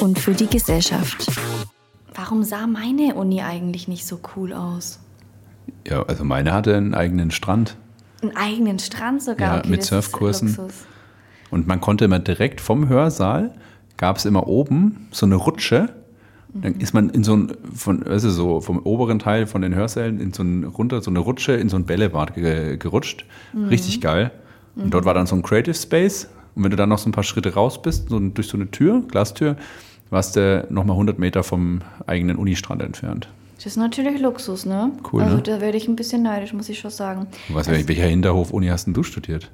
und für die Gesellschaft. Warum sah meine Uni eigentlich nicht so cool aus? Ja, also meine hatte einen eigenen Strand. Einen eigenen Strand sogar? Ja, okay, mit Surfkursen. Und man konnte immer direkt vom Hörsaal, gab es immer oben so eine Rutsche. Dann ist man in so ein, von, weißt du, so vom oberen Teil von den Hörsälen in so ein, runter, so eine Rutsche in so ein Bällebad gerutscht. Mhm. Richtig geil. Und mhm. dort war dann so ein Creative Space und wenn du dann noch so ein paar Schritte raus bist, so durch so eine Tür, Glastür, warst du nochmal 100 Meter vom eigenen Unistrand entfernt. Das ist natürlich Luxus, ne? Cool, Also ne? da werde ich ein bisschen neidisch, muss ich schon sagen. Was, also, welcher Hinterhof-Uni hast denn du studiert?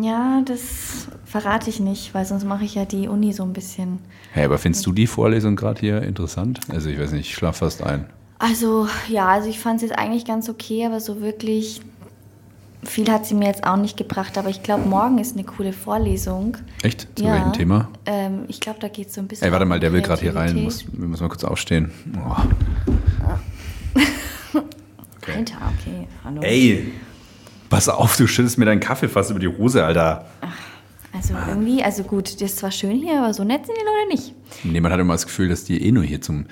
Ja, das verrate ich nicht, weil sonst mache ich ja die Uni so ein bisschen. Hey, aber findest du die Vorlesung gerade hier interessant? Also ich weiß nicht, ich schlafe fast ein. Also ja, also ich fand es jetzt eigentlich ganz okay, aber so wirklich viel hat sie mir jetzt auch nicht gebracht, aber ich glaube, morgen ist eine coole Vorlesung. Echt? Zu ja. welchem Thema? Ähm, ich glaube, da geht es so ein bisschen. Ey, warte mal, der will gerade hier rein. Muss, wir müssen mal kurz aufstehen. Oh. okay. Alter, okay. Hallo. Ey, pass auf, du schüttest mir deinen Kaffee fast über die Hose, Alter. Ach, also irgendwie, also gut, das ist zwar schön hier, aber so nett sind die Leute nicht. Nee, man hat immer das Gefühl, dass die eh nur hier zum,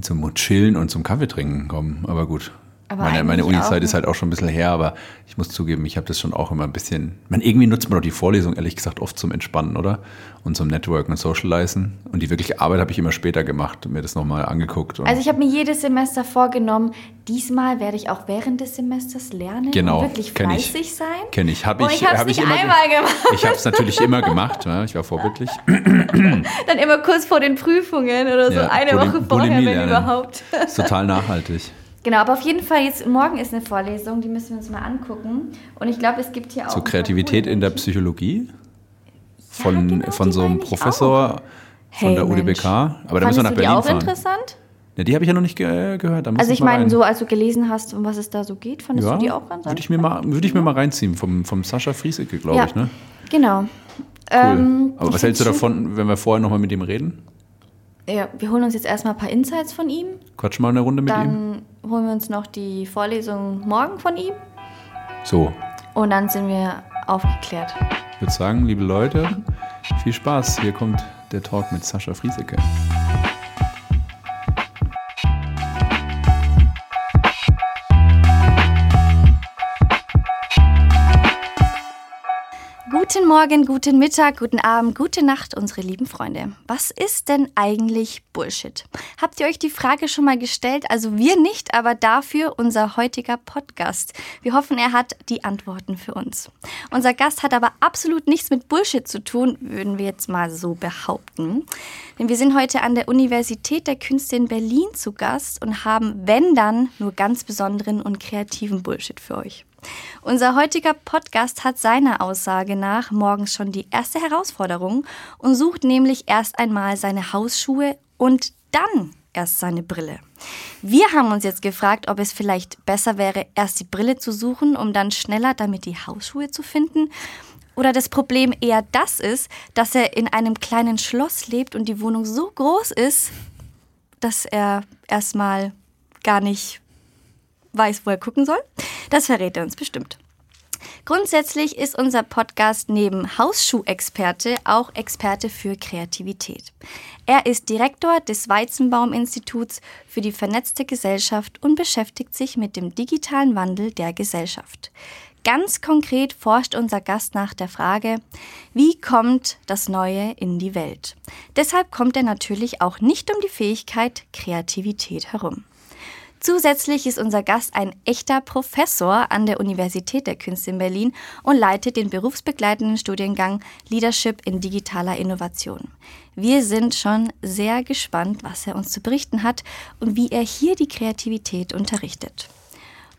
zum Chillen und zum Kaffee trinken kommen. Aber gut. Aber meine, meine Uni-Zeit ist halt auch schon ein bisschen her, aber ich muss zugeben, ich habe das schon auch immer ein bisschen. Man, irgendwie nutzt man doch die Vorlesung, ehrlich gesagt, oft zum Entspannen, oder? Und zum Networken und Socializen. Und die wirkliche Arbeit habe ich immer später gemacht und mir das nochmal angeguckt. Also ich habe mir jedes Semester vorgenommen, diesmal werde ich auch während des Semesters lernen genau, und wirklich fleißig ich, sein. Kenne ich. Habe ich, ich habe es nicht einmal gemacht. Ich habe es natürlich immer gemacht. Ja, ich war vorbildlich. Dann immer kurz vor den Prüfungen oder so, ja, eine Woche vorher, wenn überhaupt. Das ist total nachhaltig. Genau, aber auf jeden Fall, jetzt morgen ist eine Vorlesung, die müssen wir uns mal angucken. Und ich glaube, es gibt hier auch. Zur Kreativität in der Psychologie? Von, ja, genau, von so einem Professor von hey, der UDBK. Aber da müssen wir nach Berlin die auch fahren. interessant? Ja, die habe ich ja noch nicht ge gehört. also ich meine, so als du gelesen hast, um was es da so geht, fandest ja, du die auch ganz Würde ich mir mal, würde ich mir mal reinziehen, vom, vom Sascha Friesecke, glaube ja, ich. Ne? Genau. Cool. Ähm, Aber was hältst du davon, wenn wir vorher nochmal mit ihm reden? Ja, wir holen uns jetzt erstmal ein paar Insights von ihm. Quatsch mal eine Runde mit dann ihm. Dann holen wir uns noch die Vorlesung morgen von ihm. So. Und dann sind wir aufgeklärt. Ich würde sagen, liebe Leute, viel Spaß. Hier kommt der Talk mit Sascha Friesecke. Morgen, guten Mittag, guten Abend, gute Nacht, unsere lieben Freunde. Was ist denn eigentlich Bullshit? Habt ihr euch die Frage schon mal gestellt? Also wir nicht, aber dafür unser heutiger Podcast. Wir hoffen, er hat die Antworten für uns. Unser Gast hat aber absolut nichts mit Bullshit zu tun, würden wir jetzt mal so behaupten. Denn wir sind heute an der Universität der Künste in Berlin zu Gast und haben, wenn dann, nur ganz besonderen und kreativen Bullshit für euch. Unser heutiger Podcast hat seiner Aussage nach morgens schon die erste Herausforderung und sucht nämlich erst einmal seine Hausschuhe und dann erst seine Brille. Wir haben uns jetzt gefragt, ob es vielleicht besser wäre, erst die Brille zu suchen, um dann schneller damit die Hausschuhe zu finden. Oder das Problem eher das ist, dass er in einem kleinen Schloss lebt und die Wohnung so groß ist, dass er erstmal gar nicht weiß, wo er gucken soll. Das verrät er uns bestimmt. Grundsätzlich ist unser Podcast neben Hausschuhexperte auch Experte für Kreativität. Er ist Direktor des Weizenbaum-Instituts für die vernetzte Gesellschaft und beschäftigt sich mit dem digitalen Wandel der Gesellschaft. Ganz konkret forscht unser Gast nach der Frage, wie kommt das Neue in die Welt? Deshalb kommt er natürlich auch nicht um die Fähigkeit Kreativität herum. Zusätzlich ist unser Gast ein echter Professor an der Universität der Künste in Berlin und leitet den berufsbegleitenden Studiengang Leadership in digitaler Innovation. Wir sind schon sehr gespannt, was er uns zu berichten hat und wie er hier die Kreativität unterrichtet.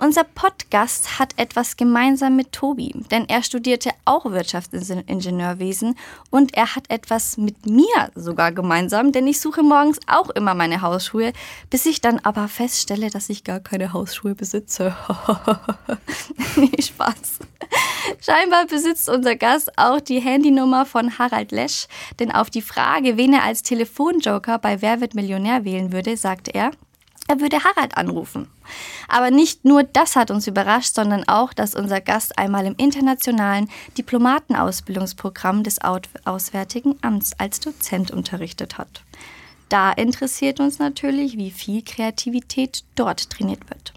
Unser Podcast hat etwas gemeinsam mit Tobi, denn er studierte auch Wirtschaftsingenieurwesen und er hat etwas mit mir sogar gemeinsam, denn ich suche morgens auch immer meine Hausschuhe, bis ich dann aber feststelle, dass ich gar keine Hausschuhe besitze. nee, Spaß. Scheinbar besitzt unser Gast auch die Handynummer von Harald Lesch, denn auf die Frage, wen er als Telefonjoker bei Wer wird Millionär wählen würde, sagte er, er würde Harald anrufen. Aber nicht nur das hat uns überrascht, sondern auch, dass unser Gast einmal im internationalen Diplomatenausbildungsprogramm des Auswärtigen Amts als Dozent unterrichtet hat. Da interessiert uns natürlich, wie viel Kreativität dort trainiert wird.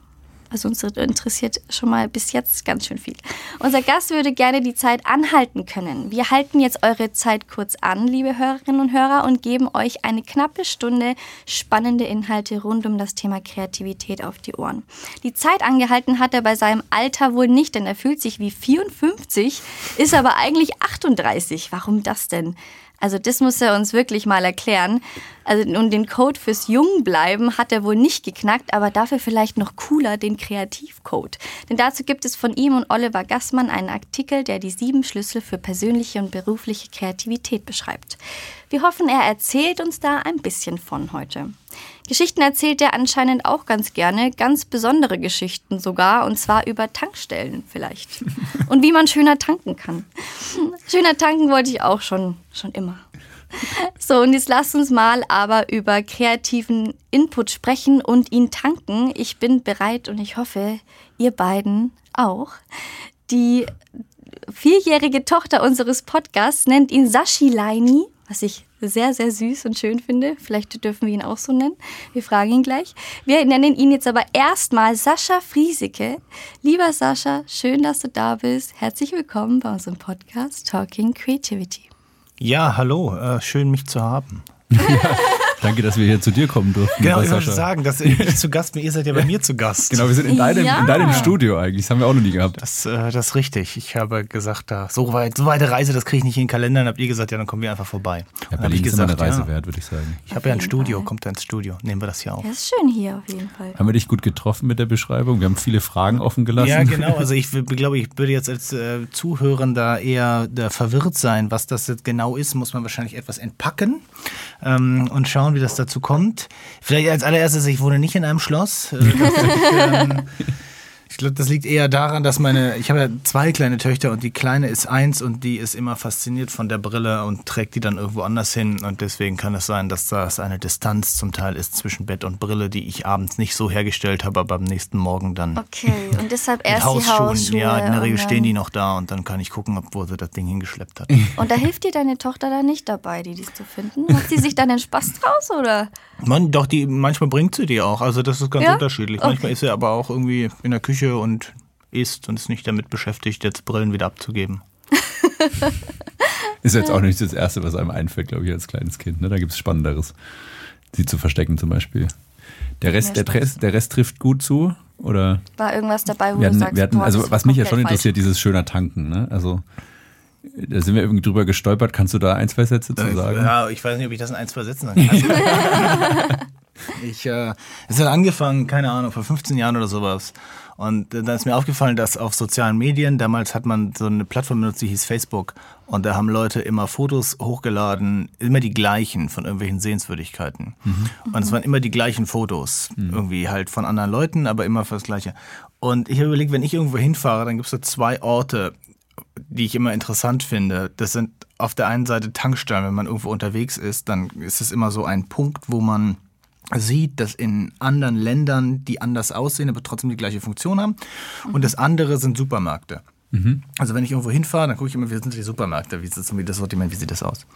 Also uns interessiert schon mal bis jetzt ganz schön viel. Unser Gast würde gerne die Zeit anhalten können. Wir halten jetzt eure Zeit kurz an, liebe Hörerinnen und Hörer, und geben euch eine knappe Stunde spannende Inhalte rund um das Thema Kreativität auf die Ohren. Die Zeit angehalten hat er bei seinem Alter wohl nicht, denn er fühlt sich wie 54, ist aber eigentlich 38. Warum das denn? Also das muss er uns wirklich mal erklären. Also und den Code fürs Jungbleiben hat er wohl nicht geknackt, aber dafür vielleicht noch cooler den Kreativcode. Denn dazu gibt es von ihm und Oliver Gassmann einen Artikel, der die sieben Schlüssel für persönliche und berufliche Kreativität beschreibt. Wir hoffen, er erzählt uns da ein bisschen von heute. Geschichten erzählt er anscheinend auch ganz gerne, ganz besondere Geschichten sogar, und zwar über Tankstellen vielleicht. Und wie man schöner tanken kann. Schöner tanken wollte ich auch schon, schon immer. So, und jetzt lasst uns mal aber über kreativen Input sprechen und ihn tanken. Ich bin bereit und ich hoffe, ihr beiden auch. Die vierjährige Tochter unseres Podcasts nennt ihn Sashi Leini, was ich sehr, sehr süß und schön finde. Vielleicht dürfen wir ihn auch so nennen. Wir fragen ihn gleich. Wir nennen ihn jetzt aber erstmal Sascha Frieseke. Lieber Sascha, schön, dass du da bist. Herzlich willkommen bei unserem Podcast Talking Creativity. Ja, hallo, äh, schön mich zu haben. Danke, dass wir hier zu dir kommen durften. Genau, ich wollte sagen, dass ich zu Gast bin, ihr seid ja bei mir zu Gast. Genau, wir sind in deinem, ja. in deinem Studio eigentlich. Das haben wir auch noch nie gehabt. Das, äh, das ist richtig. Ich habe gesagt, da, so, weit, so weite Reise, das kriege ich nicht in den Kalender. Dann habt ihr gesagt, ja, dann kommen wir einfach vorbei. Ja, Berlin ich gesagt, ist eine Reise ja, wert, würde ich sagen. Ich habe ja ein Studio, Fall. kommt da ins Studio. Nehmen wir das hier auf. Das ist schön hier auf jeden Fall. Haben wir dich gut getroffen mit der Beschreibung? Wir haben viele Fragen offen gelassen. Ja, genau. Also ich glaube, ich würde jetzt als äh, Zuhörender eher verwirrt sein. Was das jetzt genau ist, muss man wahrscheinlich etwas entpacken ähm, und schauen, wie das dazu kommt. Vielleicht als allererstes, ich wohne nicht in einem Schloss. Äh, ähm, ich glaube, das liegt eher daran, dass meine, ich habe ja zwei kleine Töchter und die kleine ist eins und die ist immer fasziniert von der Brille und trägt die dann irgendwo anders hin und deswegen kann es sein, dass das eine Distanz zum Teil ist zwischen Bett und Brille, die ich abends nicht so hergestellt habe, aber am nächsten Morgen dann. Okay, und deshalb erst Hausschuhen. die Hausschuhe. Ja, in der Regel stehen die noch da und dann kann ich gucken, wo sie das Ding hingeschleppt hat. Und da hilft dir deine Tochter dann nicht dabei, die dies zu finden? Macht sie sich dann den Spaß draus oder? Man, doch, die, manchmal bringt sie die auch. Also das ist ganz ja? unterschiedlich. Okay. Manchmal ist sie aber auch irgendwie in der Küche und isst und ist nicht damit beschäftigt, jetzt Brillen wieder abzugeben. ist jetzt auch nicht das Erste, was einem einfällt, glaube ich, als kleines Kind. Ne? Da gibt es Spannenderes. Sie zu verstecken zum Beispiel. Der Rest, der, Rest, der Rest trifft gut zu? Oder? War irgendwas dabei, wo wir hatten, du sagst, wir hatten, boah, Also was mich ja schon interessiert, falsch. dieses schöner Tanken. Ne? Also da sind wir irgendwie drüber gestolpert. Kannst du da ein, zwei Sätze zu sagen? Ja, ich weiß nicht, ob ich das in ein, zwei Sätzen sagen kann. ich, äh, es hat angefangen, keine Ahnung, vor 15 Jahren oder sowas. Und dann ist mir aufgefallen, dass auf sozialen Medien, damals hat man so eine Plattform benutzt, die hieß Facebook. Und da haben Leute immer Fotos hochgeladen, immer die gleichen von irgendwelchen Sehenswürdigkeiten. Mhm. Und es waren immer die gleichen Fotos. Mhm. Irgendwie halt von anderen Leuten, aber immer für das Gleiche. Und ich habe überlegt, wenn ich irgendwo hinfahre, dann gibt es so zwei Orte, die ich immer interessant finde. Das sind auf der einen Seite Tankstellen, wenn man irgendwo unterwegs ist, dann ist es immer so ein Punkt, wo man sieht, dass in anderen Ländern die anders aussehen, aber trotzdem die gleiche Funktion haben. Und das andere sind Supermärkte. Mhm. Also wenn ich irgendwo hinfahre, dann gucke ich immer, wie sind die Supermärkte, wie ist das, Sortiment, wie sieht das aus?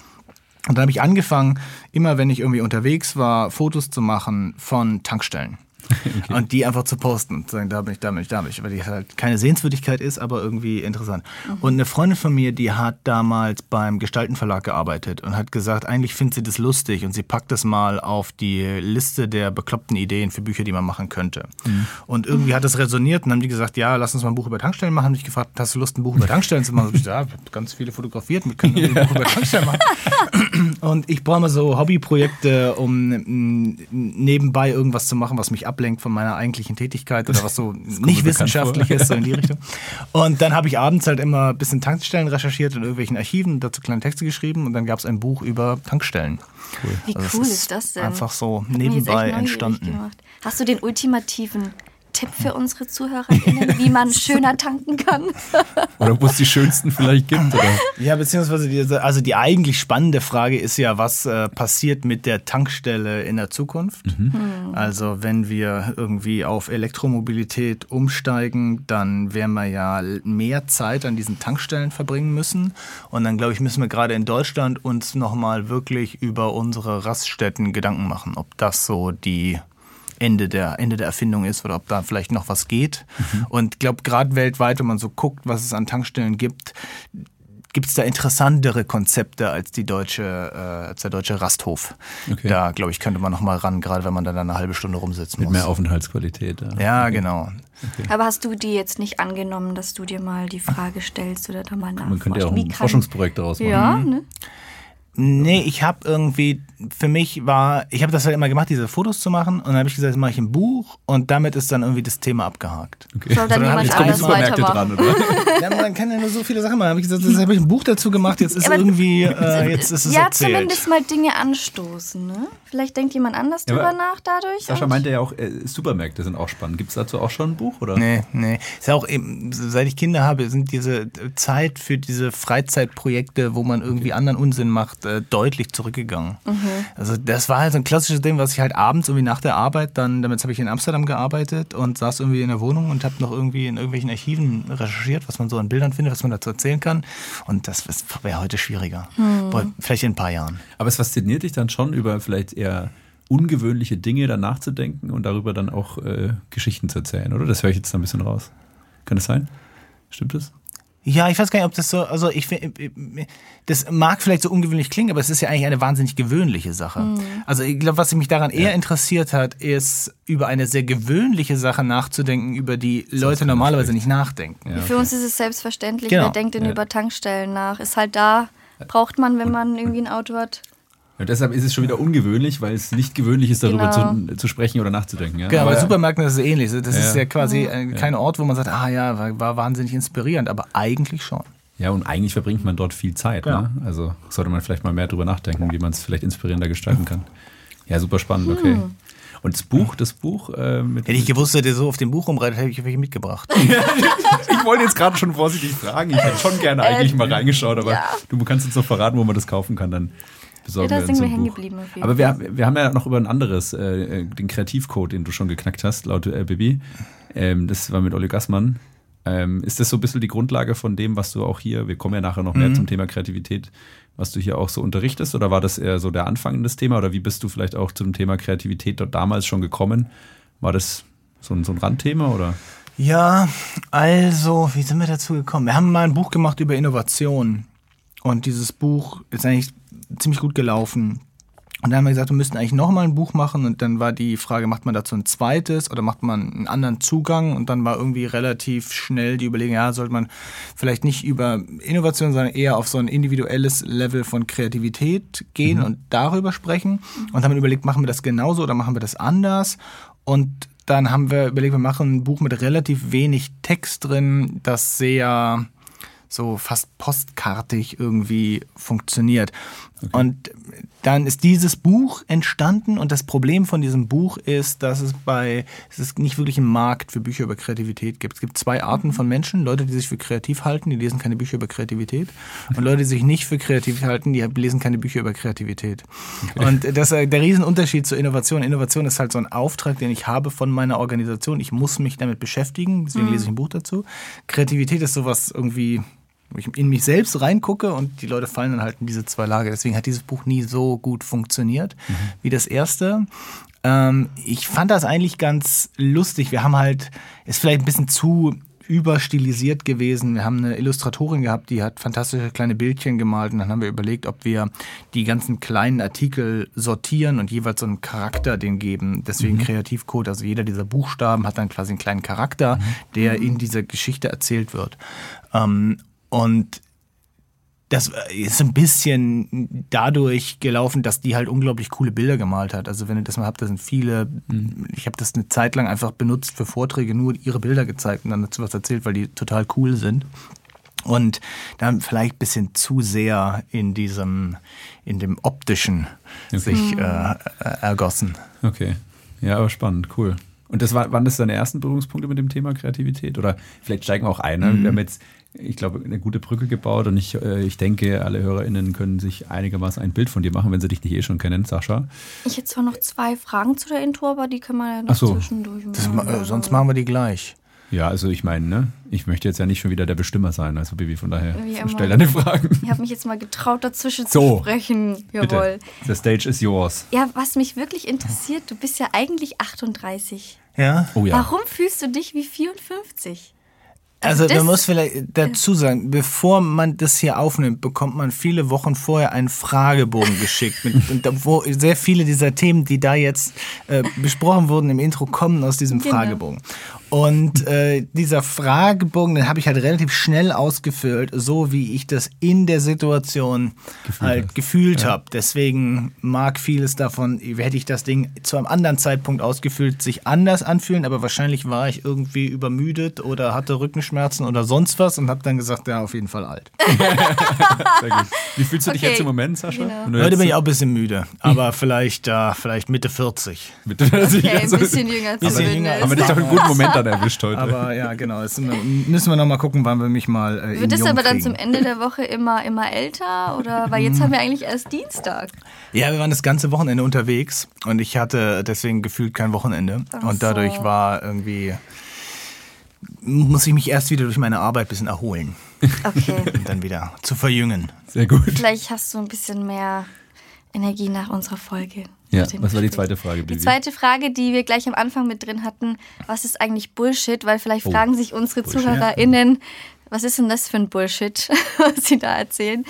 Und da habe ich angefangen, immer wenn ich irgendwie unterwegs war, Fotos zu machen von Tankstellen. Okay. Und die einfach zu posten und zu sagen, da bin ich, da bin ich, da bin ich. Weil die halt keine Sehenswürdigkeit ist, aber irgendwie interessant. Mhm. Und eine Freundin von mir, die hat damals beim Gestaltenverlag gearbeitet und hat gesagt, eigentlich findet sie das lustig und sie packt das mal auf die Liste der bekloppten Ideen für Bücher, die man machen könnte. Mhm. Und irgendwie hat das resoniert und dann haben die gesagt, ja, lass uns mal ein Buch über Tankstellen machen. Und ich gefragt, hast du Lust, ein Buch über Tankstellen zu machen? Und ich gesagt, ja, ich habe ganz viele fotografiert, wir können ein. Buch über Tankstellen machen. Und ich brauche mal so Hobbyprojekte, um mm, nebenbei irgendwas zu machen, was mich ablenkt von meiner eigentlichen Tätigkeit oder was so nicht wissenschaftlich ist, so in die Richtung. Und dann habe ich abends halt immer ein bisschen Tankstellen recherchiert in irgendwelchen Archiven, dazu kleine Texte geschrieben und dann gab es ein Buch über Tankstellen. Cool. Wie also cool ist, ist, das denn? Einfach so nebenbei entstanden. Gemacht. Hast du den ultimativen Tipp für unsere ZuhörerInnen, wie man schöner tanken kann? oder wo es die schönsten vielleicht gibt? Oder? Ja, beziehungsweise die, also die eigentlich spannende Frage ist ja, was äh, passiert mit der Tankstelle in der Zukunft? Mhm. Hm. Also wenn wir irgendwie auf Elektromobilität umsteigen, dann werden wir ja mehr Zeit an diesen Tankstellen verbringen müssen. Und dann glaube ich, müssen wir gerade in Deutschland uns nochmal wirklich über unsere Raststätten Gedanken machen, ob das so die Ende der, Ende der Erfindung ist oder ob da vielleicht noch was geht. Mhm. Und ich glaube, gerade weltweit, wenn man so guckt, was es an Tankstellen gibt, gibt es da interessantere Konzepte als die deutsche, äh, als der deutsche Rasthof. Okay. Da, glaube ich, könnte man noch mal ran, gerade wenn man dann eine halbe Stunde rumsitzen Mit muss. mehr Aufenthaltsqualität. Ja, ja okay. genau. Okay. Aber hast du die jetzt nicht angenommen, dass du dir mal die Frage stellst oder da mal nachforschst? Man könnte ja auch ein Forschungsprojekt daraus machen. Ja, ne? Nee, ich habe irgendwie, für mich war, ich habe das halt immer gemacht, diese Fotos zu machen und dann habe ich gesagt, das mache ich ein Buch und damit ist dann irgendwie das Thema abgehakt. Okay. Soll dann so, dann jemand anders weitermachen? Dran, oder? ja, man kann ja nur so viele Sachen machen. habe ich gesagt, das habe ich ein Buch dazu gemacht, jetzt ist ja, irgendwie, äh, jetzt ist es Ja, erzählt. zumindest mal Dinge anstoßen, ne? Vielleicht denkt jemand anders ja, drüber nach dadurch. Sascha meinte ja auch, äh, Supermärkte sind auch spannend. Gibt es dazu auch schon ein Buch, oder? Nee, nee. Ist ja auch eben, seit ich Kinder habe, sind diese Zeit für diese Freizeitprojekte, wo man irgendwie anderen Unsinn macht, äh, deutlich zurück zurückgegangen. Mhm. Also das war halt so ein klassisches Ding, was ich halt abends irgendwie nach der Arbeit dann, damit habe ich in Amsterdam gearbeitet und saß irgendwie in der Wohnung und habe noch irgendwie in irgendwelchen Archiven recherchiert, was man so an Bildern findet, was man dazu erzählen kann. Und das wäre heute schwieriger. Mhm. Vielleicht in ein paar Jahren. Aber es fasziniert dich dann schon über vielleicht eher ungewöhnliche Dinge dann nachzudenken und darüber dann auch äh, Geschichten zu erzählen, oder? Das höre ich jetzt ein bisschen raus. Kann das sein? Stimmt das? Ja, ich weiß gar nicht, ob das so, also ich finde, das mag vielleicht so ungewöhnlich klingen, aber es ist ja eigentlich eine wahnsinnig gewöhnliche Sache. Mhm. Also ich glaube, was mich daran eher interessiert hat, ist über eine sehr gewöhnliche Sache nachzudenken, über die Leute normalerweise nicht nachdenken. Ja, Für uns ist es selbstverständlich, genau. wer denkt denn ja. über Tankstellen nach? Ist halt da, braucht man, wenn man irgendwie ein Auto hat. Und deshalb ist es schon wieder ungewöhnlich, weil es nicht gewöhnlich ist, darüber genau. zu, zu, sprechen oder nachzudenken. Ja? Genau, aber bei Supermärkten ist es ähnlich. Das ja. ist ja quasi ja. kein Ort, wo man sagt, ah ja, war, war, wahnsinnig inspirierend, aber eigentlich schon. Ja, und eigentlich verbringt man dort viel Zeit. Ne? Also sollte man vielleicht mal mehr darüber nachdenken, wie man es vielleicht inspirierender gestalten kann. Ja, super spannend, okay. Hm. Und das Buch, das Buch äh, mit. Hätte ich gewusst, dass ihr so auf dem Buch rumreitet, hätte ich welche mitgebracht. ich wollte jetzt gerade schon vorsichtig fragen. Ich hätte schon gerne eigentlich mal reingeschaut, aber ja. du kannst uns noch verraten, wo man das kaufen kann. Dann besorgen ja, da sind wir hängen geblieben. Aber wir, wir haben ja noch über ein anderes, äh, den Kreativcode, den du schon geknackt hast, laut äh, Bibi. Ähm, das war mit Olli Gassmann. Ähm, ist das so ein bisschen die Grundlage von dem, was du auch hier, wir kommen ja nachher noch mehr mhm. zum Thema Kreativität, was du hier auch so unterrichtest? Oder war das eher so der Anfang des Thema? Oder wie bist du vielleicht auch zum Thema Kreativität dort damals schon gekommen? War das so ein, so ein Randthema oder? Ja, also, wie sind wir dazu gekommen? Wir haben mal ein Buch gemacht über Innovation. Und dieses Buch ist eigentlich ziemlich gut gelaufen. Und dann haben wir gesagt, wir müssten eigentlich nochmal ein Buch machen. Und dann war die Frage, macht man dazu ein zweites oder macht man einen anderen Zugang? Und dann war irgendwie relativ schnell die Überlegung, ja, sollte man vielleicht nicht über Innovation, sondern eher auf so ein individuelles Level von Kreativität gehen mhm. und darüber sprechen. Und haben überlegt, machen wir das genauso oder machen wir das anders? Und dann haben wir überlegt, wir machen ein Buch mit relativ wenig Text drin, das sehr so fast postkartig irgendwie funktioniert. Okay. Und dann ist dieses Buch entstanden und das Problem von diesem Buch ist, dass es bei, es ist nicht wirklich einen Markt für Bücher über Kreativität gibt. Es gibt zwei Arten von Menschen, Leute, die sich für kreativ halten, die lesen keine Bücher über Kreativität und Leute, die sich nicht für kreativ halten, die lesen keine Bücher über Kreativität. Okay. Und das, äh, der Riesenunterschied zur Innovation. Innovation ist halt so ein Auftrag, den ich habe von meiner Organisation. Ich muss mich damit beschäftigen, deswegen mhm. lese ich ein Buch dazu. Kreativität ist sowas irgendwie wo ich in mich selbst reingucke und die Leute fallen dann halt in diese zwei Lager. Deswegen hat dieses Buch nie so gut funktioniert mhm. wie das erste. Ähm, ich fand das eigentlich ganz lustig. Wir haben halt, ist vielleicht ein bisschen zu überstilisiert gewesen. Wir haben eine Illustratorin gehabt, die hat fantastische kleine Bildchen gemalt und dann haben wir überlegt, ob wir die ganzen kleinen Artikel sortieren und jeweils so einen Charakter den geben. Deswegen mhm. Kreativcode, also jeder dieser Buchstaben hat dann quasi einen kleinen Charakter, mhm. der in dieser Geschichte erzählt wird. Ähm, und das ist ein bisschen dadurch gelaufen, dass die halt unglaublich coole Bilder gemalt hat. Also wenn ihr das mal habt, da sind viele, mhm. ich habe das eine Zeit lang einfach benutzt für Vorträge, nur ihre Bilder gezeigt und dann dazu was erzählt, weil die total cool sind. Und dann vielleicht ein bisschen zu sehr in diesem, in dem optischen okay. sich mhm. äh, ergossen. Okay. Ja, aber spannend, cool. Und das war, waren das deine ersten Berührungspunkte mit dem Thema Kreativität? Oder vielleicht steigen wir auch ein. Ne? Mhm. Wir haben jetzt ich glaube, eine gute Brücke gebaut und ich, äh, ich denke, alle HörerInnen können sich einigermaßen ein Bild von dir machen, wenn sie dich nicht eh schon kennen, Sascha. Ich hätte zwar noch zwei Fragen zu der Intro, aber die können wir ja noch so. zwischendurch machen. Äh, sonst machen wir die gleich. Ja, also ich meine, ne, ich möchte jetzt ja nicht schon wieder der Bestimmer sein, also Bibi, von daher stell deine Fragen. Ich habe mich jetzt mal getraut, dazwischen so, zu sprechen. Jawohl. Bitte. The stage is yours. Ja, was mich wirklich interessiert, du bist ja eigentlich 38. Ja? Oh ja. Warum fühlst du dich wie 54? Also, also man muss vielleicht dazu sagen, bevor man das hier aufnimmt, bekommt man viele Wochen vorher einen Fragebogen geschickt, mit, wo sehr viele dieser Themen, die da jetzt äh, besprochen wurden im Intro, kommen aus diesem genau. Fragebogen. Und äh, dieser Fragebogen, den habe ich halt relativ schnell ausgefüllt, so wie ich das in der Situation gefühlt halt gefühlt ja. habe. Deswegen mag vieles davon, hätte ich das Ding zu einem anderen Zeitpunkt ausgefüllt, sich anders anfühlen, aber wahrscheinlich war ich irgendwie übermüdet oder hatte Rückenschmerzen oder sonst was und habe dann gesagt, ja, auf jeden Fall alt. wie fühlst du dich okay. jetzt im Moment, Sascha? Genau. Heute bin ich auch ein bisschen müde, aber vielleicht, äh, vielleicht Mitte 40. Mitte 40. Okay, ein bisschen jünger. Jünger. Aber nicht doch einen guten Moment dann erwischt heute. Aber ja, genau. Jetzt müssen wir noch mal gucken, wann wir mich mal äh, Wird es aber dann zum Ende der Woche immer, immer älter? Oder weil jetzt haben wir eigentlich erst Dienstag. Ja, wir waren das ganze Wochenende unterwegs und ich hatte deswegen gefühlt kein Wochenende. Ach und dadurch so. war irgendwie muss ich mich erst wieder durch meine Arbeit ein bisschen erholen. Okay. Und dann wieder zu verjüngen. Sehr gut. Vielleicht hast du ein bisschen mehr Energie nach unserer Folge. Ja, was war die zweite Frage? Bibi? Die zweite Frage, die wir gleich am Anfang mit drin hatten, was ist eigentlich Bullshit? Weil vielleicht oh. fragen sich unsere Bullshit. ZuhörerInnen, was ist denn das für ein Bullshit, was sie da erzählen?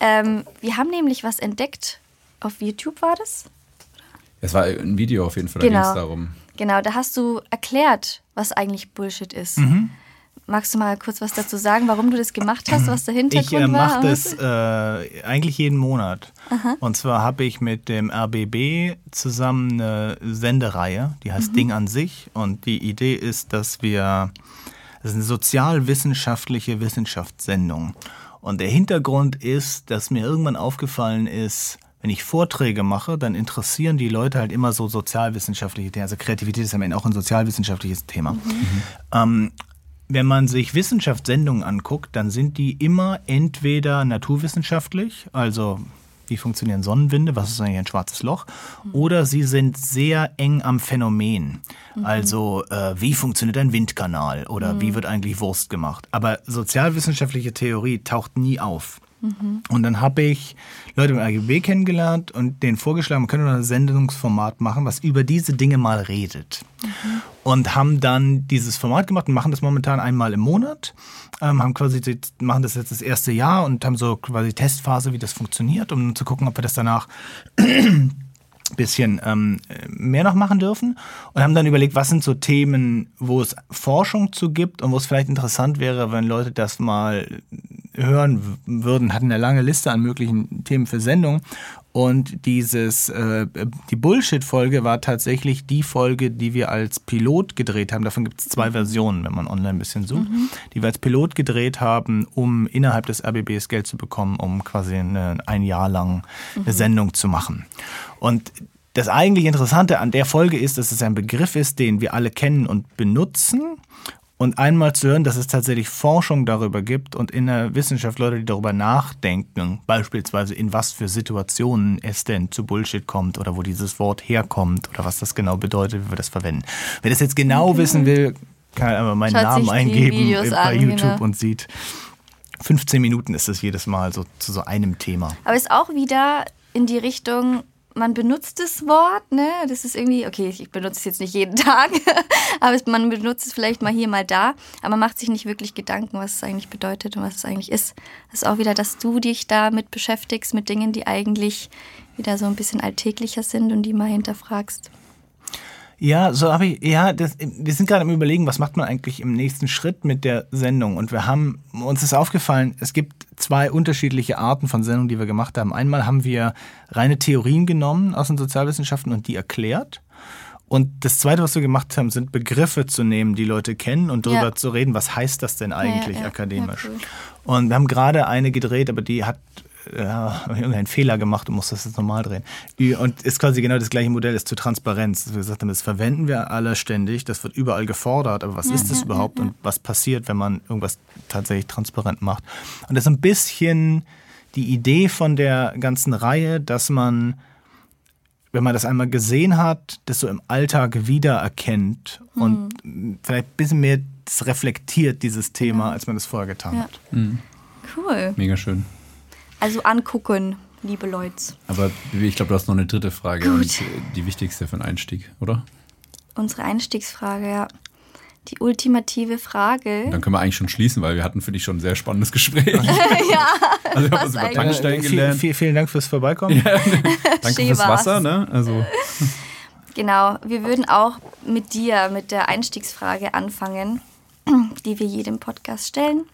Ähm, wir haben nämlich was entdeckt. Auf YouTube war das? Es war ein Video auf jeden Fall, da genau. ging es darum. Genau, da hast du erklärt, was eigentlich Bullshit ist. Mhm. Magst du mal kurz was dazu sagen, warum du das gemacht hast, was der Hintergrund ich, äh, war? Ich mache das äh, eigentlich jeden Monat. Aha. Und zwar habe ich mit dem RBB zusammen eine Sendereihe, die heißt mhm. Ding an sich. Und die Idee ist, dass wir, das ist eine sozialwissenschaftliche Wissenschaftssendung. Und der Hintergrund ist, dass mir irgendwann aufgefallen ist, wenn ich Vorträge mache, dann interessieren die Leute halt immer so sozialwissenschaftliche Themen. Also Kreativität ist am Ende auch ein sozialwissenschaftliches Thema. Mhm. Ähm, wenn man sich Wissenschaftssendungen anguckt, dann sind die immer entweder naturwissenschaftlich, also wie funktionieren Sonnenwinde, was ist eigentlich ein schwarzes Loch, mhm. oder sie sind sehr eng am Phänomen. Mhm. Also äh, wie funktioniert ein Windkanal oder mhm. wie wird eigentlich Wurst gemacht. Aber sozialwissenschaftliche Theorie taucht nie auf. Und dann habe ich Leute im RGB kennengelernt und denen vorgeschlagen, man könnte ein Sendungsformat machen, was über diese Dinge mal redet. Mhm. Und haben dann dieses Format gemacht und machen das momentan einmal im Monat. Ähm, haben quasi, machen das jetzt das erste Jahr und haben so quasi Testphase, wie das funktioniert, um zu gucken, ob wir das danach bisschen ähm, mehr noch machen dürfen und haben dann überlegt, was sind so Themen, wo es Forschung zu gibt und wo es vielleicht interessant wäre, wenn Leute das mal hören würden, hatten eine lange Liste an möglichen Themen für Sendungen. Und dieses, äh, die Bullshit-Folge war tatsächlich die Folge, die wir als Pilot gedreht haben. Davon gibt es zwei Versionen, wenn man online ein bisschen sucht. Mhm. Die wir als Pilot gedreht haben, um innerhalb des RBBs Geld zu bekommen, um quasi eine, ein Jahr lang eine mhm. Sendung zu machen. Und das eigentlich Interessante an der Folge ist, dass es ein Begriff ist, den wir alle kennen und benutzen und einmal zu hören, dass es tatsächlich Forschung darüber gibt und in der Wissenschaft Leute, die darüber nachdenken, beispielsweise in was für Situationen es denn zu Bullshit kommt oder wo dieses Wort herkommt oder was das genau bedeutet, wie wir das verwenden. Wer das jetzt genau okay. wissen will, kann einfach meinen Schaut Namen eingeben bei an, YouTube genau. und sieht, 15 Minuten ist es jedes Mal so zu so einem Thema. Aber ist auch wieder in die Richtung, man benutzt das Wort, ne? Das ist irgendwie, okay, ich benutze es jetzt nicht jeden Tag, aber man benutzt es vielleicht mal hier, mal da, aber man macht sich nicht wirklich Gedanken, was es eigentlich bedeutet und was es eigentlich ist. Das ist auch wieder, dass du dich damit beschäftigst, mit Dingen, die eigentlich wieder so ein bisschen alltäglicher sind und die mal hinterfragst. Ja, so habe ich, ja, das, wir sind gerade am überlegen, was macht man eigentlich im nächsten Schritt mit der Sendung. Und wir haben, uns ist aufgefallen, es gibt zwei unterschiedliche Arten von Sendungen, die wir gemacht haben. Einmal haben wir reine Theorien genommen aus den Sozialwissenschaften und die erklärt. Und das Zweite, was wir gemacht haben, sind Begriffe zu nehmen, die Leute kennen und darüber ja. zu reden, was heißt das denn eigentlich ja, ja, akademisch. Cool. Und wir haben gerade eine gedreht, aber die hat ja, irgendeinen Fehler gemacht und muss das jetzt normal drehen. Und ist quasi genau das gleiche Modell, ist zu Transparenz. Wir gesagt haben, das verwenden wir alle ständig, das wird überall gefordert, aber was ja, ist das ja, überhaupt ja, und was passiert, wenn man irgendwas tatsächlich transparent macht? Und das ist ein bisschen die Idee von der ganzen Reihe, dass man, wenn man das einmal gesehen hat, das so im Alltag wiedererkennt mhm. und vielleicht ein bisschen mehr reflektiert, dieses Thema, als man das vorher getan hat. Mhm. Cool. Mega schön. Also angucken, liebe Leute. Aber ich glaube, du hast noch eine dritte Frage Gut. und die wichtigste für den Einstieg, oder? Unsere Einstiegsfrage, ja. Die ultimative Frage. Dann können wir eigentlich schon schließen, weil wir hatten für dich schon ein sehr spannendes Gespräch. ja. Also wir haben uns über Tankstellen gelernt. Vielen, vielen Dank fürs Vorbeikommen. Ja, danke fürs Wasser. Ne? Also. Genau, wir würden auch mit dir, mit der Einstiegsfrage anfangen, die wir jedem Podcast stellen.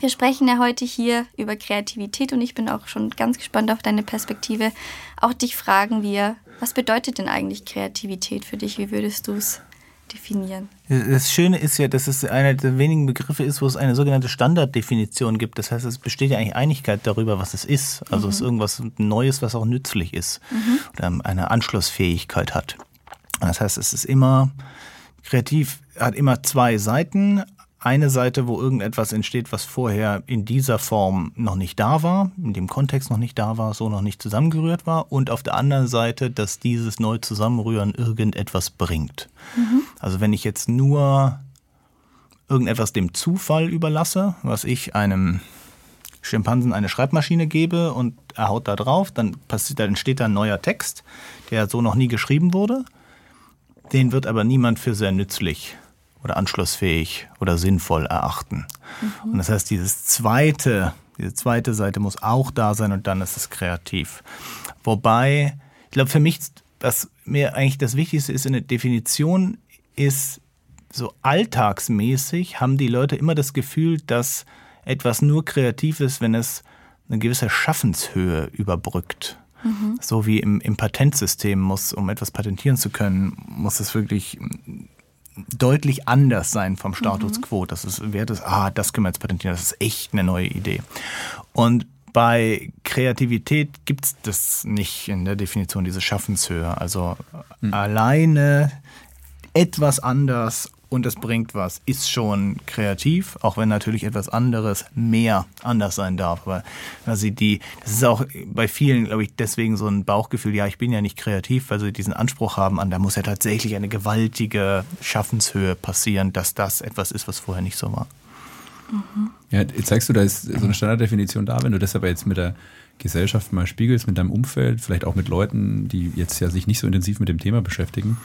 Wir sprechen ja heute hier über Kreativität und ich bin auch schon ganz gespannt auf deine Perspektive. Auch dich fragen wir, was bedeutet denn eigentlich Kreativität für dich? Wie würdest du es definieren? Das Schöne ist ja, dass es einer der wenigen Begriffe ist, wo es eine sogenannte Standarddefinition gibt. Das heißt, es besteht ja eigentlich Einigkeit darüber, was es ist. Also mhm. es ist irgendwas Neues, was auch nützlich ist mhm. oder eine Anschlussfähigkeit hat. Das heißt, es ist immer kreativ, hat immer zwei Seiten eine Seite, wo irgendetwas entsteht, was vorher in dieser Form noch nicht da war, in dem Kontext noch nicht da war, so noch nicht zusammengerührt war. Und auf der anderen Seite, dass dieses neu Zusammenrühren irgendetwas bringt. Mhm. Also wenn ich jetzt nur irgendetwas dem Zufall überlasse, was ich einem Schimpansen eine Schreibmaschine gebe und er haut da drauf, dann, passiert, dann entsteht da ein neuer Text, der so noch nie geschrieben wurde. Den wird aber niemand für sehr nützlich oder anschlussfähig oder sinnvoll erachten. Mhm. Und das heißt, dieses zweite, diese zweite Seite muss auch da sein und dann ist es kreativ. Wobei, ich glaube, für mich, was mir eigentlich das Wichtigste ist in der Definition, ist so alltagsmäßig haben die Leute immer das Gefühl, dass etwas nur kreativ ist, wenn es eine gewisse Schaffenshöhe überbrückt. Mhm. So wie im, im Patentsystem muss, um etwas patentieren zu können, muss es wirklich deutlich anders sein vom Status mhm. quo. Das ist Wert ist, ah, das können wir jetzt patentieren, das ist echt eine neue Idee. Und bei Kreativität gibt es das nicht in der Definition, diese Schaffenshöhe. Also mhm. alleine etwas anders und es bringt was, ist schon kreativ, auch wenn natürlich etwas anderes mehr anders sein darf. Aber also die, das ist auch bei vielen, glaube ich, deswegen so ein Bauchgefühl, ja, ich bin ja nicht kreativ, weil sie diesen Anspruch haben an, da muss ja tatsächlich eine gewaltige Schaffenshöhe passieren, dass das etwas ist, was vorher nicht so war. Mhm. Ja, jetzt zeigst du, da ist so eine Standarddefinition da, wenn du das aber jetzt mit der Gesellschaft mal spiegelst, mit deinem Umfeld, vielleicht auch mit Leuten, die jetzt ja sich nicht so intensiv mit dem Thema beschäftigen.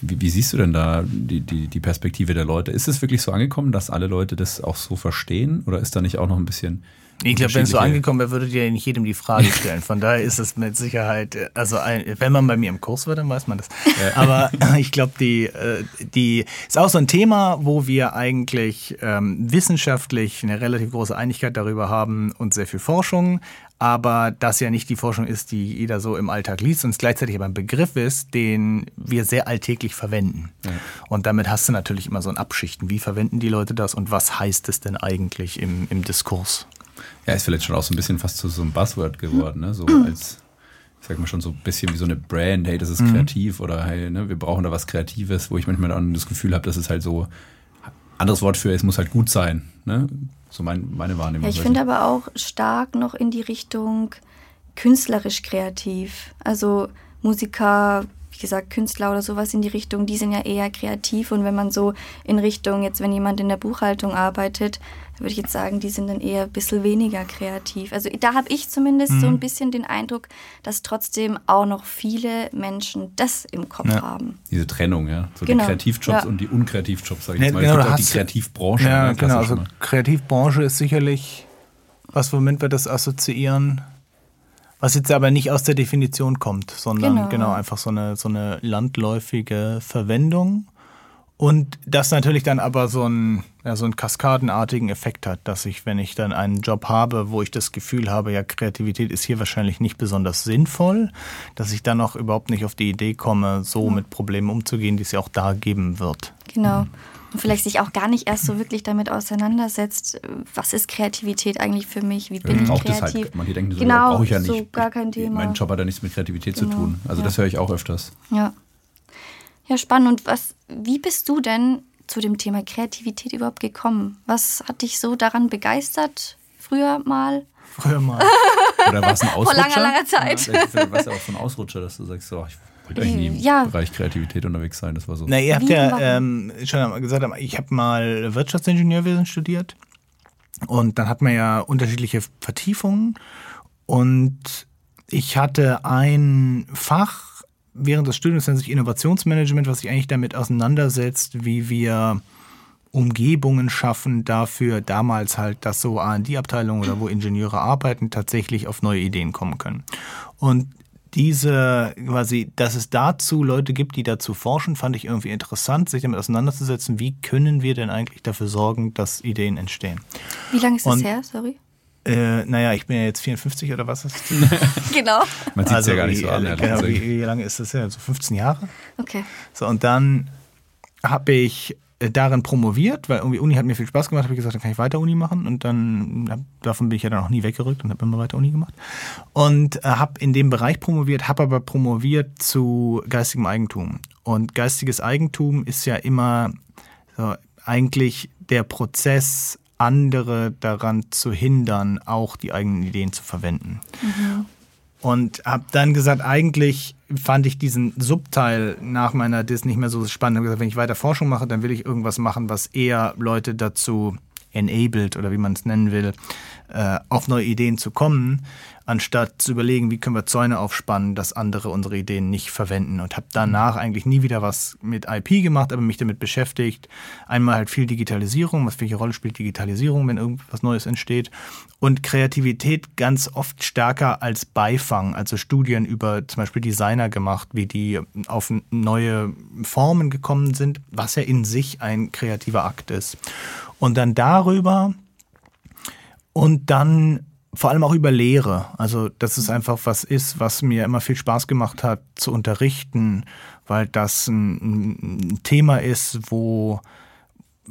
Wie, wie, siehst du denn da die, die, die Perspektive der Leute? Ist es wirklich so angekommen, dass alle Leute das auch so verstehen? Oder ist da nicht auch noch ein bisschen. Ich glaube, wenn es so angekommen wäre, würdet ihr nicht jedem die Frage stellen. Von daher ist es mit Sicherheit, also ein, wenn man bei mir im Kurs wird, dann weiß man das. Ja. Aber ich glaube, die, äh, die ist auch so ein Thema, wo wir eigentlich ähm, wissenschaftlich eine relativ große Einigkeit darüber haben und sehr viel Forschung aber das ja nicht die Forschung ist, die jeder so im Alltag liest und es gleichzeitig aber ein Begriff ist, den wir sehr alltäglich verwenden. Ja. Und damit hast du natürlich immer so ein Abschichten. Wie verwenden die Leute das und was heißt es denn eigentlich im, im Diskurs? Ja, ist vielleicht schon auch so ein bisschen fast zu so einem Buzzword geworden, ne? so als ich sag mal schon so ein bisschen wie so eine Brand, hey, das ist mhm. kreativ oder hey, ne, wir brauchen da was Kreatives, wo ich manchmal dann das Gefühl habe, dass es halt so anderes Wort für es muss halt gut sein. Ne? So mein, meine Wahrnehmung. Ja, ich finde aber auch stark noch in die Richtung künstlerisch kreativ. Also Musiker, wie gesagt, Künstler oder sowas in die Richtung, die sind ja eher kreativ. Und wenn man so in Richtung, jetzt wenn jemand in der Buchhaltung arbeitet, würde ich jetzt sagen, die sind dann eher ein bisschen weniger kreativ. Also da habe ich zumindest mhm. so ein bisschen den Eindruck, dass trotzdem auch noch viele Menschen das im Kopf ja. haben. Diese Trennung, ja. So genau. die Kreativjobs ja. und die Unkreativjobs, sage ich jetzt mal. Genau, ich auch die Kreativbranche. Ja, ne? genau. Also Kreativbranche ist sicherlich was, womit wir das assoziieren. Was jetzt aber nicht aus der Definition kommt, sondern genau, genau einfach so eine, so eine landläufige Verwendung. Und das natürlich dann aber so einen, ja, so einen kaskadenartigen Effekt hat, dass ich, wenn ich dann einen Job habe, wo ich das Gefühl habe, ja, Kreativität ist hier wahrscheinlich nicht besonders sinnvoll, dass ich dann auch überhaupt nicht auf die Idee komme, so mit Problemen umzugehen, die es ja auch da geben wird. Genau. Mhm und vielleicht sich auch gar nicht erst so wirklich damit auseinandersetzt, was ist Kreativität eigentlich für mich, wie bin ja, ich kreativ. Das halt. Manche denken, so, genau, brauche ich ja nicht. So gar kein Thema. Mein Job hat ja nichts mit Kreativität genau. zu tun. Also ja. das höre ich auch öfters. Ja. Ja, spannend. Und was, wie bist du denn zu dem Thema Kreativität überhaupt gekommen? Was hat dich so daran begeistert früher mal? Früher mal. Oder war es ein Ausrutscher? Vor langer, langer Zeit. Ja, vielleicht war es ja auch so ein Ausrutscher, dass du sagst, so, ich wollte eigentlich nie im ja. Bereich Kreativität unterwegs sein. Das war so. Na, ihr habt ja ähm, schon gesagt, ich habe mal Wirtschaftsingenieurwesen studiert. Und dann hat man ja unterschiedliche Vertiefungen. Und ich hatte ein Fach während des Studiums, nennt sich Innovationsmanagement, was sich eigentlich damit auseinandersetzt, wie wir Umgebungen schaffen dafür, damals halt, dass so AD-Abteilungen oder wo Ingenieure arbeiten, tatsächlich auf neue Ideen kommen können. Und diese quasi, dass es dazu Leute gibt, die dazu forschen, fand ich irgendwie interessant, sich damit auseinanderzusetzen, wie können wir denn eigentlich dafür sorgen, dass Ideen entstehen. Wie lange ist das her, sorry? Äh, naja, ich bin ja jetzt 54 oder was ist Genau. Man sieht es also ja gar nicht so an. Genau, wie, wie lange ist das her? So 15 Jahre? Okay. So, und dann habe ich äh, darin promoviert, weil irgendwie Uni hat mir viel Spaß gemacht, habe ich gesagt, dann kann ich weiter Uni machen und dann davon bin ich ja dann auch nie weggerückt und habe immer weiter Uni gemacht und äh, habe in dem Bereich promoviert, habe aber promoviert zu geistigem Eigentum und geistiges Eigentum ist ja immer so, eigentlich der Prozess andere daran zu hindern, auch die eigenen Ideen zu verwenden. Mhm. Und habe dann gesagt, eigentlich fand ich diesen Subteil nach meiner Dis nicht mehr so spannend. Ich gesagt, wenn ich weiter Forschung mache, dann will ich irgendwas machen, was eher Leute dazu enabled oder wie man es nennen will, äh, auf neue Ideen zu kommen, anstatt zu überlegen, wie können wir Zäune aufspannen, dass andere unsere Ideen nicht verwenden. Und habe danach eigentlich nie wieder was mit IP gemacht, aber mich damit beschäftigt. Einmal halt viel Digitalisierung, was welche Rolle spielt Digitalisierung, wenn irgendwas Neues entsteht. Und Kreativität ganz oft stärker als Beifang, also Studien über zum Beispiel Designer gemacht, wie die auf neue Formen gekommen sind, was ja in sich ein kreativer Akt ist. Und dann darüber und dann vor allem auch über Lehre. Also, dass es einfach was ist, was mir immer viel Spaß gemacht hat zu unterrichten, weil das ein, ein Thema ist, wo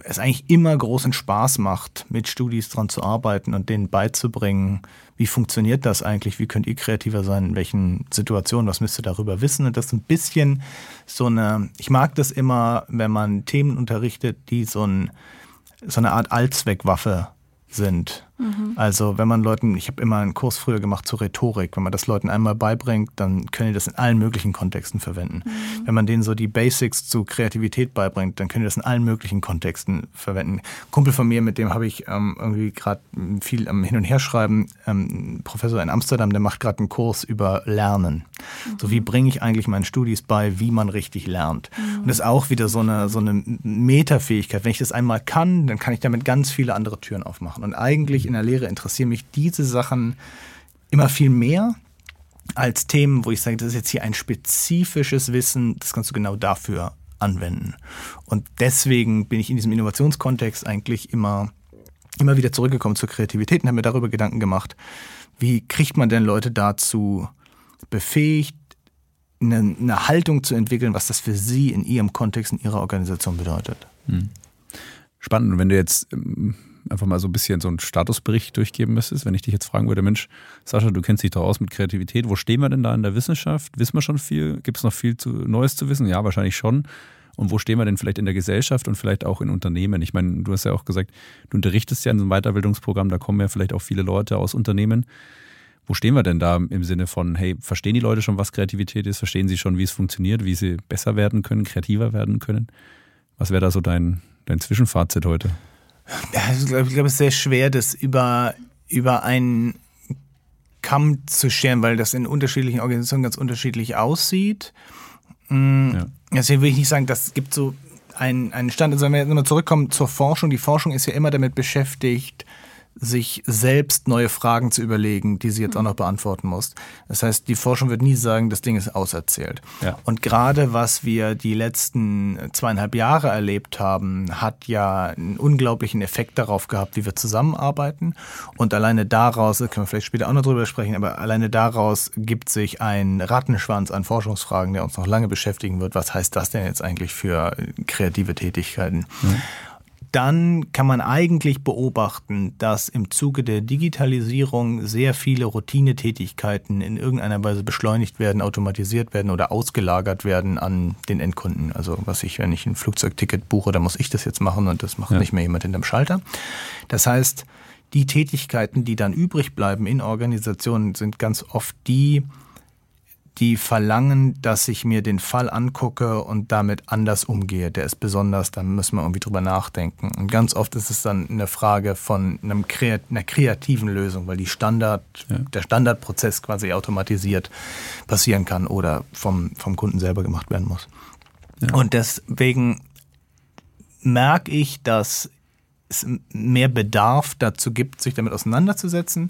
es eigentlich immer großen Spaß macht, mit Studis dran zu arbeiten und denen beizubringen, wie funktioniert das eigentlich, wie könnt ihr kreativer sein, in welchen Situationen, was müsst ihr darüber wissen. Und das ist ein bisschen so eine, ich mag das immer, wenn man Themen unterrichtet, die so, ein, so eine Art Allzweckwaffe sind. Mhm. Also wenn man Leuten, ich habe immer einen Kurs früher gemacht zur Rhetorik, wenn man das Leuten einmal beibringt, dann können die das in allen möglichen Kontexten verwenden. Mhm. Wenn man denen so die Basics zu Kreativität beibringt, dann können die das in allen möglichen Kontexten verwenden. Ein Kumpel von mir, mit dem habe ich ähm, irgendwie gerade viel am Hin- und Herschreiben, ähm, Professor in Amsterdam, der macht gerade einen Kurs über Lernen. Mhm. So wie bringe ich eigentlich meinen Studis bei, wie man richtig lernt. Mhm. Und das ist auch wieder so eine, so eine Metafähigkeit. Wenn ich das einmal kann, dann kann ich damit ganz viele andere Türen aufmachen. Und eigentlich in der Lehre interessieren mich diese Sachen immer viel mehr als Themen, wo ich sage, das ist jetzt hier ein spezifisches Wissen, das kannst du genau dafür anwenden. Und deswegen bin ich in diesem Innovationskontext eigentlich immer, immer wieder zurückgekommen zur Kreativität und habe mir darüber Gedanken gemacht, wie kriegt man denn Leute dazu befähigt, eine, eine Haltung zu entwickeln, was das für sie in ihrem Kontext, in ihrer Organisation bedeutet. Hm. Spannend. Und wenn du jetzt ähm, einfach mal so ein bisschen so einen Statusbericht durchgeben müsstest, wenn ich dich jetzt fragen würde, Mensch, Sascha, du kennst dich doch aus mit Kreativität, wo stehen wir denn da in der Wissenschaft? Wissen wir schon viel? Gibt es noch viel zu, Neues zu wissen? Ja, wahrscheinlich schon. Und wo stehen wir denn vielleicht in der Gesellschaft und vielleicht auch in Unternehmen? Ich meine, du hast ja auch gesagt, du unterrichtest ja in so einem Weiterbildungsprogramm, da kommen ja vielleicht auch viele Leute aus Unternehmen. Wo stehen wir denn da im Sinne von, hey, verstehen die Leute schon, was Kreativität ist? Verstehen sie schon, wie es funktioniert, wie sie besser werden können, kreativer werden können? Was wäre da so dein, dein Zwischenfazit heute? Ich glaube, glaub, es ist sehr schwer, das über, über einen Kamm zu scheren, weil das in unterschiedlichen Organisationen ganz unterschiedlich aussieht. Mm, ja. Deswegen will ich nicht sagen, das gibt so einen, einen Stand. Also wenn wir jetzt nochmal zurückkommen zur Forschung, die Forschung ist ja immer damit beschäftigt, sich selbst neue Fragen zu überlegen, die sie jetzt auch noch beantworten muss. Das heißt, die Forschung wird nie sagen, das Ding ist auserzählt. Ja. Und gerade was wir die letzten zweieinhalb Jahre erlebt haben, hat ja einen unglaublichen Effekt darauf gehabt, wie wir zusammenarbeiten. Und alleine daraus, da können wir vielleicht später auch noch drüber sprechen, aber alleine daraus gibt sich ein Rattenschwanz an Forschungsfragen, der uns noch lange beschäftigen wird. Was heißt das denn jetzt eigentlich für kreative Tätigkeiten? Mhm dann kann man eigentlich beobachten, dass im Zuge der Digitalisierung sehr viele Routinetätigkeiten in irgendeiner Weise beschleunigt werden, automatisiert werden oder ausgelagert werden an den Endkunden. Also was ich, wenn ich ein Flugzeugticket buche, dann muss ich das jetzt machen und das macht ja. nicht mehr jemand hinterm Schalter. Das heißt, die Tätigkeiten, die dann übrig bleiben in Organisationen, sind ganz oft die, die verlangen, dass ich mir den Fall angucke und damit anders umgehe. Der ist besonders, da müssen wir irgendwie drüber nachdenken. Und ganz oft ist es dann eine Frage von einem Kreat einer kreativen Lösung, weil die Standard, ja. der Standardprozess quasi automatisiert passieren kann oder vom, vom Kunden selber gemacht werden muss. Ja. Und deswegen merke ich, dass es mehr Bedarf dazu gibt, sich damit auseinanderzusetzen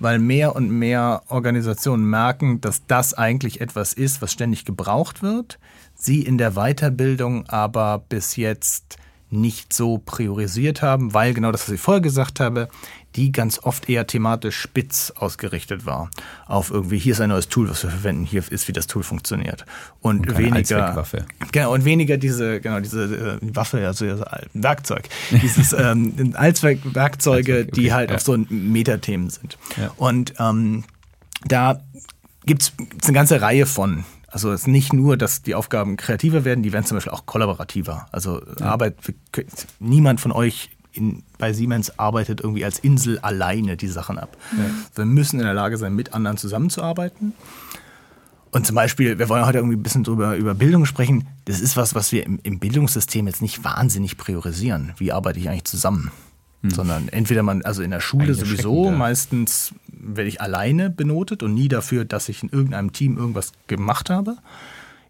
weil mehr und mehr Organisationen merken, dass das eigentlich etwas ist, was ständig gebraucht wird, sie in der Weiterbildung aber bis jetzt nicht so priorisiert haben, weil genau das, was ich vorher gesagt habe, die ganz oft eher thematisch spitz ausgerichtet war. Auf irgendwie, hier ist ein neues Tool, was wir verwenden, hier ist, wie das Tool funktioniert. Und, und weniger. Genau, und weniger diese, genau, diese äh, Waffe, also Werkzeug. Dieses ähm, Allzweckwerkzeuge, die halt ja. auf so Metathemen sind. Ja. Und ähm, da gibt es eine ganze Reihe von also es ist nicht nur, dass die Aufgaben kreativer werden, die werden zum Beispiel auch kollaborativer. Also ja. Arbeit, niemand von euch in, bei Siemens arbeitet irgendwie als Insel alleine die Sachen ab. Ja. Wir müssen in der Lage sein, mit anderen zusammenzuarbeiten. Und zum Beispiel, wir wollen heute irgendwie ein bisschen drüber, über Bildung sprechen. Das ist was, was wir im, im Bildungssystem jetzt nicht wahnsinnig priorisieren. Wie arbeite ich eigentlich zusammen? Hm. Sondern entweder man, also in der Schule sowieso, meistens werde ich alleine benotet und nie dafür, dass ich in irgendeinem Team irgendwas gemacht habe.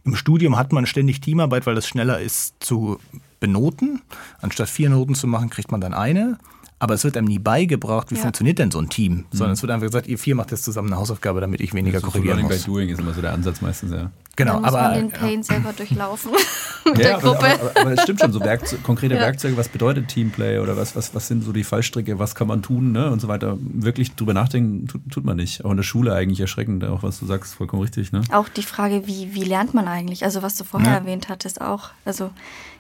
Im Studium hat man ständig Teamarbeit, weil es schneller ist zu benoten. Anstatt vier Noten zu machen, kriegt man dann eine. Aber es wird einem nie beigebracht, wie ja. funktioniert denn so ein Team, sondern mhm. es wird einfach gesagt, ihr vier macht jetzt zusammen eine Hausaufgabe, damit ich weniger ja, korrigieren muss. Learning by doing ist immer so der Ansatz meistens, ja. Genau, aber man den Pain ja. selber durchlaufen mit ja, der Gruppe. Aber, aber, aber, es stimmt schon, so Werkze konkrete ja. Werkzeuge, was bedeutet Teamplay oder was, was, was sind so die Fallstricke, was kann man tun ne, und so weiter. Wirklich drüber nachdenken tut, tut man nicht. Auch in der Schule eigentlich erschreckend, auch was du sagst, vollkommen richtig. Ne? Auch die Frage, wie, wie lernt man eigentlich? Also was du vorher erwähnt hattest auch. Also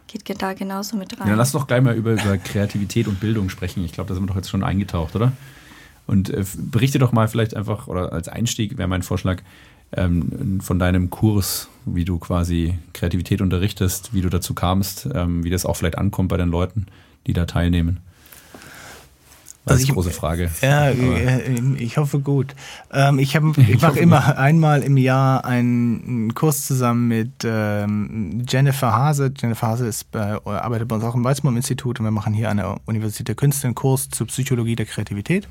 geht da genauso mit rein. Ja, lass doch gleich mal über, über Kreativität und Bildung sprechen. Ich glaube, da sind wir doch jetzt schon eingetaucht, oder? Und äh, berichte doch mal vielleicht einfach, oder als Einstieg wäre mein Vorschlag, ähm, von deinem Kurs, wie du quasi Kreativität unterrichtest, wie du dazu kamst, ähm, wie das auch vielleicht ankommt bei den Leuten, die da teilnehmen. Das also ist eine große Frage. Ja, äh, ich hoffe gut. Ähm, ich ich mache immer einmal im Jahr einen Kurs zusammen mit ähm, Jennifer Hase. Jennifer Hase ist bei, arbeitet bei uns auch im Weizmann-Institut und wir machen hier an der Universität der Künste einen Kurs zur Psychologie der Kreativität.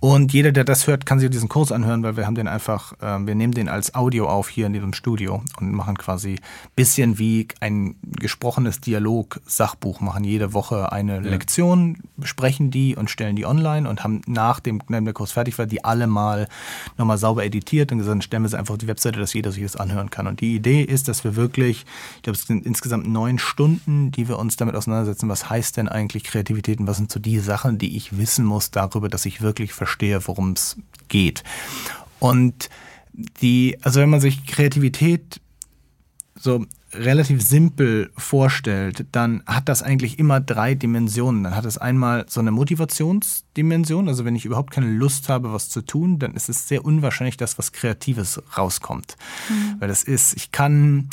Und jeder, der das hört, kann sich diesen Kurs anhören, weil wir haben den einfach, äh, wir nehmen den als Audio auf hier in diesem Studio und machen quasi bisschen wie ein gesprochenes Dialog-Sachbuch, machen jede Woche eine ja. Lektion, besprechen die und stellen die online und haben nach dem, wenn der Kurs fertig war, die alle mal nochmal sauber editiert und gesagt, stellen wir sie einfach auf die Webseite, dass jeder sich das anhören kann. Und die Idee ist, dass wir wirklich, ich glaube, es sind insgesamt neun Stunden, die wir uns damit auseinandersetzen, was heißt denn eigentlich Kreativität und was sind so die Sachen, die ich wissen muss darüber, dass ich wirklich verstehe, verstehe, worum es geht. Und die, also wenn man sich Kreativität so relativ simpel vorstellt, dann hat das eigentlich immer drei Dimensionen. Dann hat es einmal so eine Motivationsdimension, also wenn ich überhaupt keine Lust habe, was zu tun, dann ist es sehr unwahrscheinlich, dass was Kreatives rauskommt. Mhm. Weil das ist, ich kann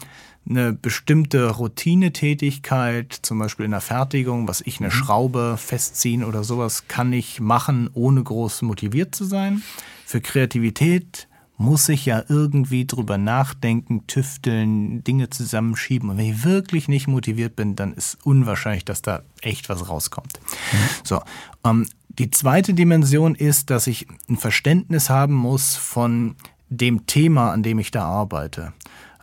eine bestimmte Routinetätigkeit, zum Beispiel in der Fertigung, was ich eine mhm. Schraube festziehen oder sowas, kann ich machen, ohne groß motiviert zu sein. Für Kreativität muss ich ja irgendwie drüber nachdenken, tüfteln, Dinge zusammenschieben. Und wenn ich wirklich nicht motiviert bin, dann ist unwahrscheinlich, dass da echt was rauskommt. Mhm. So. Ähm, die zweite Dimension ist, dass ich ein Verständnis haben muss von dem Thema, an dem ich da arbeite.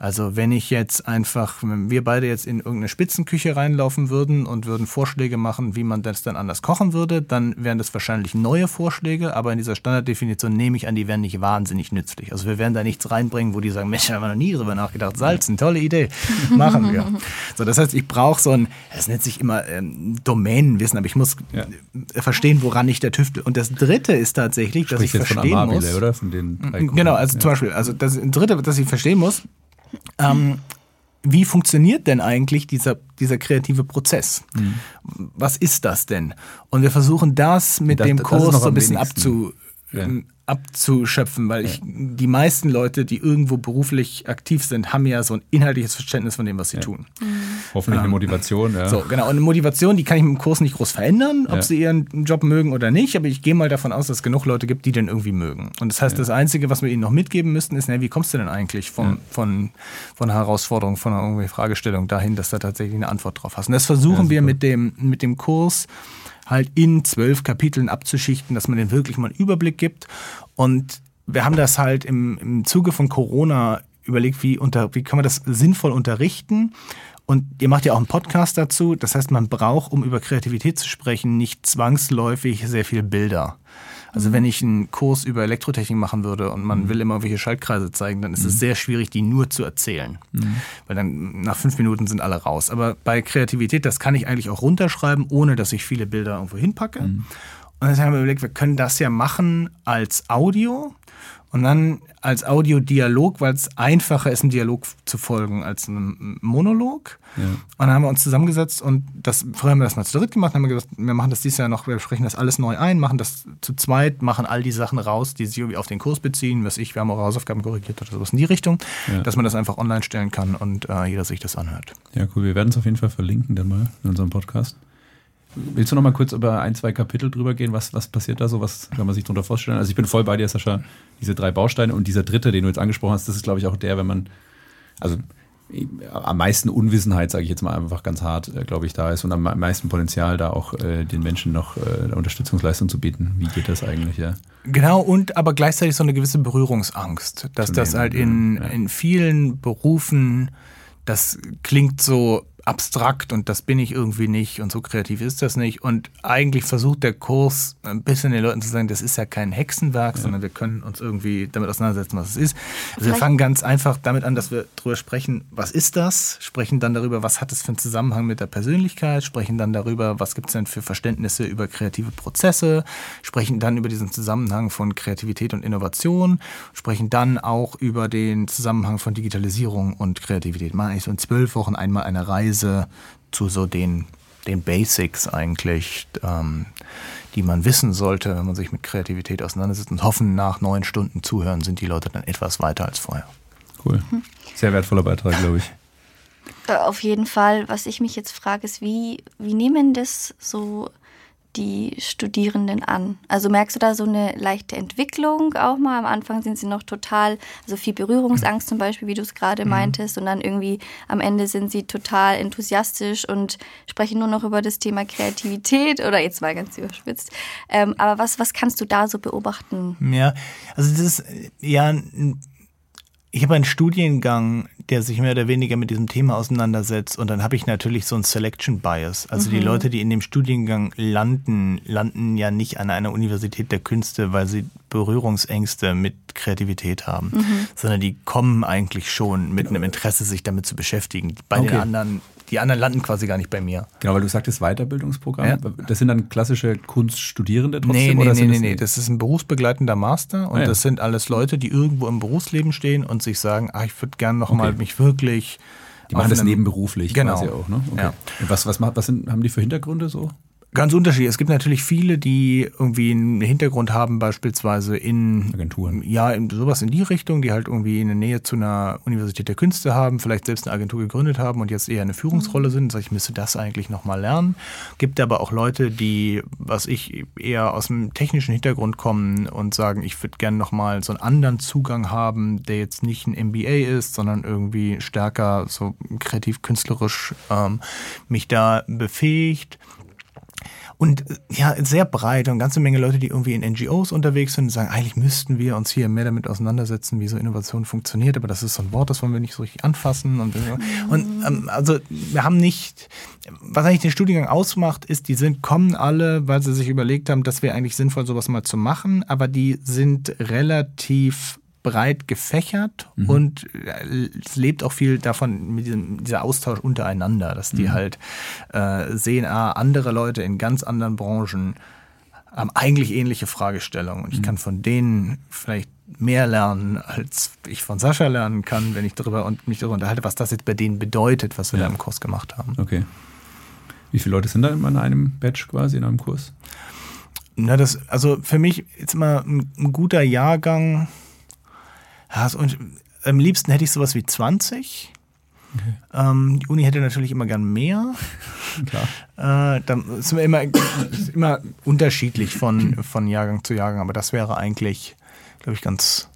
Also wenn ich jetzt einfach, wenn wir beide jetzt in irgendeine Spitzenküche reinlaufen würden und würden Vorschläge machen, wie man das dann anders kochen würde, dann wären das wahrscheinlich neue Vorschläge, aber in dieser Standarddefinition nehme ich an, die wären nicht wahnsinnig nützlich. Also wir werden da nichts reinbringen, wo die sagen, Mensch, da haben wir noch nie drüber nachgedacht, Salzen, tolle Idee, machen wir. So, das heißt, ich brauche so ein, es nennt sich immer ähm, Domänenwissen, aber ich muss ja. verstehen, woran ich der tüftel. Und das Dritte ist tatsächlich, dass ich verstehen Amabile, muss. Oder? Von den genau, also ja. zum Beispiel, also das Dritte, das ich verstehen muss, ähm, wie funktioniert denn eigentlich dieser, dieser kreative Prozess? Mhm. Was ist das denn? Und wir versuchen das mit das, dem Kurs so ein bisschen abzu, ja. Abzuschöpfen, weil ich, die meisten Leute, die irgendwo beruflich aktiv sind, haben ja so ein inhaltliches Verständnis von dem, was sie ja. tun. Mhm. Hoffentlich ähm, eine Motivation, ja. So, genau. Und eine Motivation, die kann ich mit dem Kurs nicht groß verändern, ob ja. sie ihren Job mögen oder nicht, aber ich gehe mal davon aus, dass es genug Leute gibt, die den irgendwie mögen. Und das heißt, das Einzige, was wir ihnen noch mitgeben müssten, ist, na, wie kommst du denn eigentlich vom, von, von einer Herausforderung, von einer irgendwie Fragestellung dahin, dass du da tatsächlich eine Antwort drauf hast. Und das versuchen wir mit dem, mit dem Kurs halt in zwölf Kapiteln abzuschichten, dass man den wirklich mal einen Überblick gibt. Und wir haben das halt im, im Zuge von Corona überlegt, wie, unter, wie kann man das sinnvoll unterrichten. Und ihr macht ja auch einen Podcast dazu. Das heißt, man braucht, um über Kreativität zu sprechen, nicht zwangsläufig sehr viele Bilder. Also wenn ich einen Kurs über Elektrotechnik machen würde und man mhm. will immer welche Schaltkreise zeigen, dann ist es mhm. sehr schwierig, die nur zu erzählen. Mhm. Weil dann nach fünf Minuten sind alle raus. Aber bei Kreativität, das kann ich eigentlich auch runterschreiben, ohne dass ich viele Bilder irgendwo hinpacke. Mhm. Und dann haben wir überlegt, wir können das ja machen als Audio und dann als Audiodialog, weil es einfacher ist, einem Dialog zu folgen als einem Monolog. Ja. Und dann haben wir uns zusammengesetzt und das, vorher haben wir das mal zu dritt gemacht, haben wir gesagt, wir machen das dieses Jahr noch, wir sprechen das alles neu ein, machen das zu zweit, machen all die Sachen raus, die sich irgendwie auf den Kurs beziehen, was ich, wir haben auch Hausaufgaben korrigiert oder sowas in die Richtung, ja. dass man das einfach online stellen kann und äh, jeder sich das anhört. Ja, cool. Wir werden es auf jeden Fall verlinken dann mal in unserem Podcast. Willst du noch mal kurz über ein, zwei Kapitel drüber gehen? Was, was passiert da so? Was kann man sich darunter vorstellen? Also ich bin voll bei dir, Sascha. Diese drei Bausteine und dieser dritte, den du jetzt angesprochen hast, das ist, glaube ich, auch der, wenn man, also am meisten Unwissenheit, sage ich jetzt mal einfach ganz hart, äh, glaube ich, da ist und am meisten Potenzial, da auch äh, den Menschen noch äh, Unterstützungsleistung zu bieten. Wie geht das eigentlich, ja? Genau, und aber gleichzeitig so eine gewisse Berührungsangst, dass Zum das halt in, ja. in vielen Berufen, das klingt so abstrakt und das bin ich irgendwie nicht und so kreativ ist das nicht. Und eigentlich versucht der Kurs ein bisschen den Leuten zu sagen, das ist ja kein Hexenwerk, ja. sondern wir können uns irgendwie damit auseinandersetzen, was es ist. Also wir fangen ganz einfach damit an, dass wir darüber sprechen, was ist das, sprechen dann darüber, was hat es für einen Zusammenhang mit der Persönlichkeit, sprechen dann darüber, was gibt es denn für Verständnisse über kreative Prozesse, sprechen dann über diesen Zusammenhang von Kreativität und Innovation, sprechen dann auch über den Zusammenhang von Digitalisierung und Kreativität. Mache ich so in zwölf Wochen einmal eine Reise Reise zu so den, den Basics eigentlich, ähm, die man wissen sollte, wenn man sich mit Kreativität auseinandersetzt und hoffen, nach neun Stunden zuhören, sind die Leute dann etwas weiter als vorher. Cool. Sehr wertvoller Beitrag, glaube ich. Äh, auf jeden Fall. Was ich mich jetzt frage, ist, wie, wie nehmen das so die Studierenden an? Also merkst du da so eine leichte Entwicklung auch mal? Am Anfang sind sie noch total, also viel Berührungsangst zum Beispiel, wie du es gerade mhm. meintest, und dann irgendwie am Ende sind sie total enthusiastisch und sprechen nur noch über das Thema Kreativität oder jetzt mal ganz überspitzt. Ähm, aber was, was kannst du da so beobachten? Ja, also das ist ja ein ich habe einen Studiengang, der sich mehr oder weniger mit diesem Thema auseinandersetzt und dann habe ich natürlich so ein Selection Bias. Also mhm. die Leute, die in dem Studiengang landen, landen ja nicht an einer Universität der Künste, weil sie Berührungsängste mit Kreativität haben, mhm. sondern die kommen eigentlich schon mit einem Interesse, sich damit zu beschäftigen. Bei okay. den anderen die anderen landen quasi gar nicht bei mir. Genau, weil du sagtest Weiterbildungsprogramm. Ja. Das sind dann klassische Kunststudierende trotzdem? Nee, nee, nee, nee, nee. Das ist ein berufsbegleitender Master und ah, ja. das sind alles Leute, die irgendwo im Berufsleben stehen und sich sagen, ach, ich würde gerne nochmal okay. mich wirklich die machen das nebenberuflich genau. quasi auch, ne? Okay. Ja. Was, was, was sind, haben die für Hintergründe so? Ganz unterschiedlich. Es gibt natürlich viele, die irgendwie einen Hintergrund haben, beispielsweise in Agenturen. Ja, in, sowas in die Richtung, die halt irgendwie in der Nähe zu einer Universität der Künste haben, vielleicht selbst eine Agentur gegründet haben und jetzt eher eine Führungsrolle sind. Sag ich, müsste das eigentlich nochmal lernen. Gibt aber auch Leute, die, was ich, eher aus dem technischen Hintergrund kommen und sagen, ich würde gerne nochmal so einen anderen Zugang haben, der jetzt nicht ein MBA ist, sondern irgendwie stärker so kreativ-künstlerisch ähm, mich da befähigt. Und äh, ja, sehr breit und ganze Menge Leute, die irgendwie in NGOs unterwegs sind und sagen, eigentlich müssten wir uns hier mehr damit auseinandersetzen, wie so Innovation funktioniert, aber das ist so ein Wort, das wollen wir nicht so richtig anfassen. Und, und ähm, also wir haben nicht, was eigentlich den Studiengang ausmacht, ist, die sind, kommen alle, weil sie sich überlegt haben, das wäre eigentlich sinnvoll, sowas mal zu machen, aber die sind relativ breit gefächert mhm. und äh, es lebt auch viel davon mit diesem dieser Austausch untereinander, dass die mhm. halt äh, sehen, ah, andere Leute in ganz anderen Branchen haben eigentlich ähnliche Fragestellungen und ich mhm. kann von denen vielleicht mehr lernen, als ich von Sascha lernen kann, wenn ich darüber und mich darüber unterhalte, was das jetzt bei denen bedeutet, was wir ja. da im Kurs gemacht haben. Okay. Wie viele Leute sind da in einem Batch quasi in einem Kurs? Na, das, also für mich ist immer ein, ein guter Jahrgang, ja, und am liebsten hätte ich sowas wie 20. Okay. Ähm, die Uni hätte natürlich immer gern mehr. Klar. Äh, dann wir immer, immer unterschiedlich von, von Jahrgang zu Jahrgang, aber das wäre eigentlich, glaube ich, ganz.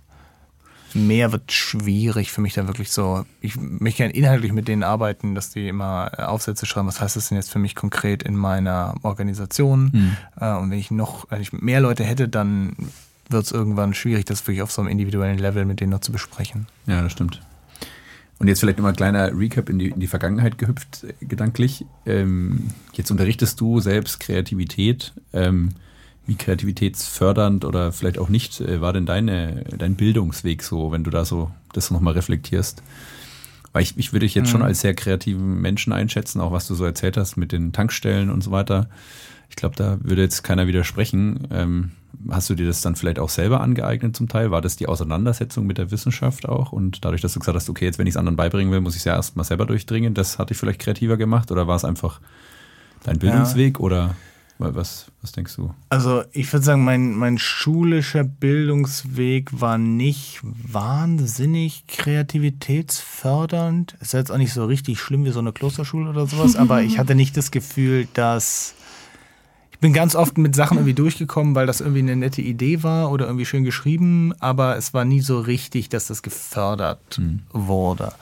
Mehr wird schwierig für mich da wirklich so. Ich möchte gerne inhaltlich mit denen arbeiten, dass die immer Aufsätze schreiben. Was heißt das denn jetzt für mich konkret in meiner Organisation? Mhm. Äh, und wenn ich noch, wenn ich mehr Leute hätte, dann wird es irgendwann schwierig, das wirklich auf so einem individuellen Level mit denen noch zu besprechen. Ja, das stimmt. Und jetzt vielleicht nochmal ein kleiner Recap in die, in die Vergangenheit gehüpft, äh, gedanklich. Ähm, jetzt unterrichtest du selbst Kreativität. Ähm, wie kreativitätsfördernd oder vielleicht auch nicht äh, war denn deine, dein Bildungsweg so, wenn du da so das nochmal reflektierst? Weil ich, ich würde dich jetzt mhm. schon als sehr kreativen Menschen einschätzen, auch was du so erzählt hast mit den Tankstellen und so weiter. Ich glaube, da würde jetzt keiner widersprechen. Ähm, hast du dir das dann vielleicht auch selber angeeignet zum Teil? War das die Auseinandersetzung mit der Wissenschaft auch? Und dadurch, dass du gesagt hast, okay, jetzt wenn ich es anderen beibringen will, muss ich es ja erstmal selber durchdringen, das hat dich vielleicht kreativer gemacht? Oder war es einfach dein Bildungsweg? Ja. Oder was, was denkst du? Also ich würde sagen, mein, mein schulischer Bildungsweg war nicht wahnsinnig kreativitätsfördernd. Ist jetzt auch nicht so richtig schlimm wie so eine Klosterschule oder sowas, aber ich hatte nicht das Gefühl, dass ich bin ganz oft mit Sachen irgendwie durchgekommen, weil das irgendwie eine nette Idee war oder irgendwie schön geschrieben, aber es war nie so richtig, dass das gefördert mhm. wurde.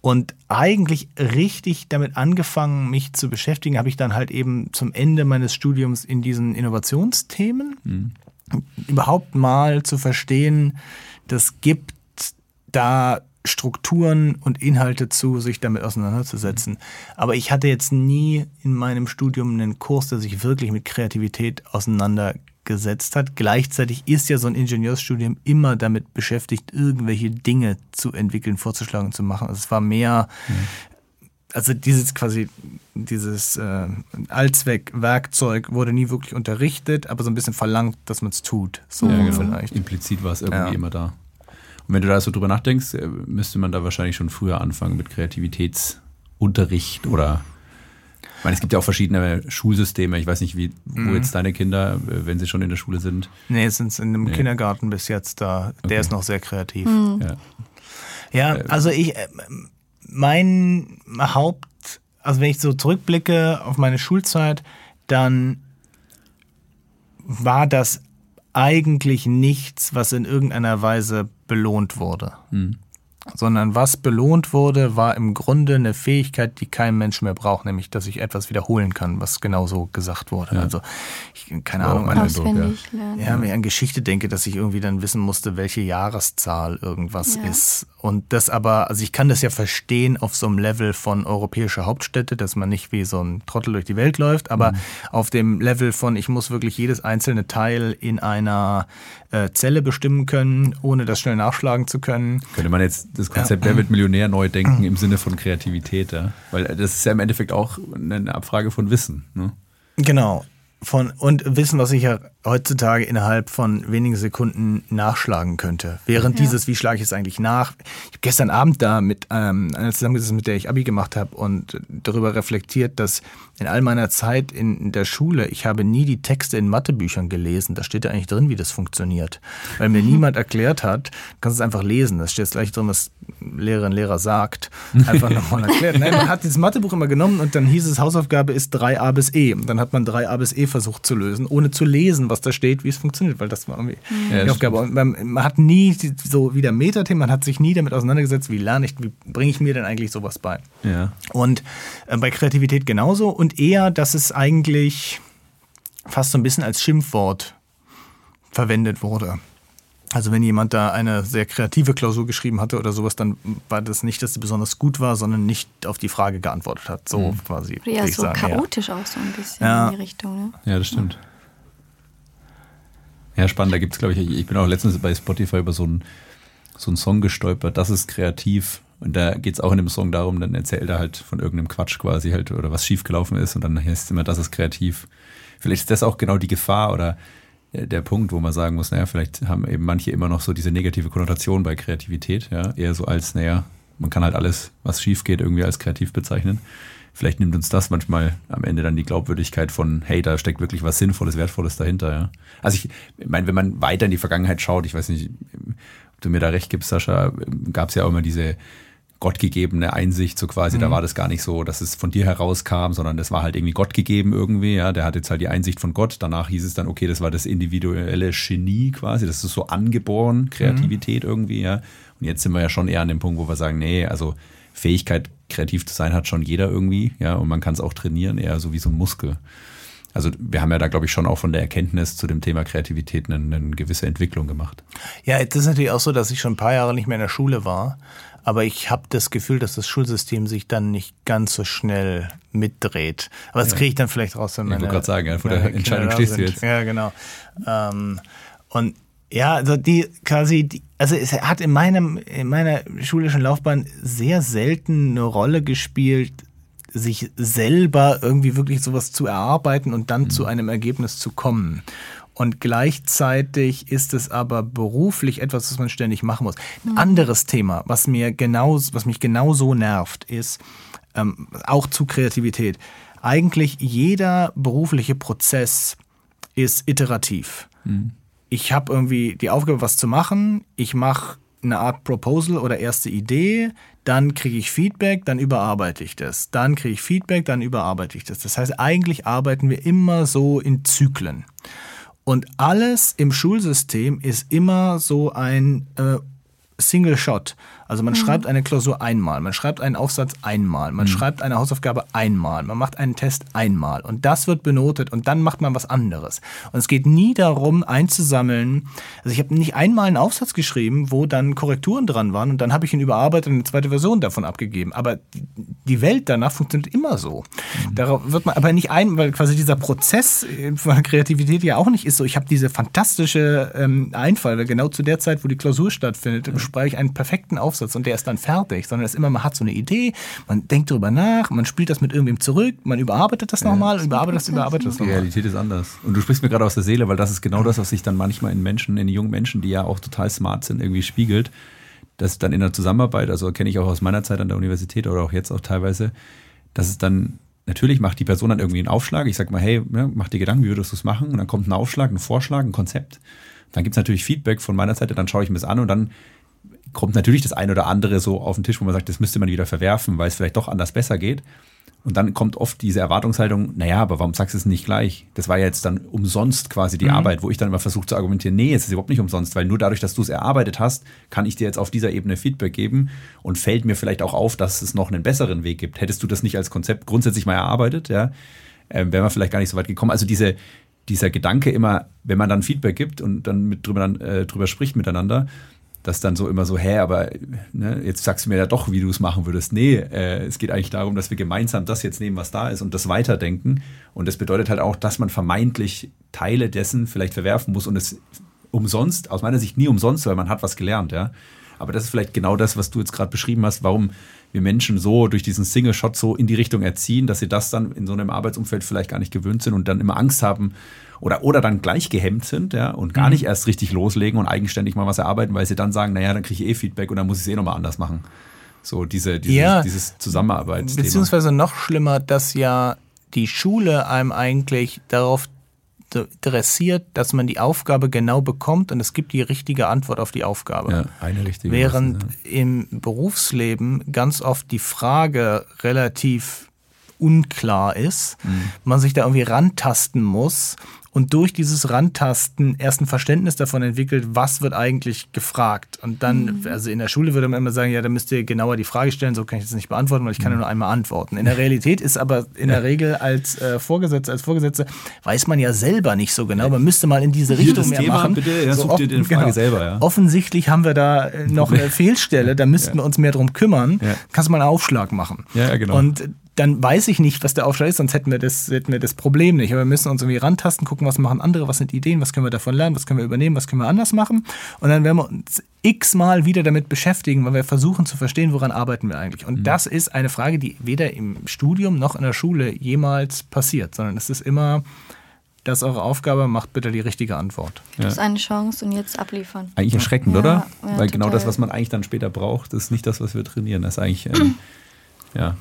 Und eigentlich richtig damit angefangen, mich zu beschäftigen, habe ich dann halt eben zum Ende meines Studiums in diesen Innovationsthemen mhm. überhaupt mal zu verstehen, das gibt da Strukturen und Inhalte zu, sich damit auseinanderzusetzen. Aber ich hatte jetzt nie in meinem Studium einen Kurs, der sich wirklich mit Kreativität auseinandergesetzt hat. Gleichzeitig ist ja so ein Ingenieursstudium immer damit beschäftigt, irgendwelche Dinge zu entwickeln, vorzuschlagen, zu machen. Also es war mehr, also dieses quasi, dieses äh, Allzweck-Werkzeug wurde nie wirklich unterrichtet, aber so ein bisschen verlangt, dass man es tut. So ja, genau. vielleicht. Implizit war es irgendwie ja. immer da. Und wenn du da so drüber nachdenkst, äh, müsste man da wahrscheinlich schon früher anfangen mit Kreativitätsunterricht oder ich meine, es gibt ja auch verschiedene Schulsysteme. Ich weiß nicht, wie, wo mhm. jetzt deine Kinder, äh, wenn sie schon in der Schule sind. Nee, sind in einem nee. Kindergarten bis jetzt da. Der okay. ist noch sehr kreativ. Mhm. Ja. ja, äh, also ich, mein Haupt, also wenn ich so zurückblicke auf meine Schulzeit, dann war das eigentlich nichts, was in irgendeiner Weise belohnt wurde. Mhm sondern was belohnt wurde, war im Grunde eine Fähigkeit, die kein Mensch mehr braucht, nämlich, dass ich etwas wiederholen kann, was genauso gesagt wurde. Ja. Also, ich, keine Ahnung, an, also, ja. ja, wenn ich an Geschichte denke, dass ich irgendwie dann wissen musste, welche Jahreszahl irgendwas ja. ist. Und das aber, also ich kann das ja verstehen auf so einem Level von europäischer Hauptstädte, dass man nicht wie so ein Trottel durch die Welt läuft, aber mhm. auf dem Level von, ich muss wirklich jedes einzelne Teil in einer äh, Zelle bestimmen können, ohne das schnell nachschlagen zu können. Könnte man jetzt das Konzept. Wer wird Millionär neu denken im Sinne von Kreativität, ja? Weil das ist ja im Endeffekt auch eine Abfrage von Wissen. Ne? Genau. Von, und Wissen, was ich ja heutzutage innerhalb von wenigen Sekunden nachschlagen könnte. Während ja. dieses, wie schlage ich es eigentlich nach? Ich habe gestern Abend da mit ähm, einer zusammengesessen, mit der ich Abi gemacht habe und darüber reflektiert, dass in all meiner Zeit in der Schule, ich habe nie die Texte in Mathebüchern gelesen. Da steht ja eigentlich drin, wie das funktioniert. Weil mir niemand erklärt hat, kannst du es einfach lesen. Da steht gleich drin, was Lehrerin, Lehrer sagt. Einfach nochmal erklärt. Nein, man hat dieses Mathebuch immer genommen und dann hieß es, Hausaufgabe ist 3a bis e. Und dann hat man 3a bis e versucht zu lösen, ohne zu lesen, was da steht, wie es funktioniert, weil das war irgendwie ja, die Aufgabe. Und man, man, hat nie so wie der Metathema, man hat sich nie damit auseinandergesetzt, wie lerne ich, wie bringe ich mir denn eigentlich sowas bei. Ja. Und äh, bei Kreativität genauso und eher, dass es eigentlich fast so ein bisschen als Schimpfwort verwendet wurde. Also wenn jemand da eine sehr kreative Klausur geschrieben hatte oder sowas, dann war das nicht, dass sie besonders gut war, sondern nicht auf die Frage geantwortet hat. So mhm. quasi. Ja, so sagen. chaotisch ja. auch so ein bisschen ja. in die Richtung. Ne? Ja, das stimmt. Ja, spannend. Da gibt es, glaube ich, ich bin auch letztens bei Spotify über so einen, so Song gestolpert. Das ist kreativ. Und da geht es auch in dem Song darum, dann erzählt er halt von irgendeinem Quatsch quasi halt oder was schiefgelaufen ist und dann heißt es immer, das ist kreativ. Vielleicht ist das auch genau die Gefahr oder der Punkt, wo man sagen muss, naja, vielleicht haben eben manche immer noch so diese negative Konnotation bei Kreativität, ja, eher so als, naja, man kann halt alles, was schief geht, irgendwie als kreativ bezeichnen. Vielleicht nimmt uns das manchmal am Ende dann die Glaubwürdigkeit von, hey, da steckt wirklich was Sinnvolles, Wertvolles dahinter, ja. Also ich meine, wenn man weiter in die Vergangenheit schaut, ich weiß nicht, ob du mir da recht gibst, Sascha, gab es ja auch immer diese gottgegebene Einsicht, so quasi, mhm. da war das gar nicht so, dass es von dir herauskam, sondern das war halt irgendwie Gott gegeben irgendwie, ja, der hat jetzt halt die Einsicht von Gott, danach hieß es dann, okay, das war das individuelle Genie quasi, das ist so angeboren, Kreativität mhm. irgendwie, ja, und jetzt sind wir ja schon eher an dem Punkt, wo wir sagen, nee, also Fähigkeit, kreativ zu sein, hat schon jeder irgendwie, ja, und man kann es auch trainieren, eher so wie so ein Muskel. Also wir haben ja da, glaube ich, schon auch von der Erkenntnis zu dem Thema Kreativität eine, eine gewisse Entwicklung gemacht. Ja, das ist natürlich auch so, dass ich schon ein paar Jahre nicht mehr in der Schule war aber ich habe das Gefühl, dass das Schulsystem sich dann nicht ganz so schnell mitdreht. Aber das ja. kriege ich dann vielleicht raus. Wenn meine, ich wollte gerade sagen, ja, vor der Entscheidung stehst du jetzt. Ja, genau. Ähm, und ja, also die quasi, die, also es hat in meinem, in meiner schulischen Laufbahn sehr selten eine Rolle gespielt, sich selber irgendwie wirklich sowas zu erarbeiten und dann mhm. zu einem Ergebnis zu kommen. Und gleichzeitig ist es aber beruflich etwas, was man ständig machen muss. Ein mhm. anderes Thema, was mir genau, was mich genauso nervt, ist ähm, auch zu Kreativität. Eigentlich jeder berufliche Prozess ist iterativ. Mhm. Ich habe irgendwie die Aufgabe, was zu machen. Ich mache eine Art Proposal oder erste Idee, dann kriege ich Feedback, dann überarbeite ich das. Dann kriege ich Feedback, dann überarbeite ich das. Das heißt, eigentlich arbeiten wir immer so in Zyklen. Und alles im Schulsystem ist immer so ein äh, Single Shot. Also man mhm. schreibt eine Klausur einmal, man schreibt einen Aufsatz einmal, man mhm. schreibt eine Hausaufgabe einmal, man macht einen Test einmal und das wird benotet und dann macht man was anderes. Und es geht nie darum, einzusammeln. Also ich habe nicht einmal einen Aufsatz geschrieben, wo dann Korrekturen dran waren und dann habe ich ihn überarbeitet und eine zweite Version davon abgegeben. Aber die Welt danach funktioniert immer so. Mhm. Darauf wird man aber nicht ein, weil quasi dieser Prozess von Kreativität ja auch nicht ist so. Ich habe diese fantastische ähm, Einfall, weil genau zu der Zeit, wo die Klausur stattfindet, spreche ich einen perfekten Aufsatz Aufsatz und der ist dann fertig, sondern es ist immer, man hat so eine Idee, man denkt darüber nach, man spielt das mit irgendwem zurück, man überarbeitet das nochmal, ja, überarbeitet das, überarbeitet das nochmal. Die Realität ist anders. Und du sprichst mir gerade aus der Seele, weil das ist genau das, was sich dann manchmal in Menschen, in jungen Menschen, die ja auch total smart sind, irgendwie spiegelt. Das dann in der Zusammenarbeit, also kenne ich auch aus meiner Zeit an der Universität oder auch jetzt auch teilweise, dass es dann natürlich macht die Person dann irgendwie einen Aufschlag. Ich sag mal, hey, ne, mach dir Gedanken, wie würdest du es machen? Und dann kommt ein Aufschlag, ein Vorschlag, ein Konzept. Dann gibt es natürlich Feedback von meiner Seite, dann schaue ich mir das an und dann kommt natürlich das eine oder andere so auf den Tisch, wo man sagt, das müsste man wieder verwerfen, weil es vielleicht doch anders besser geht. Und dann kommt oft diese Erwartungshaltung, naja, aber warum sagst du es nicht gleich? Das war ja jetzt dann umsonst quasi die mhm. Arbeit, wo ich dann immer versuche zu argumentieren, nee, es ist überhaupt nicht umsonst, weil nur dadurch, dass du es erarbeitet hast, kann ich dir jetzt auf dieser Ebene Feedback geben und fällt mir vielleicht auch auf, dass es noch einen besseren Weg gibt. Hättest du das nicht als Konzept grundsätzlich mal erarbeitet, ja, äh, wären wir vielleicht gar nicht so weit gekommen. Also diese, dieser Gedanke immer, wenn man dann Feedback gibt und dann mit drüber, äh, drüber spricht miteinander, das dann so immer so, hä, aber ne, jetzt sagst du mir ja doch, wie du es machen würdest. Nee, äh, es geht eigentlich darum, dass wir gemeinsam das jetzt nehmen, was da ist und das weiterdenken. Und das bedeutet halt auch, dass man vermeintlich Teile dessen vielleicht verwerfen muss und es umsonst, aus meiner Sicht nie umsonst, weil man hat was gelernt, ja. Aber das ist vielleicht genau das, was du jetzt gerade beschrieben hast, warum wir Menschen so durch diesen Single-Shot so in die Richtung erziehen, dass sie das dann in so einem Arbeitsumfeld vielleicht gar nicht gewöhnt sind und dann immer Angst haben, oder, oder dann gleich gehemmt sind ja, und gar mhm. nicht erst richtig loslegen und eigenständig mal was erarbeiten, weil sie dann sagen, naja, dann kriege ich eh Feedback und dann muss ich es eh nochmal anders machen. So diese, diese ja, dieses Zusammenarbeit. Beziehungsweise noch schlimmer, dass ja die Schule einem eigentlich darauf dressiert, dass man die Aufgabe genau bekommt und es gibt die richtige Antwort auf die Aufgabe. Ja, eine richtige. Während ja. im Berufsleben ganz oft die Frage relativ unklar ist, mhm. man sich da irgendwie rantasten muss und durch dieses Randtasten erst ein Verständnis davon entwickelt, was wird eigentlich gefragt. Und dann, mhm. also in der Schule würde man immer sagen, ja, da müsst ihr genauer die Frage stellen, so kann ich das nicht beantworten, weil ich kann ja nur einmal antworten. In der Realität ist aber in der Regel als äh, Vorgesetzter, als Vorgesetzte weiß man ja selber nicht so genau. Man müsste mal in diese Richtung mehr Thema, machen. Bitte, ja, so such dir den Frage genau. selber, ja. Offensichtlich haben wir da äh, noch eine Fehlstelle, da müssten wir uns mehr drum kümmern. Kannst du mal einen Aufschlag machen. Ja, genau. Und dann weiß ich nicht, was der Aufschlag ist, sonst hätten wir das, hätten wir das Problem nicht. Aber wir müssen uns irgendwie rantasten, gucken, was machen andere, was sind Ideen, was können wir davon lernen, was können wir übernehmen, was können wir anders machen. Und dann werden wir uns x-mal wieder damit beschäftigen, weil wir versuchen zu verstehen, woran arbeiten wir eigentlich. Und mhm. das ist eine Frage, die weder im Studium noch in der Schule jemals passiert, sondern es ist immer, das ist eure Aufgabe, macht bitte die richtige Antwort. Das ist eine Chance und jetzt abliefern. Eigentlich erschreckend, ja, oder? Ja, Weil total. genau das, was man eigentlich dann später braucht, ist nicht das, was wir trainieren. Das ist eigentlich, ähm, ja,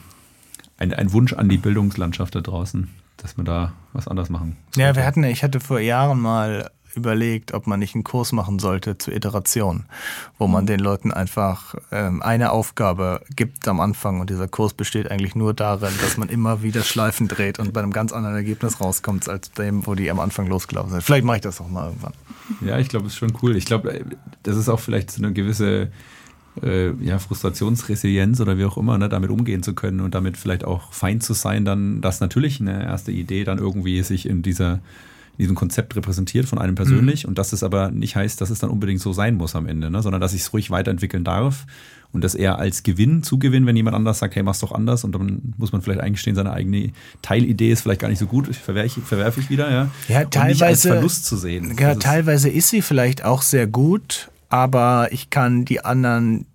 ein, ein Wunsch an die Bildungslandschaft da draußen, dass wir da was anders machen. Ja, wir hatten, ich hatte vor Jahren mal überlegt, ob man nicht einen Kurs machen sollte zur Iteration, wo man den Leuten einfach ähm, eine Aufgabe gibt am Anfang und dieser Kurs besteht eigentlich nur darin, dass man immer wieder Schleifen dreht und bei einem ganz anderen Ergebnis rauskommt als dem, wo die am Anfang losgelaufen sind. Vielleicht mache ich das auch mal irgendwann. Ja, ich glaube, es ist schon cool. Ich glaube, das ist auch vielleicht so eine gewisse äh, ja, Frustrationsresilienz oder wie auch immer, ne, damit umgehen zu können und damit vielleicht auch fein zu sein, dann, dass natürlich eine erste Idee dann irgendwie sich in dieser in diesem Konzept repräsentiert von einem persönlich mhm. und dass es aber nicht heißt, dass es dann unbedingt so sein muss am Ende, ne? sondern dass ich es ruhig weiterentwickeln darf und das eher als Gewinn zugewinn, wenn jemand anders sagt, hey, mach's doch anders und dann muss man vielleicht eingestehen, seine eigene Teilidee ist vielleicht gar nicht so gut, verwerfe ich, verwerfe ich wieder, ja. Ja, teilweise. als Verlust zu sehen. Ja, teilweise ist sie vielleicht auch sehr gut, aber ich kann die anderen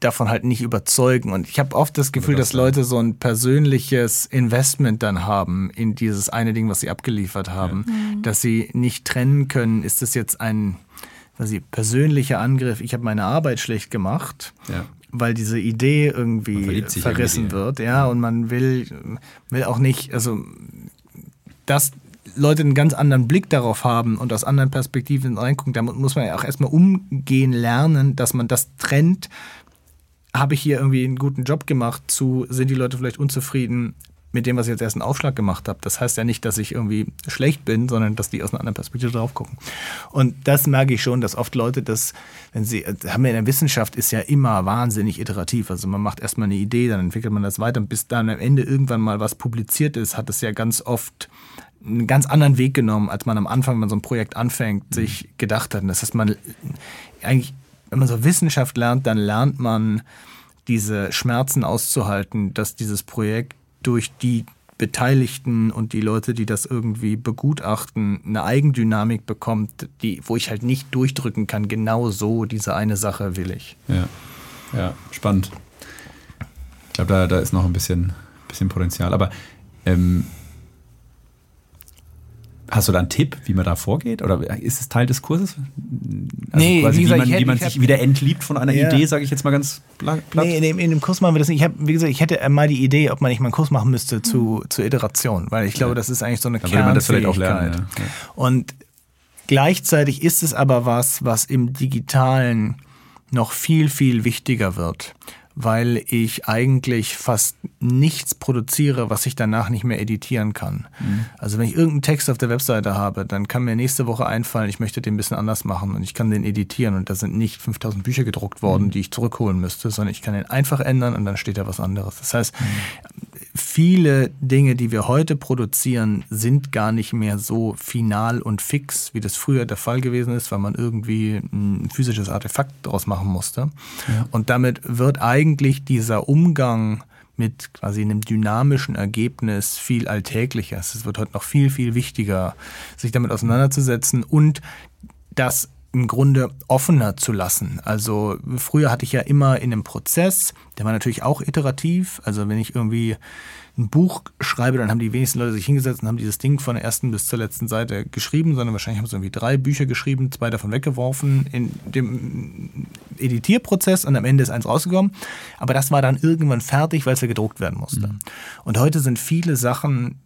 davon halt nicht überzeugen. Und ich habe oft das Gefühl, das dass Leute so ein persönliches Investment dann haben in dieses eine Ding, was sie abgeliefert haben, ja. Mhm. dass sie nicht trennen können, ist das jetzt ein quasi persönlicher Angriff, ich habe meine Arbeit schlecht gemacht. Ja. Weil diese Idee irgendwie verrissen irgendwie. wird, ja, und man will, will auch nicht, also das Leute einen ganz anderen Blick darauf haben und aus anderen Perspektiven reingucken, da muss man ja auch erstmal umgehen lernen, dass man das trennt habe ich hier irgendwie einen guten Job gemacht, zu sind die Leute vielleicht unzufrieden mit dem, was ich jetzt erst einen Aufschlag gemacht habe. Das heißt ja nicht, dass ich irgendwie schlecht bin, sondern dass die aus einer anderen Perspektive drauf gucken. Und das merke ich schon, dass oft Leute das, wenn sie, haben wir in der Wissenschaft ist ja immer wahnsinnig iterativ. Also man macht erstmal eine Idee, dann entwickelt man das weiter und bis dann am Ende irgendwann mal was publiziert ist, hat es ja ganz oft einen ganz anderen Weg genommen, als man am Anfang, wenn man so ein Projekt anfängt, sich gedacht hat. Und das heißt, man eigentlich wenn man so Wissenschaft lernt, dann lernt man diese Schmerzen auszuhalten, dass dieses Projekt durch die Beteiligten und die Leute, die das irgendwie begutachten, eine Eigendynamik bekommt, die, wo ich halt nicht durchdrücken kann, genau so, diese eine Sache will ich. Ja, ja spannend. Ich glaube, da, da ist noch ein bisschen, bisschen Potenzial. Aber ähm, Hast du da einen Tipp, wie man da vorgeht? Oder ist es Teil des Kurses? Also nee, quasi, wie, gesagt, wie man, wie man sich wieder entliebt von einer ja. Idee, sage ich jetzt mal ganz platt. Nee, in dem, in dem, Kurs machen wir das nicht. Ich hab, wie gesagt, ich hätte mal die Idee, ob man nicht mal einen Kurs machen müsste zu, mhm. zur Iteration, weil ich glaube, das ist eigentlich so eine Dann Kernfähigkeit. Man das vielleicht auch lernen, ja. Und gleichzeitig ist es aber was, was im Digitalen noch viel, viel wichtiger wird weil ich eigentlich fast nichts produziere, was ich danach nicht mehr editieren kann. Mhm. Also wenn ich irgendeinen Text auf der Webseite habe, dann kann mir nächste Woche einfallen, ich möchte den ein bisschen anders machen und ich kann den editieren und da sind nicht 5000 Bücher gedruckt worden, mhm. die ich zurückholen müsste, sondern ich kann den einfach ändern und dann steht da was anderes. Das heißt, mhm viele Dinge, die wir heute produzieren, sind gar nicht mehr so final und fix, wie das früher der Fall gewesen ist, weil man irgendwie ein physisches Artefakt daraus machen musste. Ja. Und damit wird eigentlich dieser Umgang mit quasi einem dynamischen Ergebnis viel alltäglicher. Es wird heute noch viel, viel wichtiger, sich damit auseinanderzusetzen und das im Grunde offener zu lassen. Also früher hatte ich ja immer in einem Prozess, der war natürlich auch iterativ. Also wenn ich irgendwie ein Buch schreibe, dann haben die wenigsten Leute sich hingesetzt und haben dieses Ding von der ersten bis zur letzten Seite geschrieben, sondern wahrscheinlich haben sie irgendwie drei Bücher geschrieben, zwei davon weggeworfen in dem Editierprozess und am Ende ist eins rausgekommen. Aber das war dann irgendwann fertig, weil es ja gedruckt werden musste. Mhm. Und heute sind viele Sachen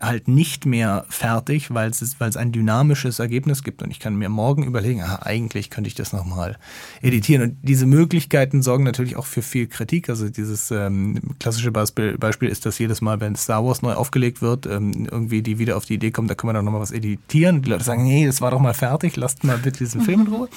halt nicht mehr fertig, weil es, weil es ein dynamisches Ergebnis gibt und ich kann mir morgen überlegen, ah, eigentlich könnte ich das nochmal editieren. Und diese Möglichkeiten sorgen natürlich auch für viel Kritik. Also dieses ähm, klassische Beispiel, Beispiel ist, dass jedes Mal, wenn Star Wars neu aufgelegt wird, ähm, irgendwie die wieder auf die Idee kommt, da können wir doch nochmal was editieren. Die Leute sagen, nee, das war doch mal fertig, lasst mal bitte diesen Film in Ruhe.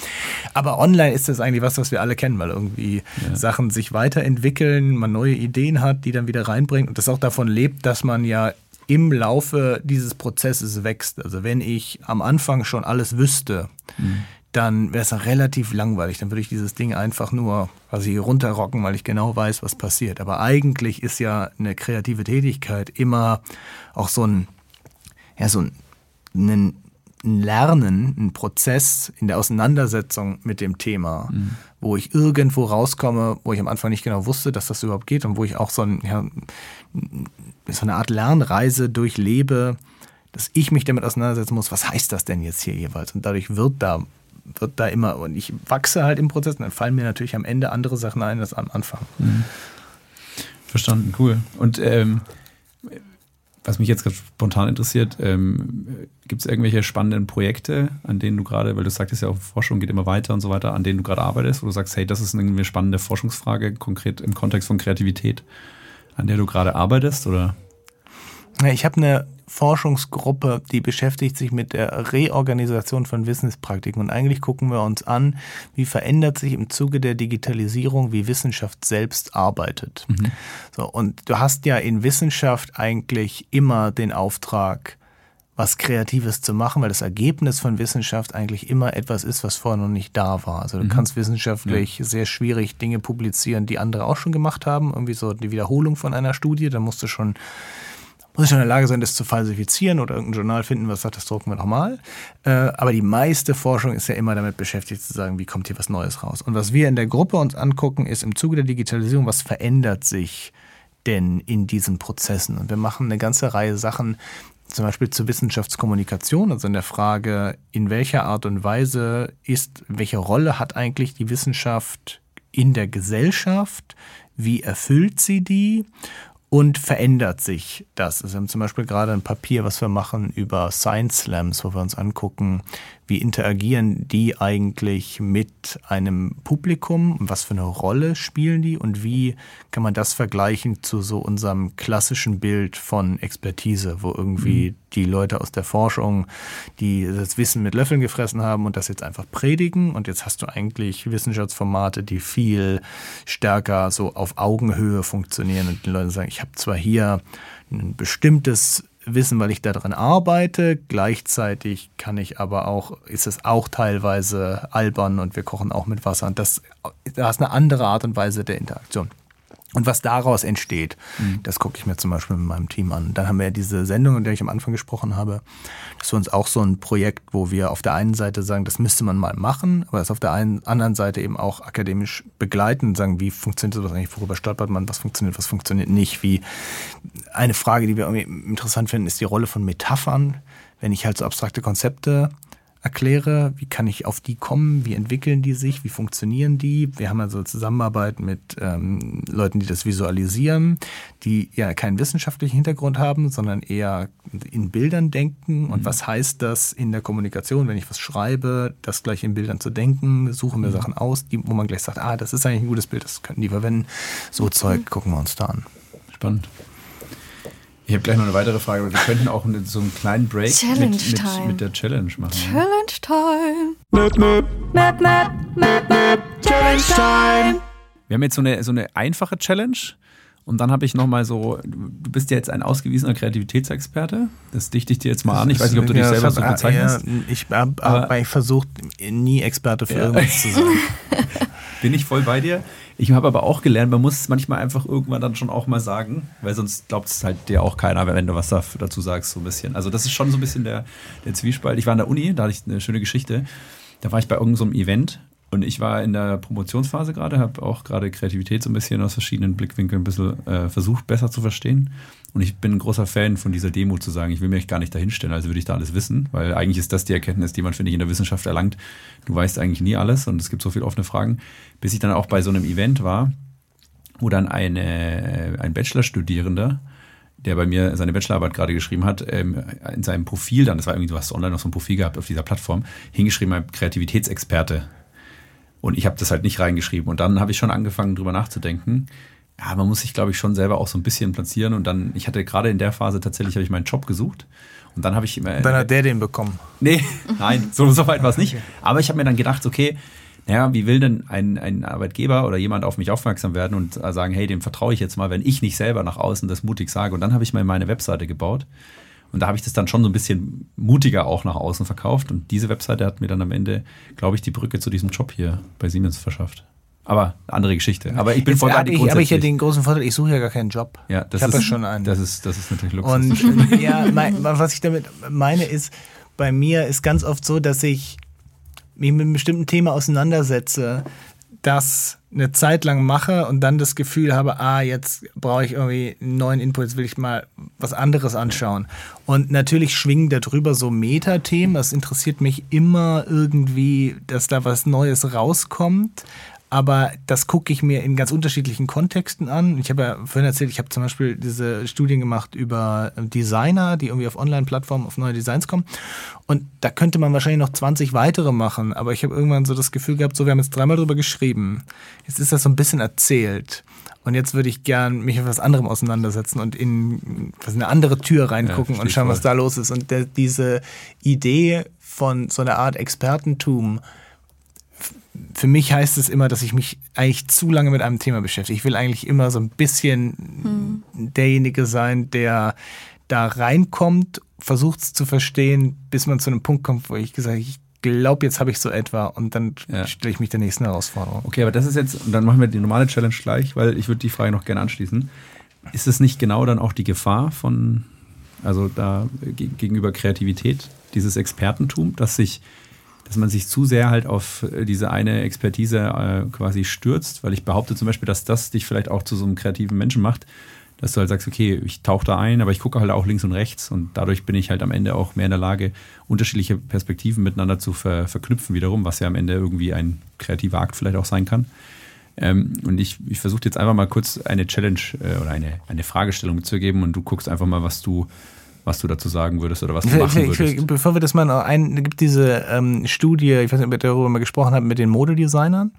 Aber online ist das eigentlich was, was wir alle kennen, weil irgendwie ja. Sachen sich weiterentwickeln, man neue Ideen hat, die dann wieder reinbringt und das auch davon lebt, dass man ja im Laufe dieses Prozesses wächst. Also wenn ich am Anfang schon alles wüsste, mhm. dann wäre es relativ langweilig. Dann würde ich dieses Ding einfach nur quasi runterrocken, weil ich genau weiß, was passiert. Aber eigentlich ist ja eine kreative Tätigkeit immer auch so ein, ja, so ein, ein Lernen, ein Prozess in der Auseinandersetzung mit dem Thema, mhm. wo ich irgendwo rauskomme, wo ich am Anfang nicht genau wusste, dass das überhaupt geht und wo ich auch so, ein, ja, so eine Art Lernreise durchlebe, dass ich mich damit auseinandersetzen muss, was heißt das denn jetzt hier jeweils? Und dadurch wird da, wird da immer, und ich wachse halt im Prozess und dann fallen mir natürlich am Ende andere Sachen ein als am Anfang. Mhm. Verstanden, cool. Und ähm, was mich jetzt spontan interessiert, ähm, gibt es irgendwelche spannenden Projekte, an denen du gerade, weil du sagtest ja auch, Forschung geht immer weiter und so weiter, an denen du gerade arbeitest, wo du sagst, hey, das ist eine spannende Forschungsfrage, konkret im Kontext von Kreativität, an der du gerade arbeitest, oder? Ich habe eine Forschungsgruppe, die beschäftigt sich mit der Reorganisation von Wissenspraktiken. Und eigentlich gucken wir uns an, wie verändert sich im Zuge der Digitalisierung, wie Wissenschaft selbst arbeitet. Mhm. So, und du hast ja in Wissenschaft eigentlich immer den Auftrag, was Kreatives zu machen, weil das Ergebnis von Wissenschaft eigentlich immer etwas ist, was vorher noch nicht da war. Also du mhm. kannst wissenschaftlich ja. sehr schwierig Dinge publizieren, die andere auch schon gemacht haben, irgendwie so die Wiederholung von einer Studie, da musst du schon muss ich in der Lage sein, das zu falsifizieren oder irgendein Journal finden, was sagt, das drucken wir nochmal. Äh, aber die meiste Forschung ist ja immer damit beschäftigt zu sagen, wie kommt hier was Neues raus. Und was wir in der Gruppe uns angucken, ist im Zuge der Digitalisierung, was verändert sich denn in diesen Prozessen? Und wir machen eine ganze Reihe Sachen, zum Beispiel zur Wissenschaftskommunikation, also in der Frage, in welcher Art und Weise ist, welche Rolle hat eigentlich die Wissenschaft in der Gesellschaft? Wie erfüllt sie die? Und verändert sich das. Also wir haben zum Beispiel gerade ein Papier, was wir machen über Science Slams, wo wir uns angucken, wie interagieren die eigentlich mit einem Publikum? Was für eine Rolle spielen die? Und wie kann man das vergleichen zu so unserem klassischen Bild von Expertise, wo irgendwie mhm. die Leute aus der Forschung, die das Wissen mit Löffeln gefressen haben und das jetzt einfach predigen? Und jetzt hast du eigentlich Wissenschaftsformate, die viel stärker so auf Augenhöhe funktionieren und die Leute sagen, ich habe zwar hier ein bestimmtes wissen, weil ich daran arbeite. Gleichzeitig kann ich aber auch, ist es auch teilweise albern und wir kochen auch mit Wasser. Und das, das ist eine andere Art und Weise der Interaktion. Und was daraus entsteht, mhm. das gucke ich mir zum Beispiel mit meinem Team an. Dann haben wir ja diese Sendung, in der ich am Anfang gesprochen habe. Das ist für uns auch so ein Projekt, wo wir auf der einen Seite sagen, das müsste man mal machen, aber das auf der einen, anderen Seite eben auch akademisch begleiten und sagen, wie funktioniert sowas eigentlich, worüber stolpert man, was funktioniert, was funktioniert nicht. Wie eine Frage, die wir irgendwie interessant finden, ist die Rolle von Metaphern. Wenn ich halt so abstrakte Konzepte erkläre, wie kann ich auf die kommen, wie entwickeln die sich, wie funktionieren die. Wir haben also Zusammenarbeit mit ähm, Leuten, die das visualisieren, die ja keinen wissenschaftlichen Hintergrund haben, sondern eher in Bildern denken. Und mhm. was heißt das in der Kommunikation, wenn ich was schreibe, das gleich in Bildern zu denken, suchen wir mhm. Sachen aus, die, wo man gleich sagt, ah, das ist eigentlich ein gutes Bild, das könnten die verwenden. So Zeug gucken wir uns da an. Spannend. Ich habe gleich noch eine weitere Frage, aber wir könnten auch so einen kleinen Break Challenge mit, Time. mit, der Challenge machen. Challenge Time. Map, map, map, map, map, map, Challenge Time. Wir haben jetzt so eine, so eine einfache Challenge. Und dann habe ich nochmal so, du bist ja jetzt ein ausgewiesener Kreativitätsexperte. Das dichte ich dir jetzt mal an. Ich weiß nicht, ob du dich selber so bezeichnest. Ja, ich habe versucht, nie Experte für ja. irgendwas zu sein. Bin ich voll bei dir. Ich habe aber auch gelernt, man muss es manchmal einfach irgendwann dann schon auch mal sagen, weil sonst glaubt es halt dir auch keiner, wenn du was dazu sagst, so ein bisschen. Also das ist schon so ein bisschen der, der Zwiespalt. Ich war an der Uni, da hatte ich eine schöne Geschichte. Da war ich bei irgendeinem so Event und ich war in der Promotionsphase gerade, habe auch gerade Kreativität so ein bisschen aus verschiedenen Blickwinkeln ein bisschen äh, versucht, besser zu verstehen. Und ich bin ein großer Fan von dieser Demo zu sagen, ich will mich gar nicht dahinstellen, also würde ich da alles wissen, weil eigentlich ist das die Erkenntnis, die man, finde ich, in der Wissenschaft erlangt. Du weißt eigentlich nie alles und es gibt so viele offene Fragen. Bis ich dann auch bei so einem Event war, wo dann eine, ein Bachelorstudierender der bei mir seine Bachelorarbeit gerade geschrieben hat, ähm, in seinem Profil dann, das war irgendwie, du hast online noch so ein Profil gehabt auf dieser Plattform, hingeschrieben, Kreativitätsexperte. Und ich habe das halt nicht reingeschrieben. Und dann habe ich schon angefangen, drüber nachzudenken. Ja, man muss sich, glaube ich, schon selber auch so ein bisschen platzieren. Und dann, ich hatte gerade in der Phase tatsächlich, habe ich meinen Job gesucht. Und dann habe ich immer. Dann hat der den bekommen. Nee, nein, so, so weit war es nicht. Aber ich habe mir dann gedacht, okay, naja, wie will denn ein, ein Arbeitgeber oder jemand auf mich aufmerksam werden und sagen, hey, dem vertraue ich jetzt mal, wenn ich nicht selber nach außen das mutig sage. Und dann habe ich mal meine Webseite gebaut. Und da habe ich das dann schon so ein bisschen mutiger auch nach außen verkauft. Und diese Webseite hat mir dann am Ende, glaube ich, die Brücke zu diesem Job hier bei Siemens verschafft. Aber andere Geschichte. Aber ich bin voll bei dir. Aber ich hätte den großen Vorteil, ich suche ja gar keinen Job. Ja, das ich habe ja schon einen. Das ist, das ist natürlich Luxus. Und ja, mein, was ich damit meine ist, bei mir ist ganz oft so, dass ich mich mit einem bestimmten Thema auseinandersetze, das eine Zeit lang mache und dann das Gefühl habe, ah, jetzt brauche ich irgendwie einen neuen Input, jetzt will ich mal was anderes anschauen. Und natürlich schwingen darüber so Metathemen. Das interessiert mich immer irgendwie, dass da was Neues rauskommt aber das gucke ich mir in ganz unterschiedlichen Kontexten an. Ich habe ja vorhin erzählt, ich habe zum Beispiel diese Studien gemacht über Designer, die irgendwie auf Online-Plattformen auf neue Designs kommen. Und da könnte man wahrscheinlich noch 20 weitere machen, aber ich habe irgendwann so das Gefühl gehabt, so wir haben jetzt dreimal drüber geschrieben. Jetzt ist das so ein bisschen erzählt. Und jetzt würde ich gern mich mit was anderem auseinandersetzen und in was eine andere Tür reingucken ja, und schauen, was da los ist. Und der, diese Idee von so einer Art Expertentum, für mich heißt es immer, dass ich mich eigentlich zu lange mit einem Thema beschäftige. Ich will eigentlich immer so ein bisschen hm. derjenige sein, der da reinkommt, versucht es zu verstehen, bis man zu einem Punkt kommt, wo ich gesagt habe, ich glaube, jetzt habe ich so etwa und dann ja. stelle ich mich der nächsten Herausforderung. Okay, aber das ist jetzt, und dann machen wir die normale Challenge gleich, weil ich würde die Frage noch gerne anschließen. Ist es nicht genau dann auch die Gefahr von, also da gegenüber Kreativität, dieses Expertentum, dass sich dass man sich zu sehr halt auf äh, diese eine Expertise äh, quasi stürzt, weil ich behaupte zum Beispiel, dass das dich vielleicht auch zu so einem kreativen Menschen macht, dass du halt sagst, okay, ich tauche da ein, aber ich gucke halt auch links und rechts und dadurch bin ich halt am Ende auch mehr in der Lage, unterschiedliche Perspektiven miteinander zu ver verknüpfen wiederum, was ja am Ende irgendwie ein kreativer Akt vielleicht auch sein kann. Ähm, und ich, ich versuche jetzt einfach mal kurz eine Challenge äh, oder eine, eine Fragestellung mitzugeben und du guckst einfach mal, was du was du dazu sagen würdest oder was du machen würdest. Bevor wir das mal ein, gibt diese ähm, Studie, ich weiß nicht, ob wir darüber mal gesprochen haben, mit den Modedesignern,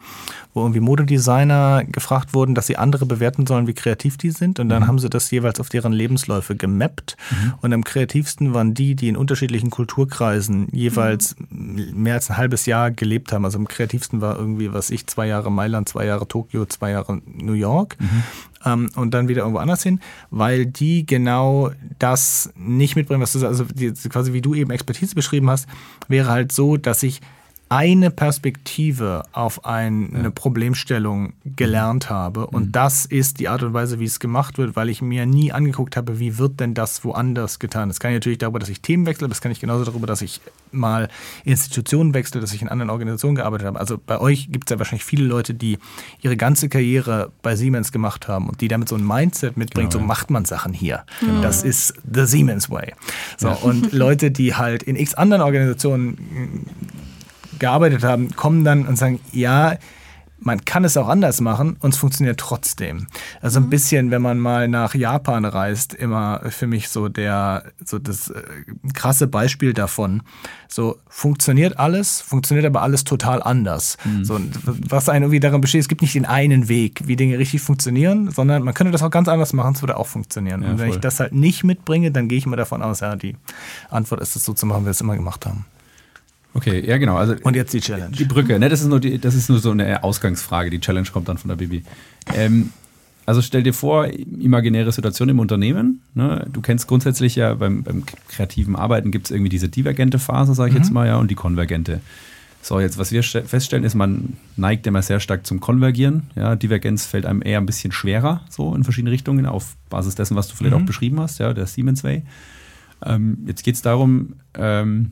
wo irgendwie Modedesigner gefragt wurden, dass sie andere bewerten sollen, wie kreativ die sind. Und dann mhm. haben sie das jeweils auf deren Lebensläufe gemappt. Mhm. Und am kreativsten waren die, die in unterschiedlichen Kulturkreisen jeweils mhm. mehr als ein halbes Jahr gelebt haben. Also am kreativsten war irgendwie, was ich, zwei Jahre Mailand, zwei Jahre Tokio, zwei Jahre New York. Ähm, und dann wieder irgendwo anders hin, weil die genau das nicht mitbringen, was du sagst. Also die, quasi wie du eben Expertise beschrieben hast, wäre halt so, dass ich eine Perspektive auf ein, eine Problemstellung gelernt habe. Und mhm. das ist die Art und Weise, wie es gemacht wird, weil ich mir nie angeguckt habe, wie wird denn das woanders getan. Das kann ich natürlich darüber, dass ich Themen wechsle, das kann ich genauso darüber, dass ich mal Institutionen wechsle, dass ich in anderen Organisationen gearbeitet habe. Also bei euch gibt es ja wahrscheinlich viele Leute, die ihre ganze Karriere bei Siemens gemacht haben und die damit so ein Mindset mitbringen, genau, so macht man Sachen hier. Genau. Das ist the Siemens Way. So, ja. Und Leute, die halt in x anderen Organisationen gearbeitet haben, kommen dann und sagen, ja, man kann es auch anders machen und es funktioniert trotzdem. Also ein mhm. bisschen, wenn man mal nach Japan reist, immer für mich so der, so das äh, krasse Beispiel davon. So funktioniert alles, funktioniert aber alles total anders. Mhm. So, was einen irgendwie daran besteht, es gibt nicht den einen Weg, wie Dinge richtig funktionieren, sondern man könnte das auch ganz anders machen, es würde auch funktionieren. Ja, und wenn voll. ich das halt nicht mitbringe, dann gehe ich immer davon aus, ja, die Antwort ist es so zu machen, wie wir es immer gemacht haben. Okay, ja genau. Also und jetzt die Challenge. Die Brücke, ne? Das ist nur, die, das ist nur so eine Ausgangsfrage. Die Challenge kommt dann von der Bibi. Ähm, also stell dir vor, imaginäre Situation im Unternehmen. Ne? Du kennst grundsätzlich ja beim, beim kreativen Arbeiten gibt es irgendwie diese divergente Phase, sage ich mhm. jetzt mal, ja, und die konvergente. So, jetzt, was wir feststellen, ist, man neigt immer sehr stark zum Konvergieren. Ja, Divergenz fällt einem eher ein bisschen schwerer, so in verschiedene Richtungen, auf Basis dessen, was du vielleicht mhm. auch beschrieben hast, ja, der Siemens Way. Ähm, jetzt geht es darum, ähm,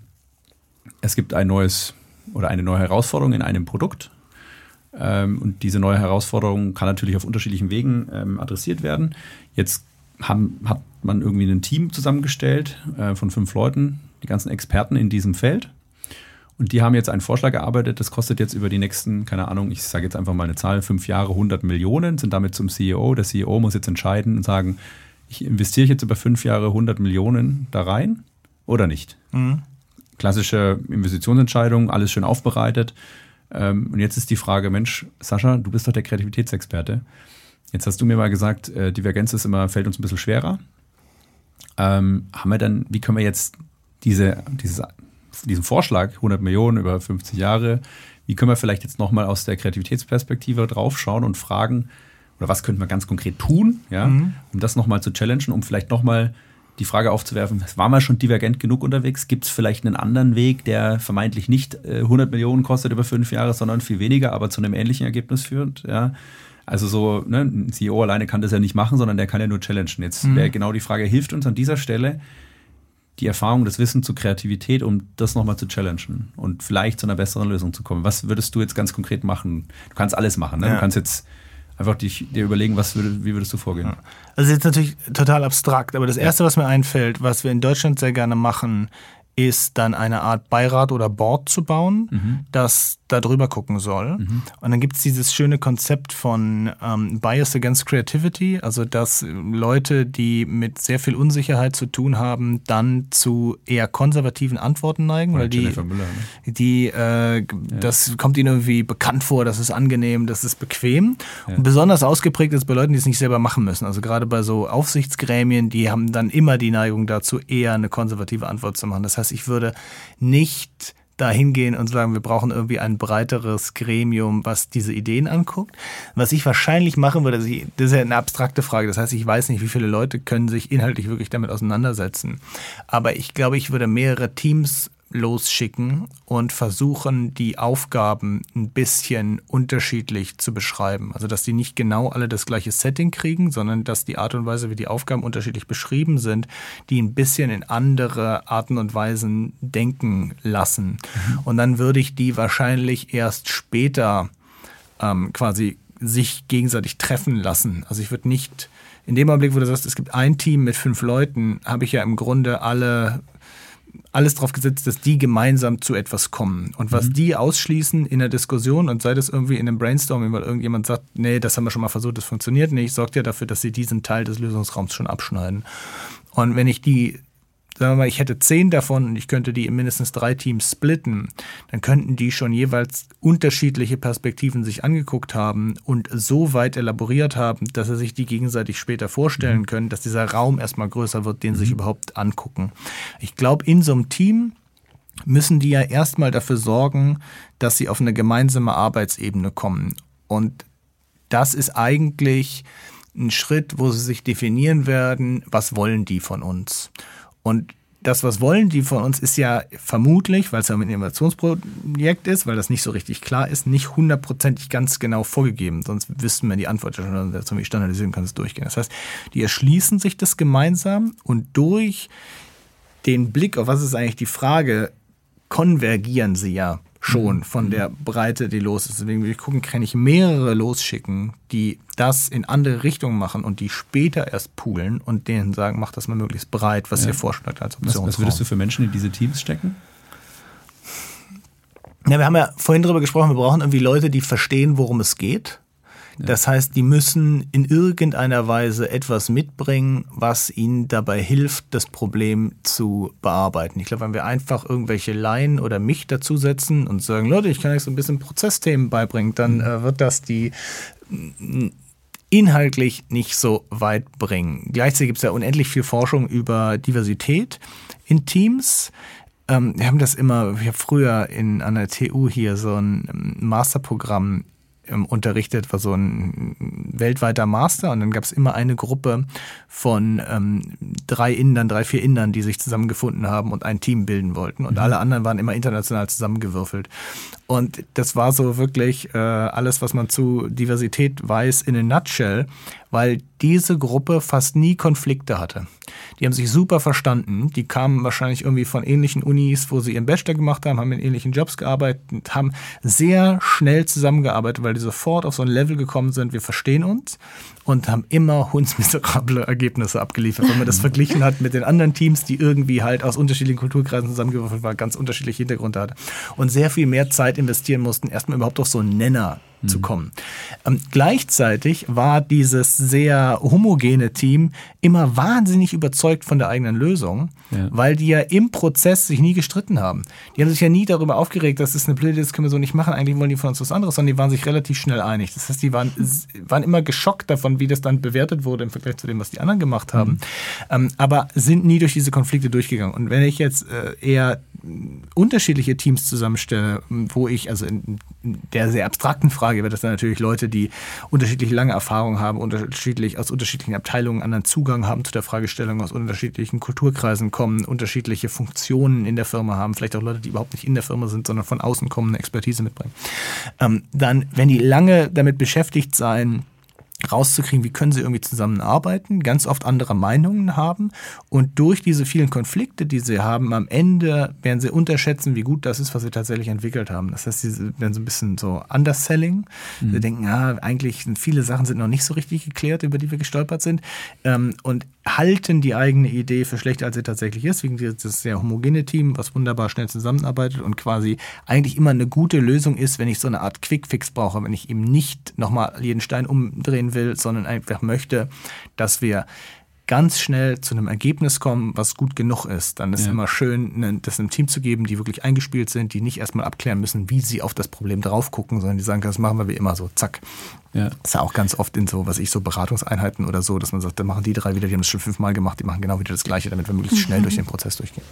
es gibt ein neues oder eine neue Herausforderung in einem Produkt. Ähm, und diese neue Herausforderung kann natürlich auf unterschiedlichen Wegen ähm, adressiert werden. Jetzt haben, hat man irgendwie ein Team zusammengestellt äh, von fünf Leuten, die ganzen Experten in diesem Feld. Und die haben jetzt einen Vorschlag erarbeitet, das kostet jetzt über die nächsten, keine Ahnung, ich sage jetzt einfach mal eine Zahl, fünf Jahre 100 Millionen, sind damit zum CEO. Der CEO muss jetzt entscheiden und sagen, ich investiere jetzt über fünf Jahre 100 Millionen da rein oder nicht? Mhm. Klassische Investitionsentscheidung, alles schön aufbereitet. Ähm, und jetzt ist die Frage, Mensch, Sascha, du bist doch der Kreativitätsexperte. Jetzt hast du mir mal gesagt, äh, Divergenz ist immer, fällt uns ein bisschen schwerer. Ähm, haben wir dann, wie können wir jetzt diese, dieses, diesen Vorschlag, 100 Millionen über 50 Jahre, wie können wir vielleicht jetzt nochmal aus der Kreativitätsperspektive draufschauen und fragen, oder was könnten wir ganz konkret tun, ja, mhm. um das nochmal zu challengen, um vielleicht nochmal die Frage aufzuwerfen, waren wir schon divergent genug unterwegs? Gibt es vielleicht einen anderen Weg, der vermeintlich nicht 100 äh, Millionen kostet über fünf Jahre, sondern viel weniger, aber zu einem ähnlichen Ergebnis führt? Ja? Also so, ne, ein CEO alleine kann das ja nicht machen, sondern der kann ja nur challengen. Jetzt mhm. wäre genau die Frage, hilft uns an dieser Stelle die Erfahrung, das Wissen zur Kreativität, um das nochmal zu challengen und vielleicht zu einer besseren Lösung zu kommen? Was würdest du jetzt ganz konkret machen? Du kannst alles machen. Ne? Ja. Du kannst jetzt einfach dich, dir überlegen, was würde, wie würdest du vorgehen? Ja. Also jetzt natürlich total abstrakt, aber das Erste, was mir einfällt, was wir in Deutschland sehr gerne machen, ist dann eine Art Beirat oder Board zu bauen, mhm. das da drüber gucken soll. Mhm. Und dann gibt es dieses schöne Konzept von ähm, Bias Against Creativity, also dass Leute, die mit sehr viel Unsicherheit zu tun haben, dann zu eher konservativen Antworten neigen, Oder weil die, Müller, ne? die äh, ja. das kommt ihnen irgendwie bekannt vor, das ist angenehm, das ist bequem. Ja. Und besonders ausgeprägt ist bei Leuten, die es nicht selber machen müssen. Also gerade bei so Aufsichtsgremien, die haben dann immer die Neigung dazu, eher eine konservative Antwort zu machen. Das heißt, ich würde nicht da hingehen und sagen, wir brauchen irgendwie ein breiteres Gremium, was diese Ideen anguckt. Was ich wahrscheinlich machen würde, das ist ja eine abstrakte Frage. Das heißt, ich weiß nicht, wie viele Leute können sich inhaltlich wirklich damit auseinandersetzen. Aber ich glaube, ich würde mehrere Teams losschicken und versuchen, die Aufgaben ein bisschen unterschiedlich zu beschreiben. Also, dass die nicht genau alle das gleiche Setting kriegen, sondern dass die Art und Weise, wie die Aufgaben unterschiedlich beschrieben sind, die ein bisschen in andere Arten und Weisen denken lassen. Mhm. Und dann würde ich die wahrscheinlich erst später ähm, quasi sich gegenseitig treffen lassen. Also ich würde nicht, in dem Augenblick, wo du sagst, es gibt ein Team mit fünf Leuten, habe ich ja im Grunde alle alles darauf gesetzt, dass die gemeinsam zu etwas kommen. Und was mhm. die ausschließen in der Diskussion und sei das irgendwie in einem Brainstorming, weil irgendjemand sagt, nee, das haben wir schon mal versucht, das funktioniert nicht, sorgt ja dafür, dass sie diesen Teil des Lösungsraums schon abschneiden. Und wenn ich die sagen wir mal, ich hätte zehn davon und ich könnte die in mindestens drei Teams splitten, dann könnten die schon jeweils unterschiedliche Perspektiven sich angeguckt haben und so weit elaboriert haben, dass sie sich die gegenseitig später vorstellen mhm. können, dass dieser Raum erstmal größer wird, den sie sich mhm. überhaupt angucken. Ich glaube, in so einem Team müssen die ja erstmal dafür sorgen, dass sie auf eine gemeinsame Arbeitsebene kommen. Und das ist eigentlich ein Schritt, wo sie sich definieren werden, was wollen die von uns. Und das, was wollen die von uns, ist ja vermutlich, weil es ja ein Innovationsprojekt ist, weil das nicht so richtig klar ist, nicht hundertprozentig ganz genau vorgegeben. Sonst wüssten wir die Antwort schon, zum Beispiel standardisieren kann es durchgehen. Das heißt, die erschließen sich das gemeinsam und durch den Blick auf was ist eigentlich die Frage, konvergieren sie ja schon mhm. von der Breite, die los ist. Deswegen würde ich gucken, kann ich mehrere losschicken, die das in andere Richtungen machen und die später erst poolen und denen sagen, mach das mal möglichst breit, was ja. ihr vorschlägt als Option. Was, was würdest du für Menschen in diese Teams stecken? Ja, wir haben ja vorhin darüber gesprochen, wir brauchen irgendwie Leute, die verstehen, worum es geht das heißt, die müssen in irgendeiner Weise etwas mitbringen, was ihnen dabei hilft, das Problem zu bearbeiten. Ich glaube, wenn wir einfach irgendwelche Laien oder mich dazusetzen und sagen, Leute, ich kann euch so ein bisschen Prozessthemen beibringen, dann mhm. äh, wird das die inhaltlich nicht so weit bringen. Gleichzeitig gibt es ja unendlich viel Forschung über Diversität in Teams. Ähm, wir haben das immer, ich habe früher in, an der TU hier so ein Masterprogramm ähm, unterrichtet, war so ein weltweiter Master und dann gab es immer eine Gruppe von ähm, drei Indern, drei, vier Indern, die sich zusammengefunden haben und ein Team bilden wollten und mhm. alle anderen waren immer international zusammengewürfelt. Und das war so wirklich äh, alles, was man zu Diversität weiß, in a nutshell, weil diese Gruppe fast nie Konflikte hatte. Die haben sich super verstanden. Die kamen wahrscheinlich irgendwie von ähnlichen Unis, wo sie ihren Bachelor gemacht haben, haben in ähnlichen Jobs gearbeitet, haben sehr schnell zusammengearbeitet, weil die sofort auf so ein Level gekommen sind, wir verstehen uns und haben immer hundsmiserable Ergebnisse abgeliefert. Wenn man das verglichen hat mit den anderen Teams, die irgendwie halt aus unterschiedlichen Kulturkreisen zusammengewürfelt waren, ganz unterschiedliche Hintergründe hatten und sehr viel mehr Zeit investieren mussten, erstmal überhaupt auf so einen Nenner mhm. zu kommen. Ähm, gleichzeitig war dieses sehr homogene Team immer wahnsinnig überzeugt von der eigenen Lösung, ja. weil die ja im Prozess sich nie gestritten haben. Die haben sich ja nie darüber aufgeregt, das ist eine Blöde, das können wir so nicht machen, eigentlich wollen die von uns was anderes, sondern die waren sich relativ schnell einig. Das heißt, die waren, waren immer geschockt davon, wie das dann bewertet wurde im Vergleich zu dem, was die anderen gemacht haben, mhm. ähm, aber sind nie durch diese Konflikte durchgegangen. Und wenn ich jetzt äh, eher unterschiedliche Teams zusammenstelle, wo ich, also in der sehr abstrakten Frage wird das dann natürlich Leute, die unterschiedlich lange Erfahrung haben, unterschiedlich aus unterschiedlichen Abteilungen anderen Zugang haben zu der Fragestellung, aus unterschiedlichen Kulturkreisen kommen, unterschiedliche Funktionen in der Firma haben, vielleicht auch Leute, die überhaupt nicht in der Firma sind, sondern von außen kommen, eine Expertise mitbringen. Ähm, dann, wenn die lange damit beschäftigt sein, rauszukriegen, wie können sie irgendwie zusammenarbeiten, ganz oft andere Meinungen haben und durch diese vielen Konflikte, die sie haben, am Ende werden sie unterschätzen, wie gut das ist, was sie tatsächlich entwickelt haben. Das heißt, sie werden so ein bisschen so underselling. Mhm. Sie denken, ja, eigentlich sind viele Sachen sind noch nicht so richtig geklärt, über die wir gestolpert sind ähm, und halten die eigene Idee für schlechter, als sie tatsächlich ist, wegen dieses sehr homogene Team, was wunderbar schnell zusammenarbeitet und quasi eigentlich immer eine gute Lösung ist, wenn ich so eine Art Quickfix brauche, wenn ich eben nicht nochmal jeden Stein umdrehen will, sondern einfach möchte, dass wir ganz schnell zu einem Ergebnis kommen, was gut genug ist, dann ist ja. immer schön, ne, das einem Team zu geben, die wirklich eingespielt sind, die nicht erstmal abklären müssen, wie sie auf das Problem drauf gucken, sondern die sagen, das machen wir wie immer so, zack. Ja. Das ist ja auch ganz oft in so, was ich so Beratungseinheiten oder so, dass man sagt, dann machen die drei wieder, die haben es schon fünfmal gemacht, die machen genau wieder das Gleiche, damit wir möglichst schnell durch den Prozess durchgehen.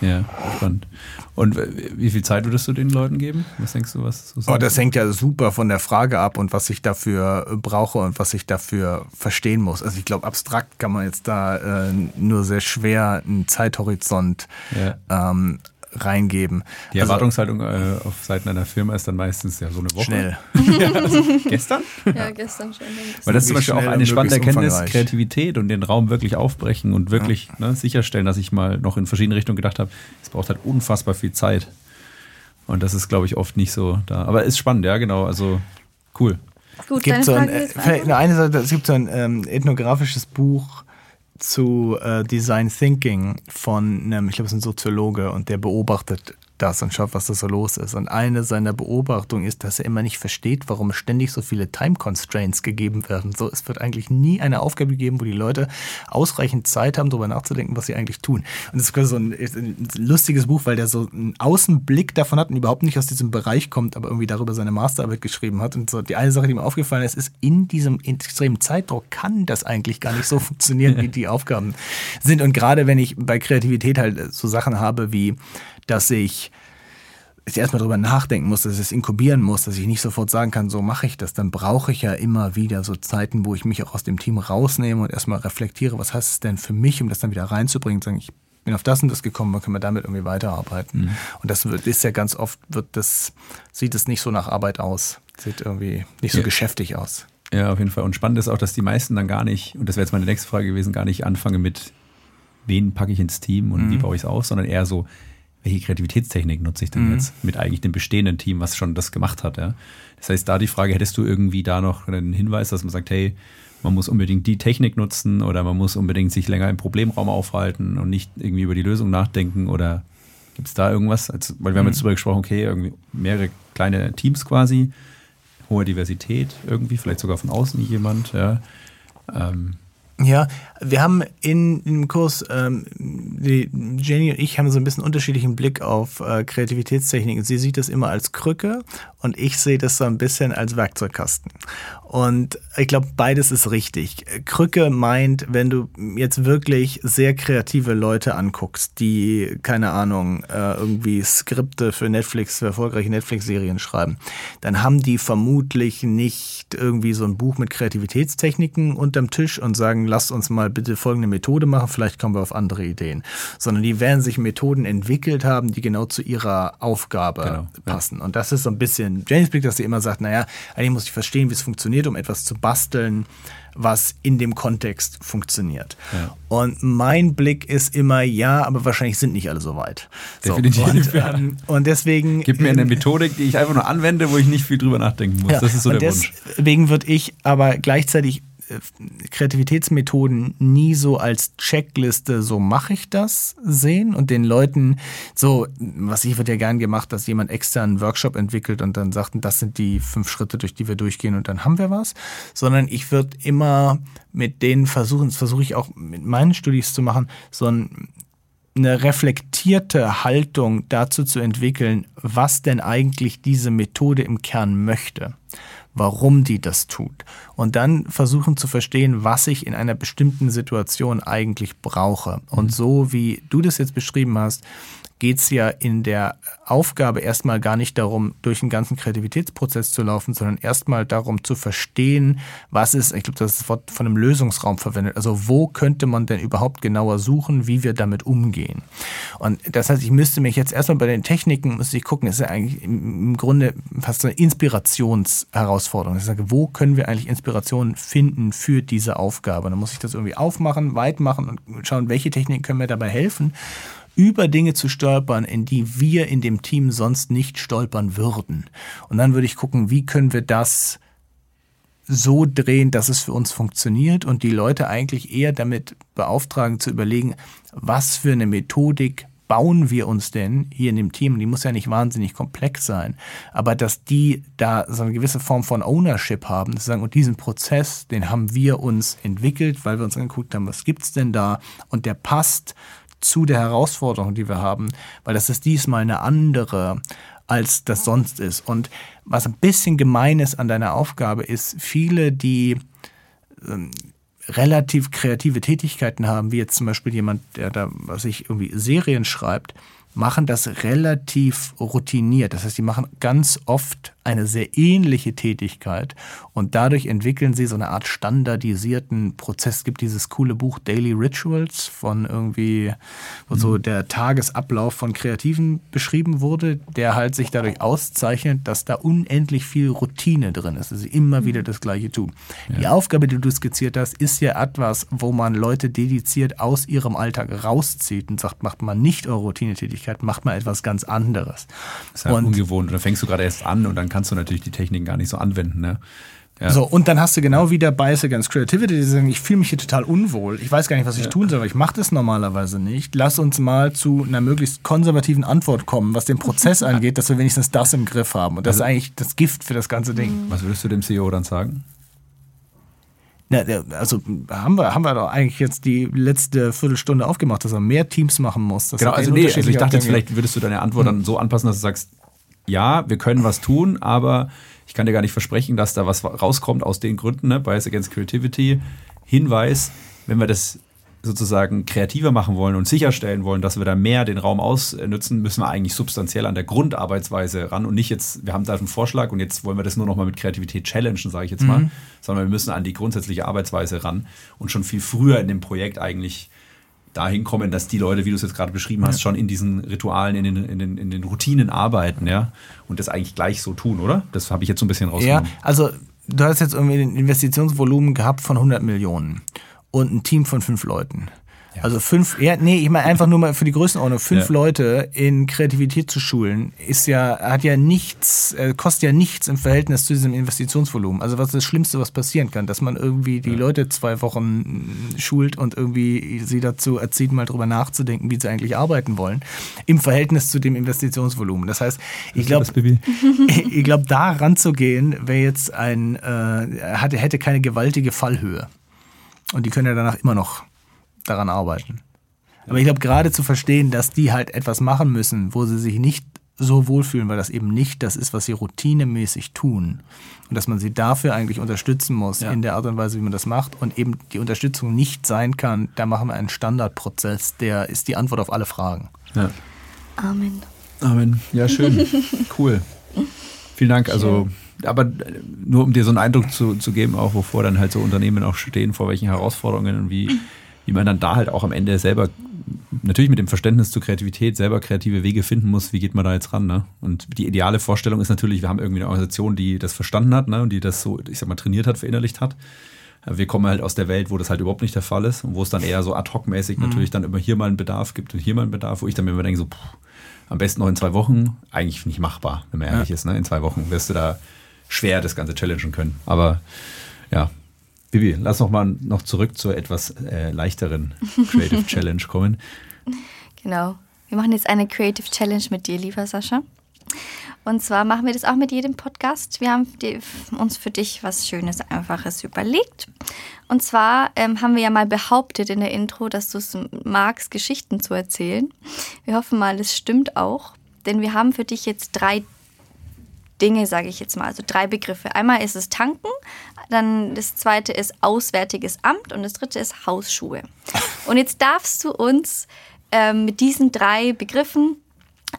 Ja, spannend. Und wie viel Zeit würdest du den Leuten geben? Was denkst du, was so oh, Das hängt ja super von der Frage ab und was ich dafür brauche und was ich dafür verstehen muss. Also ich glaube, abstrakt kann man jetzt da äh, nur sehr schwer einen Zeithorizont ja. ähm, reingeben. Die also, Erwartungshaltung äh, auf Seiten einer Firma ist dann meistens ja so eine Woche. Schnell. ja, also gestern? Ja, gestern schon. Weil das ist zum Beispiel auch eine spannende Erkenntnis, Kreativität und den Raum wirklich aufbrechen und wirklich ja. ne, sicherstellen, dass ich mal noch in verschiedene Richtungen gedacht habe, es braucht halt unfassbar viel Zeit. Und das ist, glaube ich, oft nicht so da. Aber ist spannend, ja, genau. Also cool. Gut, gibt so ein, äh, eine Seite, es gibt so ein ähm, ethnografisches Buch, zu äh, Design Thinking von einem, ich glaube, es ist ein Soziologe und der beobachtet das und schaut, was da so los ist. Und eine seiner Beobachtungen ist, dass er immer nicht versteht, warum ständig so viele Time Constraints gegeben werden. So, es wird eigentlich nie eine Aufgabe gegeben, wo die Leute ausreichend Zeit haben, darüber nachzudenken, was sie eigentlich tun. Und das ist so ein, ein lustiges Buch, weil der so einen Außenblick davon hat und überhaupt nicht aus diesem Bereich kommt, aber irgendwie darüber seine Masterarbeit geschrieben hat. Und so die eine Sache, die mir aufgefallen ist, ist, in diesem extremen Zeitdruck kann das eigentlich gar nicht so funktionieren, wie die Aufgaben sind. Und gerade wenn ich bei Kreativität halt so Sachen habe wie dass ich erstmal drüber nachdenken muss, dass ich es inkubieren muss, dass ich nicht sofort sagen kann, so mache ich das, dann brauche ich ja immer wieder so Zeiten, wo ich mich auch aus dem Team rausnehme und erstmal reflektiere, was heißt es denn für mich, um das dann wieder reinzubringen, sagen, ich bin auf das und das gekommen, dann können wir damit irgendwie weiterarbeiten. Mhm. Und das wird, ist ja ganz oft, wird das, sieht es nicht so nach Arbeit aus, sieht irgendwie nicht so ja. geschäftig aus. Ja, auf jeden Fall. Und spannend ist auch, dass die meisten dann gar nicht, und das wäre jetzt meine nächste Frage gewesen, gar nicht anfangen mit, wen packe ich ins Team und mhm. wie baue ich es auf, sondern eher so, welche Kreativitätstechnik nutze ich denn mhm. jetzt mit eigentlich dem bestehenden Team, was schon das gemacht hat. Ja? Das heißt, da die Frage, hättest du irgendwie da noch einen Hinweis, dass man sagt, hey, man muss unbedingt die Technik nutzen oder man muss unbedingt sich länger im Problemraum aufhalten und nicht irgendwie über die Lösung nachdenken oder gibt es da irgendwas? Also, weil wir haben jetzt mhm. darüber gesprochen, okay, irgendwie mehrere kleine Teams quasi, hohe Diversität irgendwie, vielleicht sogar von außen jemand, ja. Ähm, ja, wir haben in, im Kurs, ähm, die Jenny und ich haben so ein bisschen unterschiedlichen Blick auf äh, Kreativitätstechniken. Sie sieht das immer als Krücke und ich sehe das so ein bisschen als Werkzeugkasten. Und ich glaube, beides ist richtig. Krücke meint, wenn du jetzt wirklich sehr kreative Leute anguckst, die, keine Ahnung, äh, irgendwie Skripte für Netflix, für erfolgreiche Netflix-Serien schreiben, dann haben die vermutlich nicht irgendwie so ein Buch mit Kreativitätstechniken unterm Tisch und sagen, lasst uns mal bitte folgende Methode machen, vielleicht kommen wir auf andere Ideen. Sondern die werden sich Methoden entwickelt haben, die genau zu ihrer Aufgabe genau, passen. Ja. Und das ist so ein bisschen James Blick, dass sie immer sagt, naja, eigentlich muss ich verstehen, wie es funktioniert, um etwas zu basteln, was in dem Kontext funktioniert. Ja. Und mein Blick ist immer, ja, aber wahrscheinlich sind nicht alle so weit. Definitiv. So, und, ähm, und, deswegen. Gib mir eine Methodik, die ich einfach nur anwende, wo ich nicht viel drüber nachdenken muss. Ja, das ist so der Wunsch. Deswegen würde ich aber gleichzeitig Kreativitätsmethoden nie so als Checkliste, so mache ich das sehen und den Leuten so, was ich wird ja gern gemacht, dass jemand extern einen Workshop entwickelt und dann sagt, das sind die fünf Schritte, durch die wir durchgehen und dann haben wir was, sondern ich würde immer mit denen versuchen, das versuche ich auch mit meinen Studis zu machen, so ein eine reflektierte Haltung dazu zu entwickeln, was denn eigentlich diese Methode im Kern möchte, warum die das tut. Und dann versuchen zu verstehen, was ich in einer bestimmten Situation eigentlich brauche. Und so wie du das jetzt beschrieben hast, geht es ja in der Aufgabe erstmal gar nicht darum, durch den ganzen Kreativitätsprozess zu laufen, sondern erstmal darum zu verstehen, was ist, ich glaube, das Wort von einem Lösungsraum verwendet. Also wo könnte man denn überhaupt genauer suchen, wie wir damit umgehen? Und das heißt, ich müsste mich jetzt erstmal bei den Techniken, müsste ich gucken, ist ja eigentlich im Grunde fast eine Inspirationsherausforderung. Ich sage, wo können wir eigentlich Inspiration finden für diese Aufgabe? Dann muss ich das irgendwie aufmachen, weit machen und schauen, welche Techniken können mir dabei helfen über Dinge zu stolpern, in die wir in dem Team sonst nicht stolpern würden. Und dann würde ich gucken, wie können wir das so drehen, dass es für uns funktioniert und die Leute eigentlich eher damit beauftragen zu überlegen, was für eine Methodik bauen wir uns denn hier in dem Team? Die muss ja nicht wahnsinnig komplex sein, aber dass die da so eine gewisse Form von Ownership haben, zu sagen, und diesen Prozess, den haben wir uns entwickelt, weil wir uns angeguckt haben, was gibt's denn da? Und der passt zu der Herausforderung, die wir haben, weil das ist diesmal eine andere, als das sonst ist. Und was ein bisschen gemein ist an deiner Aufgabe, ist, viele, die ähm, relativ kreative Tätigkeiten haben, wie jetzt zum Beispiel jemand, der da, was ich irgendwie Serien schreibt, machen das relativ routiniert. Das heißt, die machen ganz oft eine sehr ähnliche Tätigkeit und dadurch entwickeln sie so eine Art standardisierten Prozess. Es gibt dieses coole Buch Daily Rituals von irgendwie, wo mhm. so der Tagesablauf von Kreativen beschrieben wurde, der halt sich dadurch auszeichnet, dass da unendlich viel Routine drin ist, dass sie immer wieder das Gleiche tun. Ja. Die Aufgabe, die du skizziert hast, ist ja etwas, wo man Leute dediziert aus ihrem Alltag rauszieht und sagt, macht man nicht eure Routinetätigkeit, macht man etwas ganz anderes. Das ist ja und, ungewohnt. Und dann fängst du gerade erst an und dann kannst du natürlich die Techniken gar nicht so anwenden. Ne? Ja. So, und dann hast du genau wieder Bias Against Creativity, die sagen, ich fühle mich hier total unwohl. Ich weiß gar nicht, was ich ja. tun soll, aber ich mache das normalerweise nicht. Lass uns mal zu einer möglichst konservativen Antwort kommen, was den Prozess angeht, dass wir wenigstens das im Griff haben. Und das also, ist eigentlich das Gift für das ganze Ding. Was würdest du dem CEO dann sagen? Na, also haben wir, haben wir doch eigentlich jetzt die letzte Viertelstunde aufgemacht, dass er mehr Teams machen muss. Genau, also nee, also ich dachte jetzt, vielleicht würdest du deine Antwort hm. dann so anpassen, dass du sagst, ja, wir können was tun, aber ich kann dir gar nicht versprechen, dass da was rauskommt aus den Gründen, ne? Bias Against Creativity. Hinweis, wenn wir das sozusagen kreativer machen wollen und sicherstellen wollen, dass wir da mehr den Raum ausnutzen, müssen wir eigentlich substanziell an der Grundarbeitsweise ran und nicht jetzt, wir haben da einen Vorschlag und jetzt wollen wir das nur noch mal mit Kreativität challengen, sage ich jetzt mal, mhm. sondern wir müssen an die grundsätzliche Arbeitsweise ran und schon viel früher in dem Projekt eigentlich dahin kommen, dass die Leute, wie du es jetzt gerade beschrieben hast, ja. schon in diesen Ritualen, in den, in, den, in den Routinen arbeiten, ja, und das eigentlich gleich so tun, oder? Das habe ich jetzt so ein bisschen rausgenommen. Ja, also du hast jetzt irgendwie ein Investitionsvolumen gehabt von 100 Millionen und ein Team von fünf Leuten. Also fünf, ja, nee, ich meine einfach nur mal für die Größenordnung, fünf ja. Leute in Kreativität zu schulen, ist ja, hat ja nichts, äh, kostet ja nichts im Verhältnis zu diesem Investitionsvolumen. Also was ist das Schlimmste, was passieren kann, dass man irgendwie die ja. Leute zwei Wochen schult und irgendwie sie dazu erzieht, mal drüber nachzudenken, wie sie eigentlich arbeiten wollen, im Verhältnis zu dem Investitionsvolumen. Das heißt, ich glaube, ich glaube, da ranzugehen, wäre jetzt ein, äh, hatte, hätte keine gewaltige Fallhöhe. Und die können ja danach immer noch daran arbeiten. Aber ich glaube, gerade zu verstehen, dass die halt etwas machen müssen, wo sie sich nicht so wohlfühlen, weil das eben nicht das ist, was sie routinemäßig tun. Und dass man sie dafür eigentlich unterstützen muss ja. in der Art und Weise, wie man das macht. Und eben die Unterstützung nicht sein kann, da machen wir einen Standardprozess, der ist die Antwort auf alle Fragen. Ja. Amen. Amen. Ja, schön. cool. Vielen Dank. Also, aber nur um dir so einen Eindruck zu, zu geben, auch wovor dann halt so Unternehmen auch stehen, vor welchen Herausforderungen und wie wie man dann da halt auch am Ende selber, natürlich mit dem Verständnis zur Kreativität, selber kreative Wege finden muss, wie geht man da jetzt ran. Ne? Und die ideale Vorstellung ist natürlich, wir haben irgendwie eine Organisation, die das verstanden hat ne? und die das so, ich sag mal, trainiert hat, verinnerlicht hat. Wir kommen halt aus der Welt, wo das halt überhaupt nicht der Fall ist und wo es dann eher so ad hoc-mäßig mhm. natürlich dann immer hier mal einen Bedarf gibt und hier mal einen Bedarf, wo ich dann mir immer denke, so, pff, am besten noch in zwei Wochen, eigentlich nicht machbar, wenn man ehrlich ja. ist. Ne? In zwei Wochen wirst du da schwer das Ganze challengen können. Aber ja, Bibi, lass noch mal noch zurück zur etwas äh, leichteren Creative Challenge kommen. Genau. Wir machen jetzt eine Creative Challenge mit dir, lieber Sascha. Und zwar machen wir das auch mit jedem Podcast. Wir haben die, uns für dich was Schönes, Einfaches überlegt. Und zwar ähm, haben wir ja mal behauptet in der Intro, dass du es magst, Geschichten zu erzählen. Wir hoffen mal, es stimmt auch. Denn wir haben für dich jetzt drei Dinge, sage ich jetzt mal, also drei Begriffe. Einmal ist es Tanken, dann das zweite ist Auswärtiges Amt und das dritte ist Hausschuhe. Und jetzt darfst du uns ähm, mit diesen drei Begriffen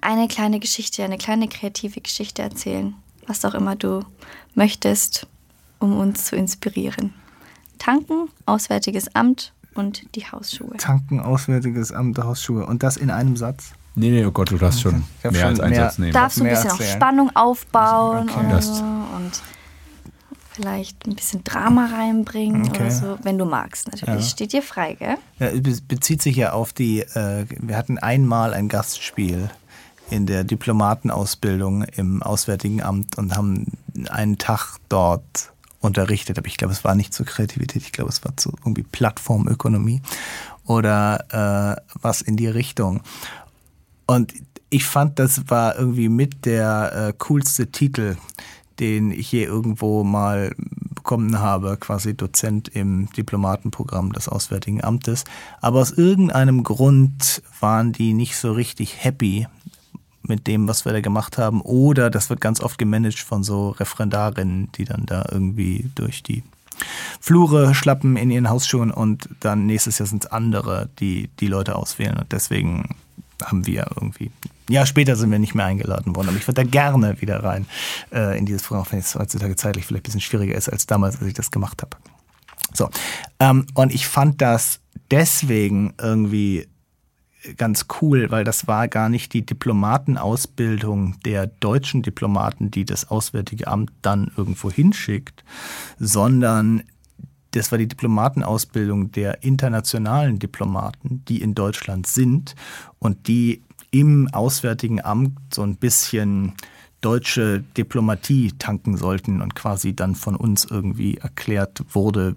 eine kleine Geschichte, eine kleine kreative Geschichte erzählen. Was auch immer du möchtest, um uns zu inspirieren. Tanken, Auswärtiges Amt und die Hausschuhe. Tanken, Auswärtiges Amt, Hausschuhe. Und das in einem Satz? Nee, nee, oh Gott, du darfst schon mehr schon als einen mehr, Satz nehmen. Darfst du ein bisschen auch Spannung aufbauen okay. und, so und vielleicht ein bisschen Drama reinbringen okay. oder so, wenn du magst. Natürlich ja. steht dir frei, gell? Ja, bezieht sich ja auf die, äh, wir hatten einmal ein Gastspiel in der Diplomatenausbildung im Auswärtigen Amt und haben einen Tag dort unterrichtet. Aber ich glaube, es war nicht zur Kreativität, ich glaube, es war zu irgendwie Plattformökonomie oder äh, was in die Richtung. Und ich fand, das war irgendwie mit der äh, coolste Titel, den ich je irgendwo mal bekommen habe, quasi Dozent im Diplomatenprogramm des Auswärtigen Amtes. Aber aus irgendeinem Grund waren die nicht so richtig happy mit dem, was wir da gemacht haben. Oder das wird ganz oft gemanagt von so Referendarinnen, die dann da irgendwie durch die Flure schlappen in ihren Hausschuhen und dann nächstes Jahr sind es andere, die die Leute auswählen. Und deswegen haben wir irgendwie. Ja, später sind wir nicht mehr eingeladen worden, aber ich würde da gerne wieder rein äh, in dieses Programm, wenn es heutzutage zeitlich vielleicht ein bisschen schwieriger ist als damals, als ich das gemacht habe. So. Ähm, und ich fand das deswegen irgendwie ganz cool, weil das war gar nicht die Diplomatenausbildung der deutschen Diplomaten, die das Auswärtige Amt dann irgendwo hinschickt, sondern das war die Diplomatenausbildung der internationalen Diplomaten, die in Deutschland sind und die im Auswärtigen Amt so ein bisschen deutsche Diplomatie tanken sollten und quasi dann von uns irgendwie erklärt wurde.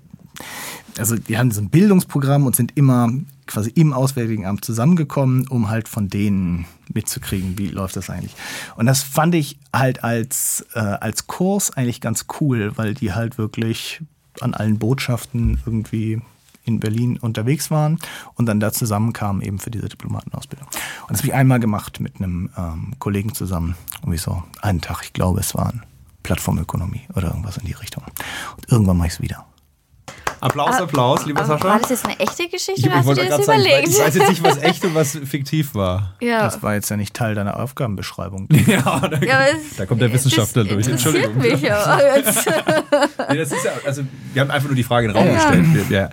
Also die haben so ein Bildungsprogramm und sind immer quasi im Auswärtigen Amt zusammengekommen, um halt von denen mitzukriegen, wie läuft das eigentlich. Und das fand ich halt als, äh, als Kurs eigentlich ganz cool, weil die halt wirklich an allen Botschaften irgendwie in Berlin unterwegs waren und dann da zusammenkamen eben für diese Diplomatenausbildung. Und das habe ich einmal gemacht mit einem ähm, Kollegen zusammen, irgendwie so einen Tag, ich glaube es war Plattformökonomie oder irgendwas in die Richtung. Und irgendwann mache ich es wieder. Applaus, ah, Applaus, lieber Sascha. War das jetzt eine echte Geschichte oder hast du dir das überlegt? ich weiß jetzt nicht, was echt und was fiktiv war. Ja. Das war jetzt ja nicht Teil deiner Aufgabenbeschreibung. ja, da, ja, da kommt der Wissenschaftler durch. Entschuldigung. Mich ja nee, das ist ja, also, wir haben einfach nur die Frage in den Raum ja. gestellt. Wir, wir,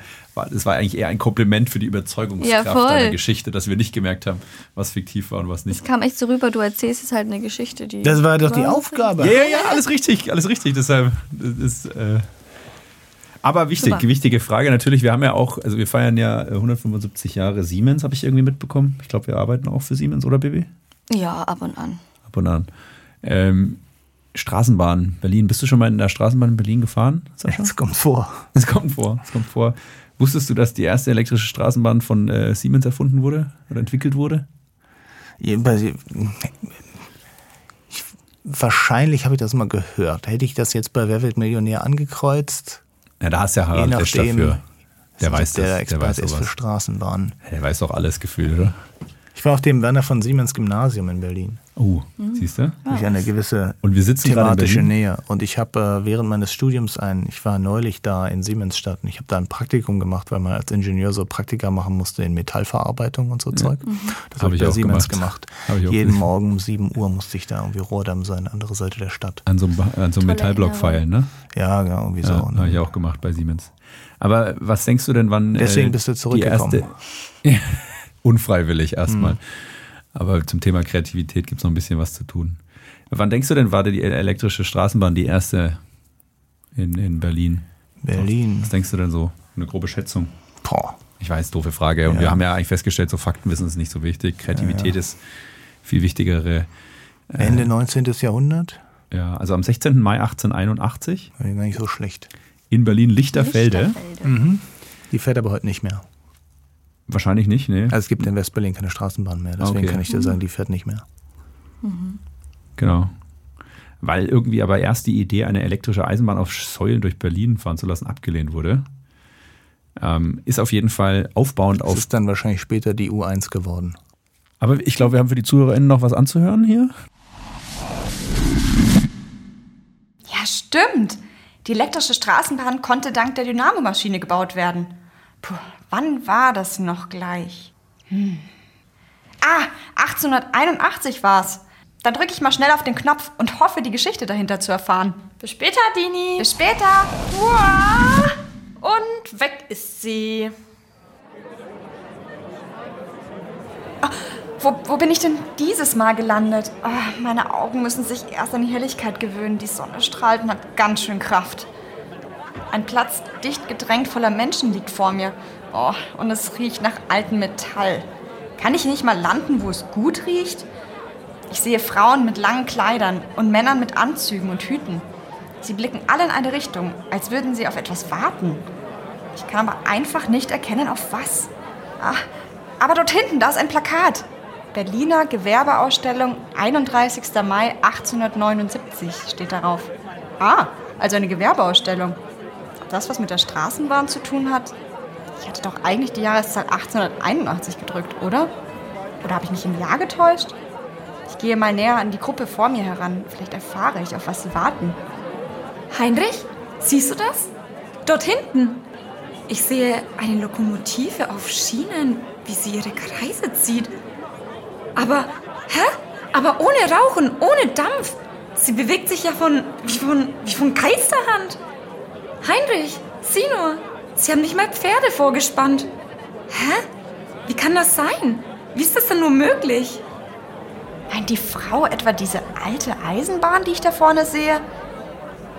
das war eigentlich eher ein Kompliment für die Überzeugungskraft ja, deiner Geschichte, dass wir nicht gemerkt haben, was fiktiv war und was nicht. Es kam echt so rüber, du erzählst jetzt halt eine Geschichte, die. Das war doch die Aufgabe. Ja, ja, ja, alles richtig, alles richtig. Deshalb ist. Äh, aber wichtig, Super. wichtige Frage natürlich. Wir haben ja auch, also wir feiern ja 175 Jahre Siemens, habe ich irgendwie mitbekommen. Ich glaube, wir arbeiten auch für Siemens, oder Bibi? Ja, ab und an. Ab und an. Ähm, Straßenbahn Berlin. Bist du schon mal in der Straßenbahn in Berlin gefahren? Sascha? Es kommt vor. Es kommt vor. Es kommt vor. Wusstest du, dass die erste elektrische Straßenbahn von äh, Siemens erfunden wurde oder entwickelt wurde? Jedenfalls, wahrscheinlich habe ich das mal gehört. Hätte ich das jetzt bei Wer wird Millionär angekreuzt, ja, da ist ja Harald Lesch dafür. Der weiß der das. Experte der weiß ist für Straßenbahnen. Der weiß doch alles Gefühl, oder? Ich war auf dem Werner von Siemens Gymnasium in Berlin. Oh, mhm. siehst du? Durch eine gewisse und wir sitzen thematische Nähe. Und ich habe äh, während meines Studiums ein, ich war neulich da in Siemensstadt und ich habe da ein Praktikum gemacht, weil man als Ingenieur so Praktika machen musste in Metallverarbeitung und so ja. Zeug. Mhm. Das habe hab ich bei Siemens gemacht. gemacht. Jeden Sinn. Morgen um 7 Uhr musste ich da irgendwie Rohrdamm sein, andere Seite der Stadt. An so, an so einem Metallblock feilen, ne? Ja, genau, irgendwie ja, so. Ne? Habe ich auch gemacht bei Siemens. Aber was denkst du denn, wann. Deswegen äh, bist du zurückgekommen. Die erste, unfreiwillig erstmal. Mhm. Aber zum Thema Kreativität gibt es noch ein bisschen was zu tun. Wann denkst du denn, war die elektrische Straßenbahn die erste in, in Berlin? Berlin. Was denkst du denn so? Eine grobe Schätzung. Boah. Ich weiß, doofe Frage. Und ja. wir haben ja eigentlich festgestellt, so Faktenwissen ist nicht so wichtig. Kreativität ja, ja. ist viel wichtigere. Äh, Ende 19. Jahrhundert? Ja, also am 16. Mai 1881. War gar nicht so schlecht. In Berlin-Lichterfelde. Lichterfelde. Mhm. Die fährt aber heute nicht mehr. Wahrscheinlich nicht, ne? Also es gibt in West-Berlin keine Straßenbahn mehr. Deswegen Okay. kann ich dir sagen, die fährt nicht mehr. Genau. Weil irgendwie aber erst die Idee, eine elektrische Eisenbahn auf Säulen durch Berlin fahren zu lassen, abgelehnt wurde. Ähm, ist auf jeden Fall aufbauend Das auf. ist dann wahrscheinlich später die U1 geworden. Aber ich glaube, wir haben für die ZuhörerInnen noch was anzuhören hier. Ja, stimmt. Die elektrische Straßenbahn konnte dank der Dynamomaschine gebaut werden. Puh, wann war das noch gleich? Hm. Ah, 1881 war's. Dann drücke ich mal schnell auf den Knopf und hoffe, die Geschichte dahinter zu erfahren. Bis später, Dini. Bis später. Uah. Und weg ist sie. Wo, wo bin ich denn dieses Mal gelandet? Ah, meine Augen müssen sich erst an die Helligkeit gewöhnen. Die Sonne strahlt und hat ganz schön Kraft. Ein Platz dicht gedrängt voller Menschen liegt vor mir. Oh, und es riecht nach altem Metall. Kann ich nicht mal landen, wo es gut riecht? Ich sehe Frauen mit langen Kleidern und Männern mit Anzügen und Hüten. Sie blicken alle in eine Richtung, als würden sie auf etwas warten. Ich kann aber einfach nicht erkennen, auf was. Ah, aber dort hinten, da ist ein Plakat. Berliner Gewerbeausstellung, 31. Mai 1879 steht darauf. Ah, also eine Gewerbeausstellung. Ob das was mit der Straßenbahn zu tun hat? Ich hatte doch eigentlich die Jahreszahl 1881 gedrückt, oder? Oder habe ich mich im Jahr getäuscht? Ich gehe mal näher an die Gruppe vor mir heran. Vielleicht erfahre ich, auf was sie warten. Heinrich, siehst du das? Dort hinten. Ich sehe eine Lokomotive auf Schienen, wie sie ihre Kreise zieht. Aber, hä? Aber ohne Rauchen, ohne Dampf. Sie bewegt sich ja von, wie von, wie von Geisterhand. Heinrich, sieh nur. Sie haben nicht mal Pferde vorgespannt. Hä? Wie kann das sein? Wie ist das denn nur möglich? Meint die Frau etwa diese alte Eisenbahn, die ich da vorne sehe?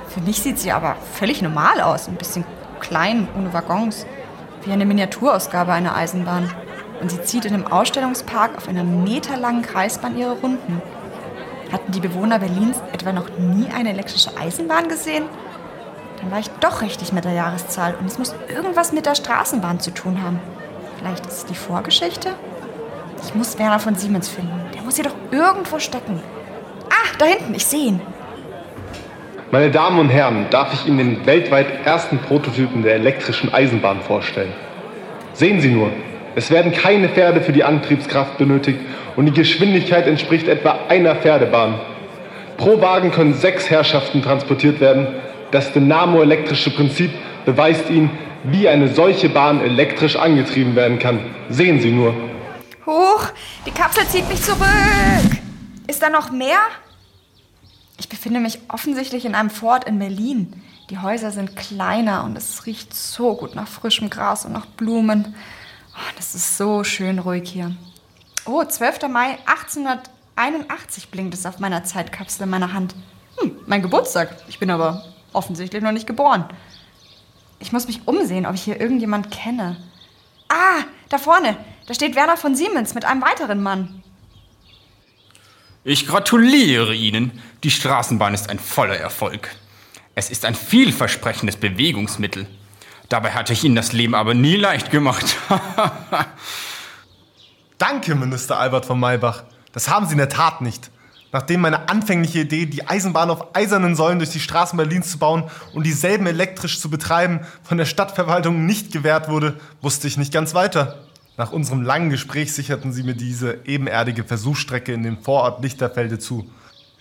Für mich sieht sie aber völlig normal aus. Ein bisschen klein, ohne Waggons. Wie eine Miniaturausgabe einer Eisenbahn. Und sie zieht in einem Ausstellungspark auf einer meterlangen Kreisbahn ihre Runden. Hatten die Bewohner Berlins etwa noch nie eine elektrische Eisenbahn gesehen? Dann war ich doch richtig mit der Jahreszahl und es muss irgendwas mit der Straßenbahn zu tun haben. Vielleicht ist es die Vorgeschichte? Ich muss Werner von Siemens finden. Der muss hier doch irgendwo stecken. Ah, da hinten, ich sehe ihn. Meine Damen und Herren, darf ich Ihnen den weltweit ersten Prototypen der elektrischen Eisenbahn vorstellen. Sehen Sie nur, es werden keine Pferde für die Antriebskraft benötigt und die Geschwindigkeit entspricht etwa einer Pferdebahn. Pro Wagen können sechs Herrschaften transportiert werden. Das dynamo-elektrische Prinzip beweist Ihnen, wie eine solche Bahn elektrisch angetrieben werden kann. Sehen Sie nur. Huch, die Kapsel zieht mich zurück. Ist da noch mehr? Ich befinde mich offensichtlich in einem Fort in Berlin. Die Häuser sind kleiner und es riecht so gut nach frischem Gras und nach Blumen. Oh, das ist so schön ruhig hier. Oh, 12. Mai 1881 blinkt es auf meiner Zeitkapsel in meiner Hand. Hm, mein Geburtstag. Ich bin aber offensichtlich noch nicht geboren. Ich muss mich umsehen, ob ich hier irgendjemand kenne. Ah, da vorne. Da steht Werner von Siemens mit einem weiteren Mann. Ich gratuliere Ihnen. Die Straßenbahn ist ein voller Erfolg. Es ist ein vielversprechendes Bewegungsmittel. Dabei hatte ich Ihnen das Leben aber nie leicht gemacht. Danke, Minister Albert von Maybach. Das haben Sie in der Tat nicht. Nachdem meine anfängliche Idee, die Eisenbahn auf eisernen Säulen durch die Straßen Berlins zu bauen und dieselben elektrisch zu betreiben, von der Stadtverwaltung nicht gewährt wurde, wusste ich nicht ganz weiter. Nach unserem langen Gespräch sicherten sie mir diese ebenerdige Versuchsstrecke in dem Vorort Lichterfelde zu.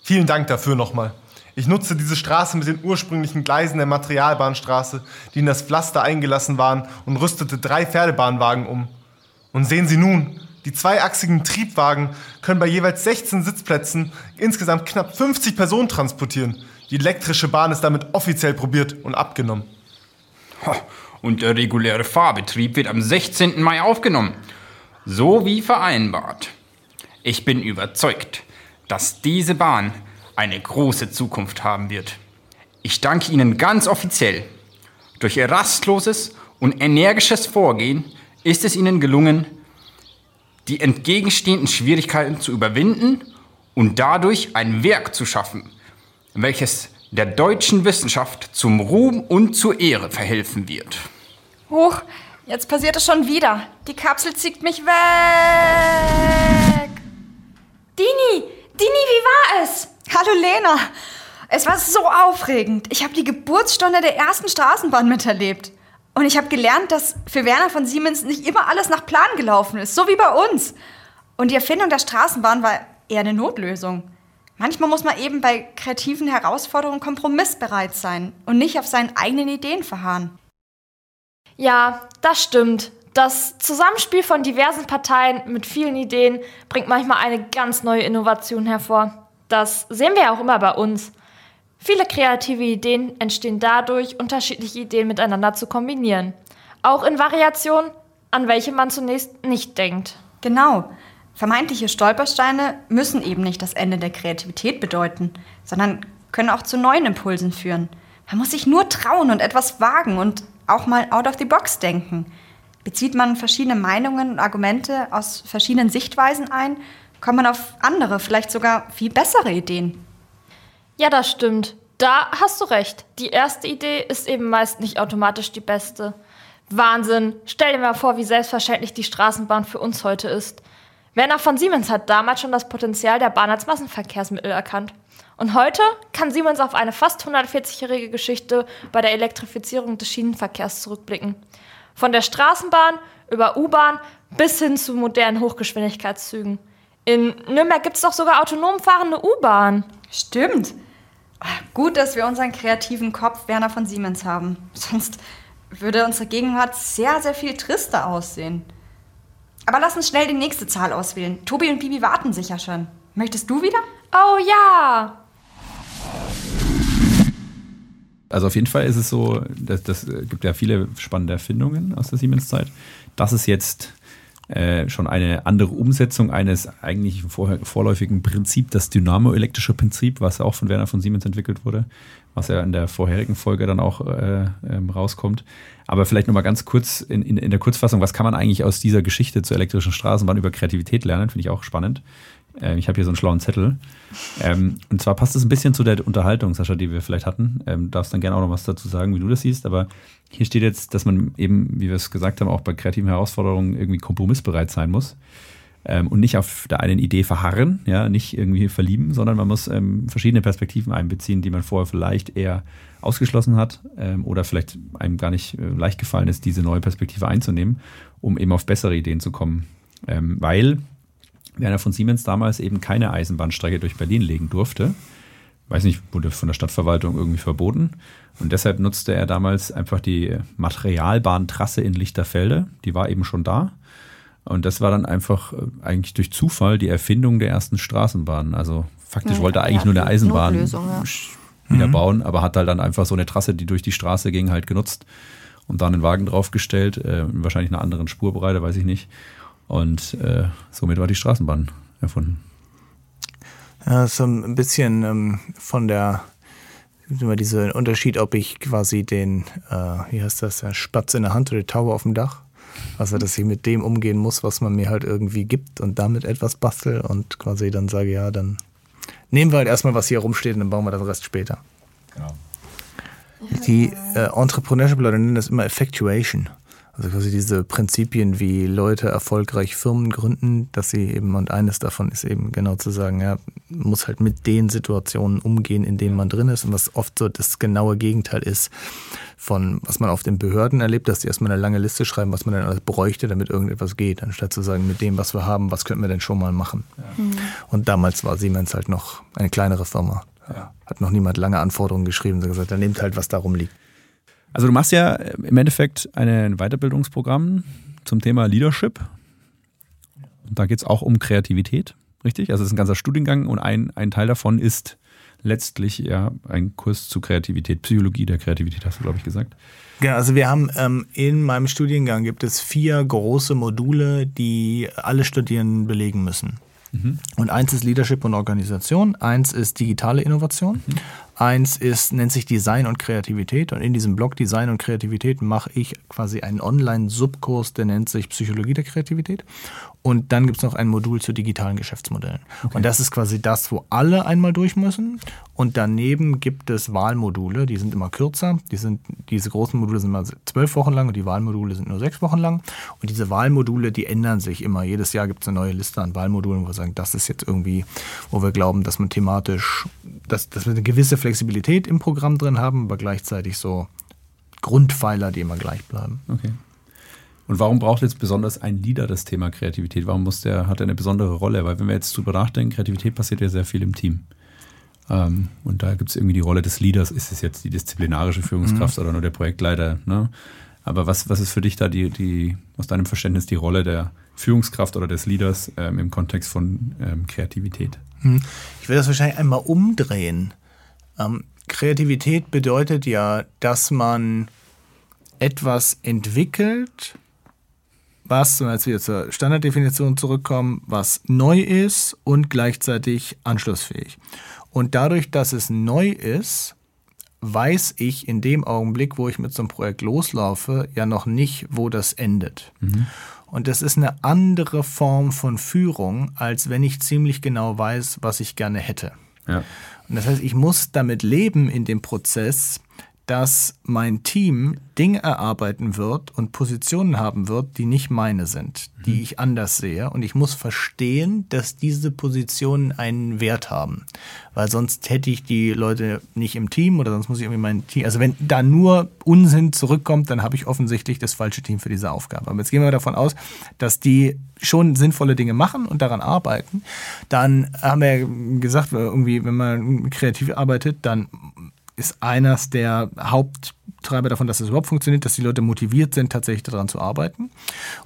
Vielen Dank dafür nochmal. Ich nutzte diese Straße mit den ursprünglichen Gleisen der Materialbahnstraße, die in das Pflaster eingelassen waren, und rüstete drei Pferdebahnwagen um. Und sehen Sie nun, die zweiachsigen Triebwagen können bei jeweils 16 Sitzplätzen insgesamt knapp 50 Personen transportieren. Die elektrische Bahn ist damit offiziell probiert und abgenommen. Und der reguläre Fahrbetrieb wird am 16. Mai aufgenommen. So wie vereinbart. Ich bin überzeugt, dass diese Bahn eine große Zukunft haben wird. Ich danke Ihnen ganz offiziell. Durch Ihr rastloses und energisches Vorgehen ist es Ihnen gelungen, die entgegenstehenden Schwierigkeiten zu überwinden und dadurch ein Werk zu schaffen, welches der deutschen Wissenschaft zum Ruhm und zur Ehre verhelfen wird. Huch, jetzt passiert es schon wieder. Die Kapsel zieht mich weg. Dini, Dini, wie war es? Hallo Lena. Es war so aufregend. Ich habe die Geburtsstunde der ersten Straßenbahn miterlebt. Und ich habe gelernt, dass für Werner von Siemens nicht immer alles nach Plan gelaufen ist, so wie bei uns. Und die Erfindung der Straßenbahn war eher eine Notlösung. Manchmal muss man eben bei kreativen Herausforderungen kompromissbereit sein und nicht auf seinen eigenen Ideen verharren. Ja, das stimmt. Das Zusammenspiel von diversen Parteien mit vielen Ideen bringt manchmal eine ganz neue Innovation hervor. Das sehen wir ja auch immer bei uns. Viele kreative Ideen entstehen dadurch, unterschiedliche Ideen miteinander zu kombinieren. Auch in Variationen, an welche man zunächst nicht denkt. Genau. Vermeintliche Stolpersteine müssen eben nicht das Ende der Kreativität bedeuten, sondern können auch zu neuen Impulsen führen. Man muss sich nur trauen und etwas wagen und auch mal out of the box denken. Bezieht man verschiedene Meinungen und Argumente aus verschiedenen Sichtweisen ein, kommt man auf andere, vielleicht sogar viel bessere Ideen. Ja, das stimmt. Da hast du recht. Die erste Idee ist eben meist nicht automatisch die beste. Wahnsinn. Stell dir mal vor, wie selbstverständlich die Straßenbahn für uns heute ist. Werner von Siemens hat damals schon das Potenzial der Bahn als Massenverkehrsmittel erkannt. Und heute kann Siemens auf eine fast 140-jährige Geschichte bei der Elektrifizierung des Schienenverkehrs zurückblicken. Von der Straßenbahn über U-Bahn bis hin zu modernen Hochgeschwindigkeitszügen. In Nürnberg gibt es doch sogar autonom fahrende U-Bahn. Stimmt. Gut, dass wir unseren kreativen Kopf Werner von Siemens haben. Sonst würde unsere Gegenwart sehr, sehr viel trister aussehen. Aber lass uns schnell die nächste Zahl auswählen. Tobi und Bibi warten sicher schon. Möchtest du wieder? Oh ja! Also auf jeden Fall ist es so, das, das gibt ja viele spannende Erfindungen aus der Siemens-Zeit. Das ist jetzt äh, schon eine andere Umsetzung eines eigentlich vor, vorläufigen Prinzip, das dynamoelektrische Prinzip, was auch von Werner von Siemens entwickelt wurde, was ja in der vorherigen Folge dann auch äh, ähm, rauskommt. Aber vielleicht nochmal ganz kurz in, in, in der Kurzfassung, was kann man eigentlich aus dieser Geschichte zur elektrischen Straßenbahn über Kreativität lernen? Finde ich auch spannend. Äh, ich habe hier so einen schlauen Zettel. Ähm, und zwar passt es ein bisschen zu der Unterhaltung, Sascha, die wir vielleicht hatten. Ähm, darfst dann gerne auch noch was dazu sagen, wie du das siehst. Aber hier steht jetzt, dass man eben, wie wir es gesagt haben, auch bei kreativen Herausforderungen irgendwie kompromissbereit sein muss ähm, und nicht auf der einen Idee verharren, ja, nicht irgendwie verlieben, sondern man muss ähm, verschiedene Perspektiven einbeziehen, die man vorher vielleicht eher ausgeschlossen hat ähm, oder vielleicht einem gar nicht äh, leicht gefallen ist, diese neue Perspektive einzunehmen, um eben auf bessere Ideen zu kommen. Ähm, weil Werner von Siemens damals eben keine Eisenbahnstrecke durch Berlin legen durfte. Weiß nicht, wurde von der Stadtverwaltung irgendwie verboten. Und deshalb nutzte er damals einfach die Materialbahntrasse in Lichterfelde. Die war eben schon da. Und das war dann einfach äh, eigentlich durch Zufall die Erfindung der ersten Straßenbahn. Also faktisch ja, wollte er eigentlich nur eine Eisenbahn ja. wieder mhm. bauen, aber hat halt dann einfach so eine Trasse, die durch die Straße ging, halt genutzt und da einen Wagen draufgestellt, äh, wahrscheinlich einer anderen Spurbreite, weiß ich nicht. Und äh, somit war die Straßenbahn erfunden. Ja, so ein bisschen ähm, von der immer dieser Unterschied, ob ich quasi den, äh, wie heißt das, der Spatz in der Hand oder die Taube auf dem Dach also, dass ich mit dem umgehen muss, was man mir halt irgendwie gibt und damit etwas bastel und quasi dann sage, ja, dann nehmen wir halt erstmal, was hier rumsteht und dann bauen wir den Rest später. Genau. Die äh, Entrepreneurship-Leute nennen das immer Effectuation. Also quasi diese Prinzipien, wie Leute erfolgreich Firmen gründen, dass sie eben, und eines davon ist eben genau zu sagen, ja, man muss halt mit den Situationen umgehen, in denen man drin ist und was oft so das genaue Gegenteil ist von, was man auf den Behörden erlebt, dass die erstmal eine lange Liste schreiben, was man dann alles bräuchte, damit irgendetwas geht, anstatt zu sagen, mit dem, was wir haben, was könnten wir denn schon mal machen. Ja. Mhm. Und damals war Siemens halt noch eine kleinere Firma. Ja. Hat noch niemand lange Anforderungen geschrieben, sondern gesagt, dann nehmt halt, was darum liegt. Also du machst ja im Endeffekt ein Weiterbildungsprogramm zum Thema Leadership. Und da geht es auch um Kreativität, richtig? Also es ist ein ganzer Studiengang und ein, ein Teil davon ist letztlich ja ein Kurs zu Kreativität, Psychologie der Kreativität, hast du, glaube ich, gesagt. Genau, also wir haben ähm, in meinem Studiengang gibt es vier große Module, die alle Studierenden belegen müssen. Mhm. Und eins ist Leadership und Organisation, eins ist digitale Innovation, mhm. Eins ist, nennt sich Design und Kreativität. Und in diesem Blog Design und Kreativität mache ich quasi einen Online-Subkurs, der nennt sich Psychologie der Kreativität. Und dann gibt es noch ein Modul zu digitalen Geschäftsmodellen. Okay. Und das ist quasi das, wo alle einmal durch müssen. Und daneben gibt es Wahlmodule, die sind immer kürzer. Die sind, diese großen Module sind immer zwölf Wochen lang und die Wahlmodule sind nur sechs Wochen lang. Und diese Wahlmodule, die ändern sich immer. Jedes Jahr gibt es eine neue Liste an Wahlmodulen, wo wir sagen, das ist jetzt irgendwie, wo wir glauben, dass man thematisch, dass, dass wir eine gewisse Flexibilität im Programm drin haben, aber gleichzeitig so Grundpfeiler, die immer gleich bleiben. Okay. Und warum braucht jetzt besonders ein Leader das Thema Kreativität? Warum muss der, hat er eine besondere Rolle? Weil wenn wir jetzt drüber nachdenken, Kreativität passiert ja sehr viel im Team. Ähm, und da gibt es irgendwie die Rolle des Leaders. Ist es jetzt die disziplinarische Führungskraft mhm. oder nur der Projektleiter? Ne? Aber was, was ist für dich da die, die, aus deinem Verständnis die Rolle der Führungskraft oder des Leaders ähm, im Kontext von ähm, Kreativität? Mhm. Ich will das wahrscheinlich einmal umdrehen. Ähm, Kreativität bedeutet ja, dass man etwas entwickelt, was, als wir zur Standarddefinition zurückkommen, was neu ist und gleichzeitig anschlussfähig. Und dadurch, dass es neu ist, weiß ich in dem Augenblick, wo ich mit so einem Projekt loslaufe, ja noch nicht, wo das endet. Mhm. Und das ist eine andere Form von Führung, als wenn ich ziemlich genau weiß, was ich gerne hätte. Ja. Und das heißt, ich muss damit leben in dem Prozess, dass mein Team Dinge erarbeiten wird und Positionen haben wird, die nicht meine sind, die mhm. ich anders sehe. Und ich muss verstehen, dass diese Positionen einen Wert haben. Weil sonst hätte ich die Leute nicht im Team oder sonst muss ich irgendwie mein Team. Also wenn da nur Unsinn zurückkommt, dann habe ich offensichtlich das falsche Team für diese Aufgabe. Aber jetzt gehen wir davon aus, dass die schon sinnvolle Dinge machen und daran arbeiten. Dann haben wir gesagt, irgendwie, wenn man kreativ arbeitet, dann ist eines der Haupttreiber davon, dass es überhaupt funktioniert, dass die Leute motiviert sind, tatsächlich daran zu arbeiten.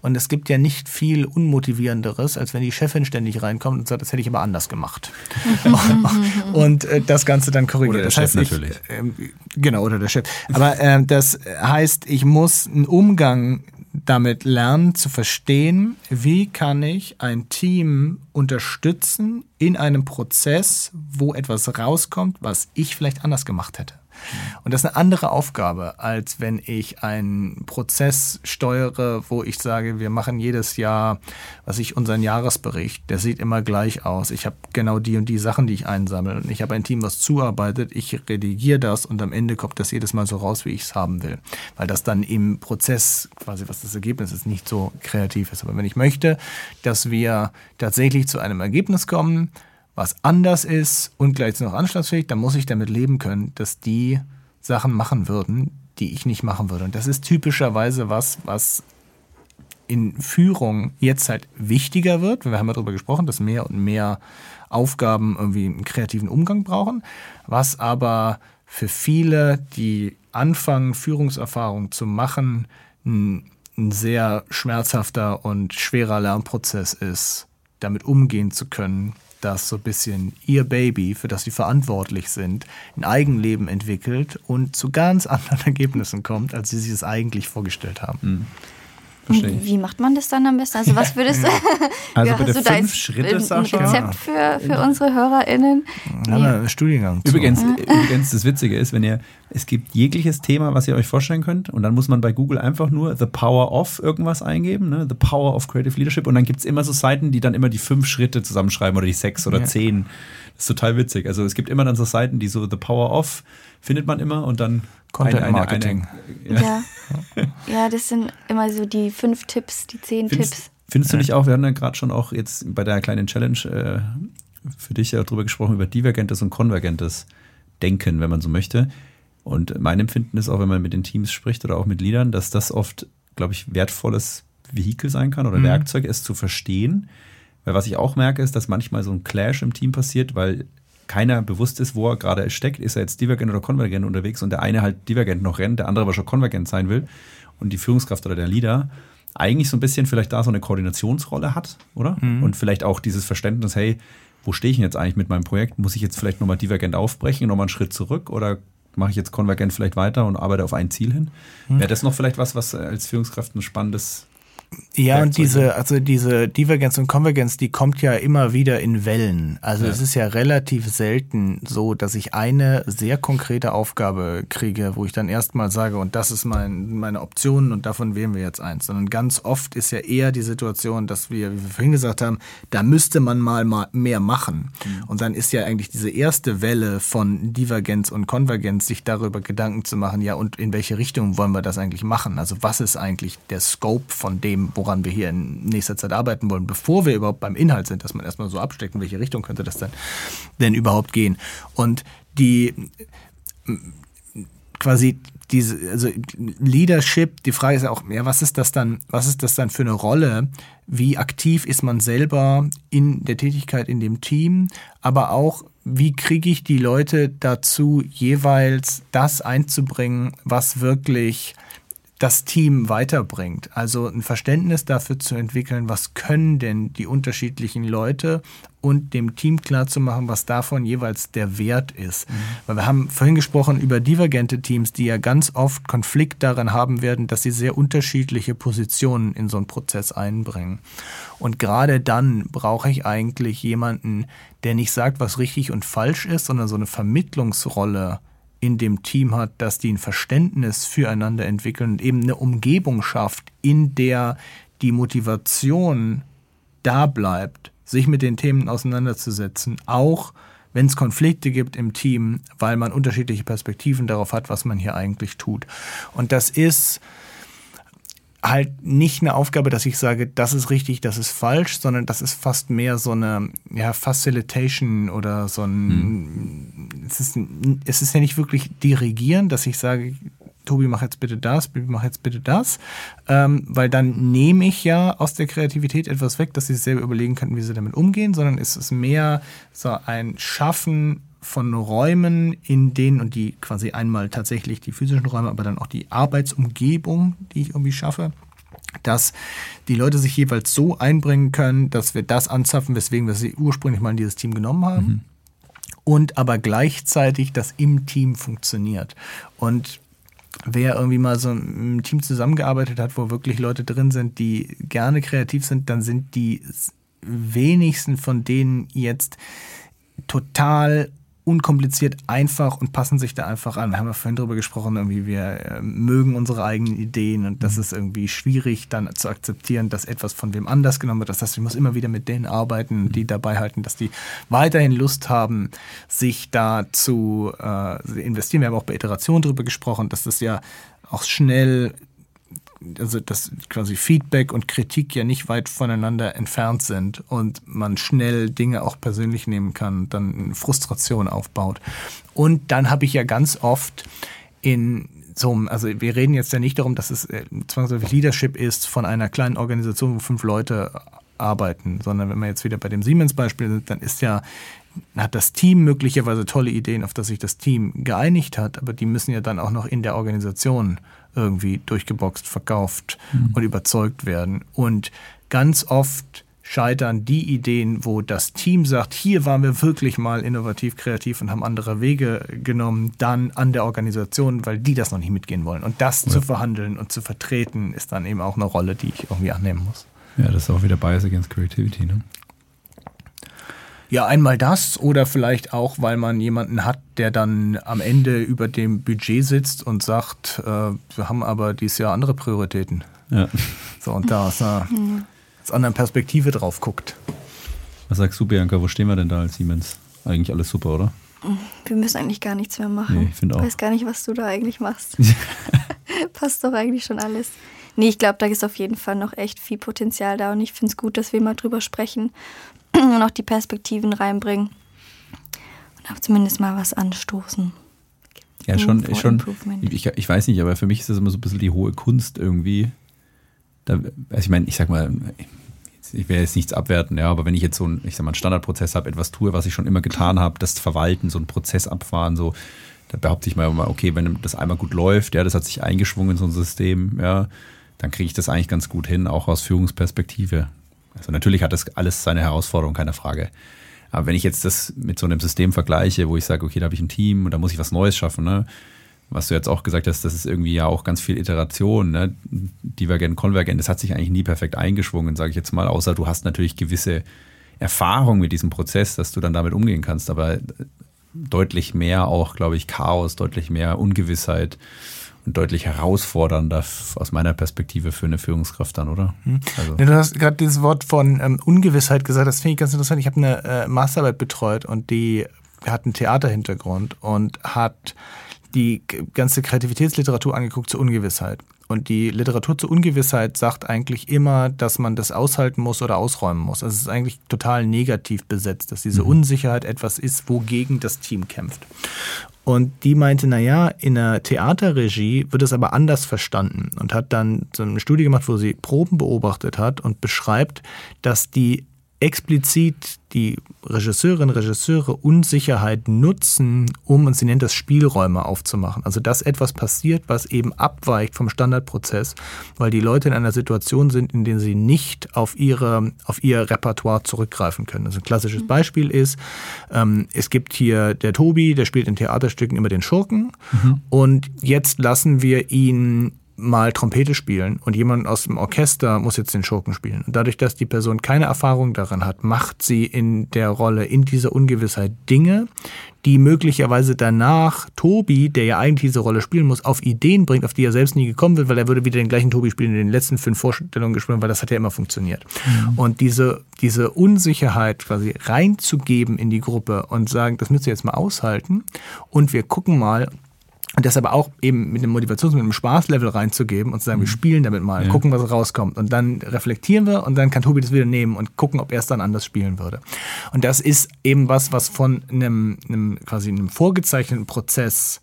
Und es gibt ja nicht viel Unmotivierenderes, als wenn die Chefin ständig reinkommt und sagt, das hätte ich aber anders gemacht. und äh, das Ganze dann korrigiert. Oder der das Chef heißt, natürlich. Ich, äh, genau, oder der Chef. Aber äh, das heißt, ich muss einen Umgang damit lernen zu verstehen, wie kann ich ein Team unterstützen in einem Prozess, wo etwas rauskommt, was ich vielleicht anders gemacht hätte. Und das ist eine andere Aufgabe, als wenn ich einen Prozess steuere, wo ich sage, wir machen jedes Jahr, was ich unseren Jahresbericht, der sieht immer gleich aus. Ich habe genau die und die Sachen, die ich einsammle. Und ich habe ein Team, was zuarbeitet. Ich redigiere das und am Ende kommt das jedes Mal so raus, wie ich es haben will. Weil das dann im Prozess, quasi was das Ergebnis ist, nicht so kreativ ist. Aber wenn ich möchte, dass wir tatsächlich zu einem Ergebnis kommen, was anders ist und gleichzeitig noch anschlussfähig, dann muss ich damit leben können, dass die Sachen machen würden, die ich nicht machen würde. Und das ist typischerweise was, was in Führung jetzt halt wichtiger wird. Wir haben ja darüber gesprochen, dass mehr und mehr Aufgaben irgendwie einen kreativen Umgang brauchen, was aber für viele, die anfangen, Führungserfahrung zu machen, ein, ein sehr schmerzhafter und schwerer Lernprozess ist, damit umgehen zu können, dass so ein bisschen ihr Baby, für das sie verantwortlich sind, ein Eigenleben entwickelt und zu ganz anderen Ergebnissen kommt, als sie sich es eigentlich vorgestellt haben. Mhm. Verstehe. Wie macht man das dann am besten? Also was würdest du... Also ja, bitte fünf da Schritte, ein, ein Rezept für, für unsere HörerInnen? Ja, nee. einen Studiengang. Übrigens, übrigens, das Witzige ist, wenn ihr, es gibt jegliches Thema, was ihr euch vorstellen könnt und dann muss man bei Google einfach nur The Power of irgendwas eingeben, ne? The Power of Creative Leadership und dann gibt es immer so Seiten, die dann immer die fünf Schritte zusammenschreiben oder die sechs oder ja. zehn. Ist total witzig. Also es gibt immer dann so Seiten, die so The Power of findet man immer und dann Content eine, Marketing. Eine, eine, ja. ja. ja, das sind immer so die fünf Tipps, die zehn findest, Tipps. Findest du nicht auch, wir haben ja gerade schon auch jetzt bei der kleinen Challenge äh, für dich ja drüber gesprochen, über divergentes und konvergentes Denken, wenn man so möchte. Und mein Empfinden ist auch, wenn man mit den Teams spricht oder auch mit Liedern, dass das oft, glaube ich, wertvolles Vehikel sein kann oder mhm. Werkzeug, es zu verstehen. Weil was ich auch merke, ist, dass manchmal so ein Clash im Team passiert, weil keiner bewusst ist, wo er gerade steckt. Ist er jetzt divergent oder konvergent unterwegs und der eine halt divergent noch rennt, der andere aber schon konvergent sein will und die Führungskraft oder der Leader eigentlich so ein bisschen vielleicht da so eine Koordinationsrolle hat, oder? Mhm. Und vielleicht auch dieses Verständnis, hey, wo stehe ich denn jetzt eigentlich mit meinem Projekt? Muss ich jetzt vielleicht nochmal divergent aufbrechen, nochmal einen Schritt zurück oder mache ich jetzt konvergent vielleicht weiter und arbeite auf ein Ziel hin? Mhm. Wäre das noch vielleicht was, was als Führungskraft ein spannendes Ja, und diese, also diese Divergenz und Konvergenz, die kommt ja immer wieder in Wellen. Also ja. es ist ja relativ selten so, dass ich eine sehr konkrete Aufgabe kriege, wo ich dann erstmal sage, und das ist mein, meine Option und davon wählen wir jetzt eins. Sondern ganz oft ist ja eher die Situation, dass wir, wie wir vorhin gesagt haben, da müsste man mal mehr machen. Mhm. Und dann ist ja eigentlich diese erste Welle von Divergenz und Konvergenz, sich darüber Gedanken zu machen, ja, und in welche Richtung wollen wir das eigentlich machen? Also was ist eigentlich der Scope von dem, woran wir hier in nächster Zeit arbeiten wollen, bevor wir überhaupt beim Inhalt sind, dass man erstmal so absteckt, in welche Richtung könnte das dann denn überhaupt gehen. Und die quasi diese, also Leadership, die Frage ist auch, ja, was ist das dann, was ist das dann für eine Rolle? Wie aktiv ist man selber in der Tätigkeit in dem Team? Aber auch, wie kriege ich die Leute dazu, jeweils das einzubringen, was wirklich das Team weiterbringt. Also ein Verständnis dafür zu entwickeln, was können denn die unterschiedlichen Leute und dem Team klarzumachen, was davon jeweils der Wert ist. Mhm. Weil wir haben vorhin gesprochen über divergente Teams, die ja ganz oft Konflikt darin haben werden, dass sie sehr unterschiedliche Positionen in so einen Prozess einbringen. Und gerade dann brauche ich eigentlich jemanden, der nicht sagt, was richtig und falsch ist, sondern so eine Vermittlungsrolle in dem Team hat, dass die ein Verständnis füreinander entwickeln und eben eine Umgebung schafft, in der die Motivation da bleibt, sich mit den Themen auseinanderzusetzen, auch wenn es Konflikte gibt im Team, weil man unterschiedliche Perspektiven darauf hat, was man hier eigentlich tut. Und das ist halt nicht eine Aufgabe, dass ich sage, das ist richtig, das ist falsch, sondern das ist fast mehr so eine ja, Facilitation oder so ein, hm. es, ist, es ist ja nicht wirklich dirigieren, dass ich sage, Tobi, mach jetzt bitte das, Bibi, mach jetzt bitte das, ähm, weil dann nehme ich ja aus der Kreativität etwas weg, dass sie selber überlegen könnten, wie sie damit umgehen, sondern es ist mehr so ein Schaffen von Räumen, in denen, und die quasi einmal tatsächlich die physischen Räume, aber dann auch die Arbeitsumgebung, die ich irgendwie schaffe, dass die Leute sich jeweils so einbringen können, dass wir das anzapfen, weswegen wir sie ursprünglich mal in dieses Team genommen haben. Mhm. Und aber gleichzeitig das im Team funktioniert. Und wer irgendwie mal so im Team zusammengearbeitet hat, wo wirklich Leute drin sind, die gerne kreativ sind, dann sind die wenigsten von denen jetzt total unkompliziert, einfach und passen sich da einfach an. Wir haben ja vorhin darüber gesprochen, irgendwie wir äh, mögen unsere eigenen Ideen und das mhm. ist irgendwie schwierig dann zu akzeptieren, dass etwas von wem anders genommen wird. Das heißt, ich muss immer wieder mit denen arbeiten, die dabei halten, dass die weiterhin Lust haben, sich da zu äh, investieren. Wir haben auch bei Iteration darüber gesprochen, dass das ja auch schnell also dass quasi Feedback und Kritik ja nicht weit voneinander entfernt sind und man schnell Dinge auch persönlich nehmen kann, dann Frustration aufbaut. Und dann habe ich ja ganz oft in so, also wir reden jetzt ja nicht darum, dass es äh, zwangsläufig Leadership ist von einer kleinen Organisation, wo fünf Leute arbeiten, sondern wenn wir jetzt wieder bei dem Siemens-Beispiel sind, dann ist ja hat das Team möglicherweise tolle Ideen, auf das sich das Team geeinigt hat, aber die müssen ja dann auch noch in der Organisation irgendwie durchgeboxt, verkauft mhm. und überzeugt werden. Und ganz oft scheitern die Ideen, wo das Team sagt, hier waren wir wirklich mal innovativ, kreativ und haben andere Wege genommen, dann an der Organisation, weil die das noch nicht mitgehen wollen. Und das ja. zu verhandeln und zu vertreten, ist dann eben auch eine Rolle, die ich irgendwie annehmen muss. Ja, das ist auch wieder Bias against Creativity, ne? Ja, einmal das oder vielleicht auch, weil man jemanden hat, der dann am Ende über dem Budget sitzt und sagt, äh, wir haben aber dieses Jahr andere Prioritäten. Ja. So, und da aus einer, aus einer Perspektive drauf guckt. Was sagst du, Bianca, wo stehen wir denn da als Siemens? Eigentlich alles super, oder? Wir müssen eigentlich gar nichts mehr machen. Nee, ich finde auch. Ich weiß gar nicht, was du da eigentlich machst. Passt doch eigentlich schon alles. Nee, ich glaube, da ist auf jeden Fall noch echt viel Potenzial da und ich finde es gut, dass wir mal drüber sprechen und auch die Perspektiven reinbringen und auch zumindest mal was anstoßen. Ja, schon, schon ich, ich weiß nicht, aber für mich ist das immer so ein bisschen die hohe Kunst irgendwie. Da, also ich meine, ich sag mal, ich will jetzt nichts abwerten, ja, aber wenn ich jetzt so ein, ich sag mal, einen Standardprozess habe, etwas tue, was ich schon immer getan habe, das Verwalten, so einen Prozess abfahren, so, da behaupte ich mal immer, okay, wenn das einmal gut läuft, ja, das hat sich eingeschwungen in so ein System, ja, dann kriege ich das eigentlich ganz gut hin, auch aus Führungsperspektive. Also natürlich hat das alles seine Herausforderungen, keine Frage. Aber wenn ich jetzt das mit so einem System vergleiche, wo ich sage, okay, da habe ich ein Team und da muss ich was Neues schaffen, ne? was du jetzt auch gesagt hast, das ist irgendwie ja auch ganz viel Iteration, ne? divergent, konvergent. Das hat sich eigentlich nie perfekt eingeschwungen, sage ich jetzt mal, außer du hast natürlich gewisse Erfahrung mit diesem Prozess, dass du dann damit umgehen kannst, aber deutlich mehr auch, glaube ich, Chaos, deutlich mehr Ungewissheit deutlich herausfordernder aus meiner Perspektive für eine Führungskraft dann, oder? Hm. Also. Ja, du hast gerade dieses Wort von ähm, Ungewissheit gesagt, das finde ich ganz interessant. Ich habe eine äh, Masterarbeit betreut und die hat einen Theaterhintergrund und hat die ganze Kreativitätsliteratur angeguckt zur Ungewissheit. Und die Literatur zur Ungewissheit sagt eigentlich immer, dass man das aushalten muss oder ausräumen muss. Also es ist eigentlich total negativ besetzt, dass diese mhm. Unsicherheit etwas ist, wogegen das Team kämpft. Und die meinte, naja, in der Theaterregie wird es aber anders verstanden und hat dann so eine Studie gemacht, wo sie Proben beobachtet hat und beschreibt, dass die explizit die Regisseurinnen, Regisseure Unsicherheit nutzen, um, und sie nennt das Spielräume aufzumachen. Also dass etwas passiert, was eben abweicht vom Standardprozess, weil die Leute in einer Situation sind, in der sie nicht auf, ihre, auf ihr Repertoire zurückgreifen können. Also ein klassisches Beispiel ist, ähm, es gibt hier der Tobi, der spielt in Theaterstücken immer den Schurken mhm. und jetzt lassen wir ihn mal Trompete spielen und jemand aus dem Orchester muss jetzt den Schurken spielen. Und dadurch, dass die Person keine Erfahrung darin hat, macht sie in der Rolle, in dieser Ungewissheit Dinge, die möglicherweise danach Tobi, der ja eigentlich diese Rolle spielen muss, auf Ideen bringt, auf die er selbst nie gekommen wird, weil er würde wieder den gleichen Tobi spielen in den letzten fünf Vorstellungen gespielt, weil das hat ja immer funktioniert. Mhm. Und diese, diese Unsicherheit quasi reinzugeben in die Gruppe und sagen, das müsst ihr jetzt mal aushalten und wir gucken mal, und das aber auch eben mit einem Motivations-, mit einem Spaßlevel reinzugeben und zu sagen, mhm. wir spielen damit mal, ja. gucken, was rauskommt. Und dann reflektieren wir und dann kann Tobi das wieder nehmen und gucken, ob er es dann anders spielen würde. Und das ist eben was, was von einem, einem quasi einem vorgezeichneten Prozess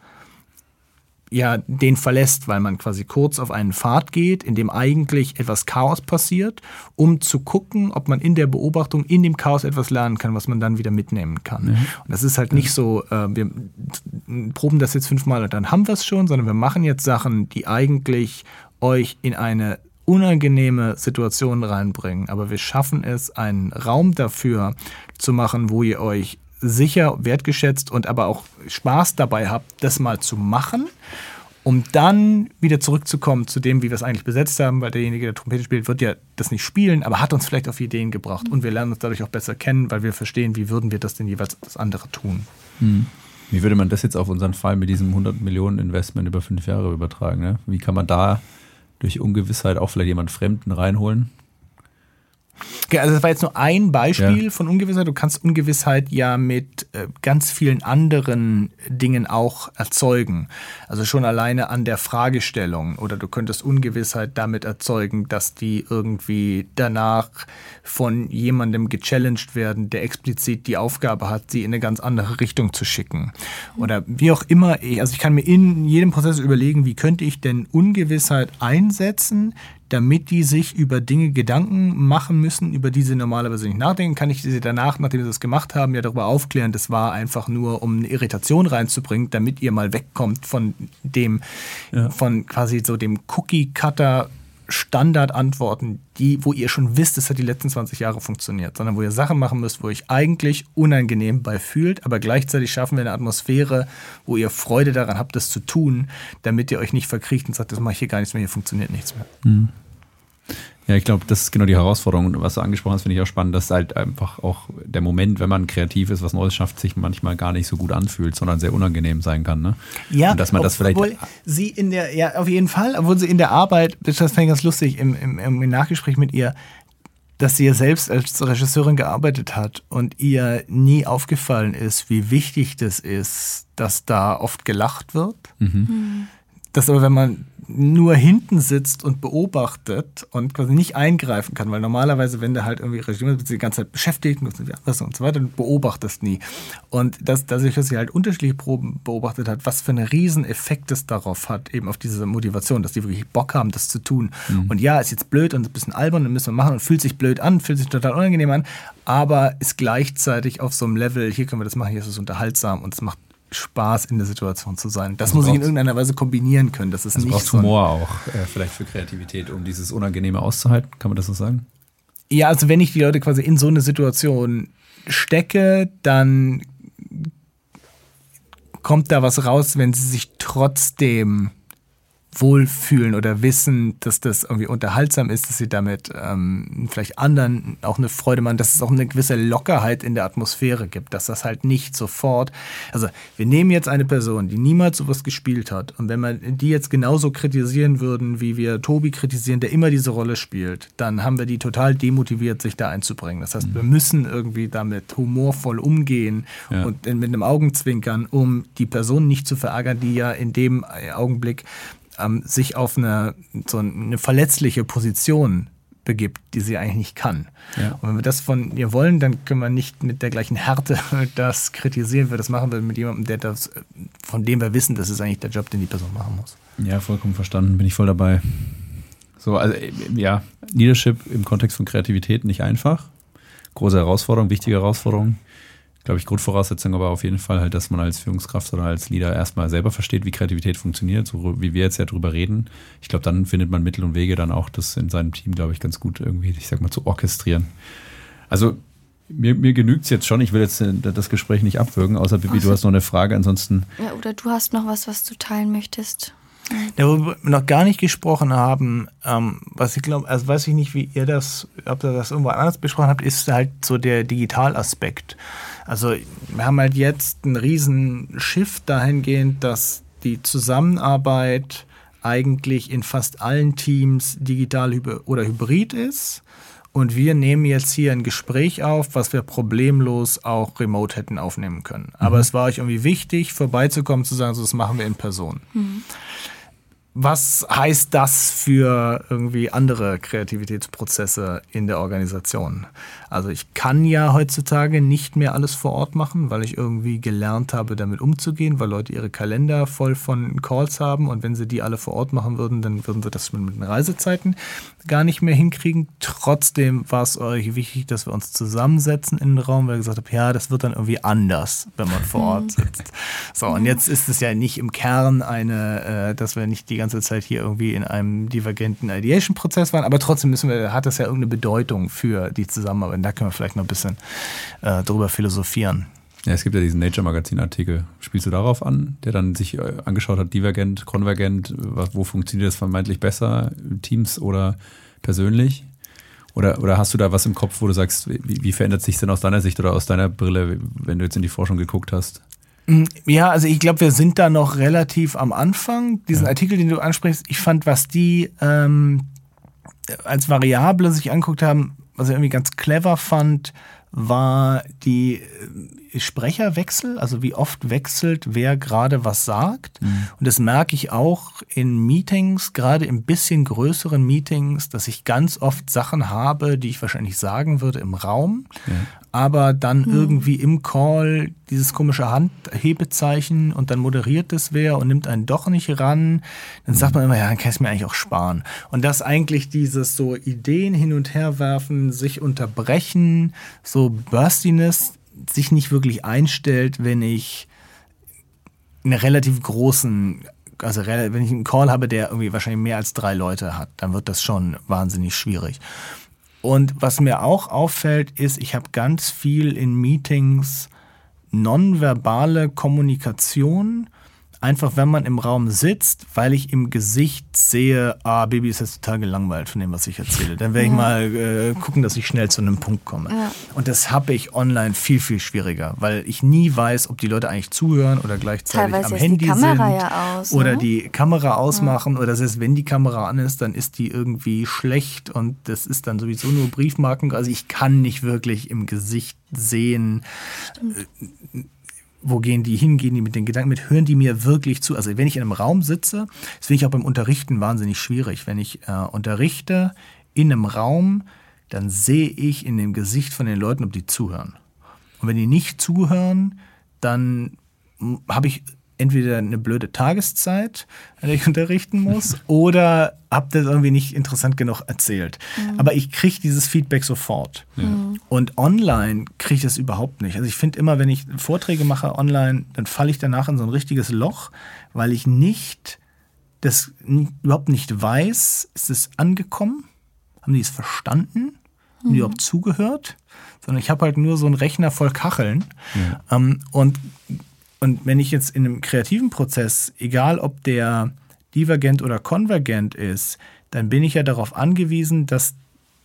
ja den verlässt, weil man quasi kurz auf einen Pfad geht, in dem eigentlich etwas Chaos passiert, um zu gucken, ob man in der Beobachtung in dem Chaos etwas lernen kann, was man dann wieder mitnehmen kann. Mhm. Und das ist halt nicht so, äh, wir proben das jetzt fünfmal und dann haben wir es schon, sondern wir machen jetzt Sachen, die eigentlich euch in eine unangenehme Situation reinbringen. Aber wir schaffen es, einen Raum dafür zu machen, wo ihr euch sicher, wertgeschätzt und aber auch Spaß dabei habt, das mal zu machen, um dann wieder zurückzukommen zu dem, wie wir es eigentlich besetzt haben, weil derjenige, der Trompete spielt, wird ja das nicht spielen, aber hat uns vielleicht auf Ideen gebracht und wir lernen uns dadurch auch besser kennen, weil wir verstehen, wie würden wir das denn jeweils das andere tun. Hm. Wie würde man das jetzt auf unseren Fall mit diesem 100 Millionen Investment über fünf Jahre übertragen? Ne? Wie kann man da durch Ungewissheit auch vielleicht jemand Fremden reinholen? Also das war jetzt nur ein Beispiel ja. von Ungewissheit. Du kannst Ungewissheit ja mit äh, ganz vielen anderen Dingen auch erzeugen. Also schon alleine an der Fragestellung. Oder du könntest Ungewissheit damit erzeugen, dass die irgendwie danach von jemandem gechallenged werden, der explizit die Aufgabe hat, sie in eine ganz andere Richtung zu schicken. Oder wie auch immer. Also ich kann mir in jedem Prozess überlegen, wie könnte ich denn Ungewissheit einsetzen, damit die sich über Dinge Gedanken machen müssen, über die sie normalerweise nicht nachdenken, kann ich sie danach, nachdem sie das gemacht haben, ja darüber aufklären, das war einfach nur, um eine Irritation reinzubringen, damit ihr mal wegkommt von dem, ja. von quasi so dem Cookie-Cutter Standardantworten, die, wo ihr schon wisst, es hat die letzten 20 Jahre funktioniert, sondern wo ihr Sachen machen müsst, wo ihr euch eigentlich unangenehm bei fühlt, aber gleichzeitig schaffen wir eine Atmosphäre, wo ihr Freude daran habt, das zu tun, damit ihr euch nicht verkriecht und sagt, das mache ich hier gar nichts mehr, hier funktioniert nichts mehr. Mhm. Ja, ich glaube, das ist genau die Herausforderung. Und was du angesprochen hast, finde ich auch spannend, dass halt einfach auch der Moment, wenn man kreativ ist, was Neues schafft, sich manchmal gar nicht so gut anfühlt, sondern sehr unangenehm sein kann. Ne? Ja, und dass man das vielleicht. Obwohl sie in der, ja, auf jeden Fall, obwohl sie in der Arbeit, das fand ich ganz lustig, im, im, im Nachgespräch mit ihr, dass sie ja selbst als Regisseurin gearbeitet hat und ihr nie aufgefallen ist, wie wichtig das ist, dass da oft gelacht wird. Mhm. mhm. Dass aber, wenn man nur hinten sitzt und beobachtet und quasi nicht eingreifen kann, weil normalerweise, wenn der halt irgendwie Regime ist, die ganze Zeit beschäftigt und so weiter, dann beobachtest nie. Und das, dadurch, dass sie halt unterschiedliche Proben beobachtet hat, was für einen riesen Effekt es darauf hat, eben auf diese Motivation, dass die wirklich Bock haben, das zu tun. Mhm. Und ja, ist jetzt blöd und ein bisschen albern und müssen wir machen und fühlt sich blöd an, fühlt sich total unangenehm an, aber ist gleichzeitig auf so einem Level, hier können wir das machen, hier ist es unterhaltsam und es macht Spaß in der Situation zu sein. Das, das muss ich in irgendeiner Weise kombinieren können. Das ist also nicht braucht so Humor auch äh, vielleicht für Kreativität, um dieses Unangenehme auszuhalten. Kann man das so sagen? Ja, also wenn ich die Leute quasi in so eine Situation stecke, dann kommt da was raus, wenn sie sich trotzdem wohlfühlen oder wissen, dass das irgendwie unterhaltsam ist, dass sie damit ähm, vielleicht anderen auch eine Freude machen, dass es auch eine gewisse Lockerheit in der Atmosphäre gibt, dass das halt nicht sofort, also wir nehmen jetzt eine Person, die niemals sowas gespielt hat und wenn wir die jetzt genauso kritisieren würden, wie wir Tobi kritisieren, der immer diese Rolle spielt, dann haben wir die total demotiviert, sich da einzubringen. Das heißt, mhm. wir müssen irgendwie damit humorvoll umgehen ja. und mit einem Augenzwinkern, um die Person nicht zu verärgern, die ja in dem Augenblick ähm, sich auf eine, so eine verletzliche Position begibt, die sie eigentlich nicht kann. Ja. Und wenn wir das von ihr wollen, dann können wir nicht mit der gleichen Härte das kritisieren, wir das machen wir mit jemandem, der das, von dem wir wissen, das ist eigentlich der Job, den die Person machen muss. Ja, vollkommen verstanden, bin ich voll dabei. So, also ja, Leadership im Kontext von Kreativität nicht einfach. Große Herausforderung, wichtige Herausforderung glaube ich, Grundvoraussetzung, aber auf jeden Fall halt, dass man als Führungskraft oder als Leader erstmal selber versteht, wie Kreativität funktioniert, so wie wir jetzt ja drüber reden. Ich glaube, dann findet man Mittel und Wege dann auch, das in seinem Team, glaube ich, ganz gut irgendwie, ich sag mal, zu orchestrieren. Also mir, mir genügt es jetzt schon. Ich will jetzt äh, das Gespräch nicht abwürgen, außer Bibi, du hast noch eine Frage. Ansonsten. Ja, oder du hast noch was, was du teilen möchtest. Darüber wir noch gar nicht gesprochen haben, ähm, was ich glaube, also weiß ich nicht, wie ihr das, ob ihr das irgendwo anders besprochen habt, ist halt so der Digitalaspekt. Also wir haben halt jetzt einen riesen Shift dahingehend, dass die Zusammenarbeit eigentlich in fast allen Teams digital oder hybrid ist. Und wir nehmen jetzt hier ein Gespräch auf, was wir problemlos auch remote hätten aufnehmen können. Aber mhm. es war euch irgendwie wichtig, vorbeizukommen, zu sagen, so, das machen wir in Person. Mhm. Was heißt das für irgendwie andere Kreativitätsprozesse in der Organisation? Also ich kann ja heutzutage nicht mehr alles vor Ort machen, weil ich irgendwie gelernt habe, damit umzugehen, weil Leute ihre Kalender voll von Calls haben und wenn sie die alle vor Ort machen würden, dann würden sie das mit den Reisezeiten gar nicht mehr hinkriegen. Trotzdem war es euch wichtig, dass wir uns zusammensetzen in den Raum, weil ich gesagt habe, ja, das wird dann irgendwie anders, wenn man vor Ort sitzt. So, und jetzt ist es ja nicht im Kern eine, äh, dass wir nicht die ganze Zeit hier irgendwie in einem divergenten Ideation-Prozess waren, aber trotzdem müssen wir, hat das ja irgendeine Bedeutung für die Zusammenarbeit da können wir vielleicht noch ein bisschen äh, drüber philosophieren. Ja, es gibt ja diesen Nature Magazin Artikel. Spielst du darauf an, der dann sich äh, angeschaut hat, divergent, konvergent, wo funktioniert das vermeintlich besser, Teams oder persönlich? Oder, oder hast du da was im Kopf, wo du sagst, wie, wie verändert sich denn aus deiner Sicht oder aus deiner Brille, wenn du jetzt in die Forschung geguckt hast? Mm, ja, also ich glaube, wir sind da noch relativ am Anfang. Diesen ja. Artikel, den du ansprichst, ich fand, was die ähm, als Variable sich anguckt haben, was ich irgendwie ganz clever fand, war die äh, Sprecherwechsel, also wie oft wechselt wer gerade was sagt. Mhm. Und das merke ich auch in Meetings, gerade in bisschen größeren Meetings, dass ich ganz oft Sachen habe, die ich wahrscheinlich sagen würde im Raum, ja aber dann hm. irgendwie im Call dieses komische Handhebezeichen und dann moderiert es wer und nimmt einen doch nicht ran, dann sagt man immer, ja, dann kann ich es mir eigentlich auch sparen. Und dass eigentlich dieses so Ideen hin und her werfen, sich unterbrechen, so Burstiness sich nicht wirklich einstellt, wenn ich einen relativ großen also wenn ich einen Call habe, der irgendwie wahrscheinlich mehr als drei Leute hat, dann wird das schon wahnsinnig schwierig. Und was mir auch auffällt, ist, ich habe ganz viel in Meetings nonverbale Kommunikation einfach wenn man im Raum sitzt, weil ich im Gesicht sehe, ah, Baby ist jetzt total gelangweilt von dem, was ich erzähle. Dann werde ich mal äh, gucken, dass ich schnell zu einem Punkt komme. Ja. Und das habe ich online viel, viel schwieriger, weil ich nie weiß, ob die Leute eigentlich zuhören oder gleichzeitig Teilweise am Handy sind ja aus, oder ne? die Kamera ausmachen ja. oder selbst wenn die Kamera an ist, dann ist die irgendwie schlecht und das ist dann sowieso nur Briefmarken. Also ich kann nicht wirklich im Gesicht sehen. Stimmt wo gehen die hin, gehen die mit den Gedanken mit, hören die mir wirklich zu? Also wenn ich in einem Raum sitze, das finde ich auch beim Unterrichten wahnsinnig schwierig. Wenn ich äh, unterrichte in einem Raum, dann sehe ich in dem Gesicht von den Leuten, ob die zuhören. Und wenn die nicht zuhören, dann habe ich entweder eine blöde Tageszeit, an der ich unterrichten muss, oder habe das irgendwie nicht interessant genug erzählt. Mhm. Aber ich kriege dieses Feedback sofort. Mhm. Und online kriege ich das überhaupt nicht. Also ich finde immer, wenn ich Vorträge mache online, dann falle ich danach in so ein richtiges Loch, weil ich nicht das überhaupt nicht weiß, ist es angekommen? Haben die es verstanden? Haben die mhm. überhaupt zugehört? Sondern ich habe halt nur so einen Rechner voll Kacheln. Ja. Ähm, und und wenn ich jetzt in einem kreativen Prozess, egal ob der divergent oder konvergent ist, dann bin ich ja darauf angewiesen, dass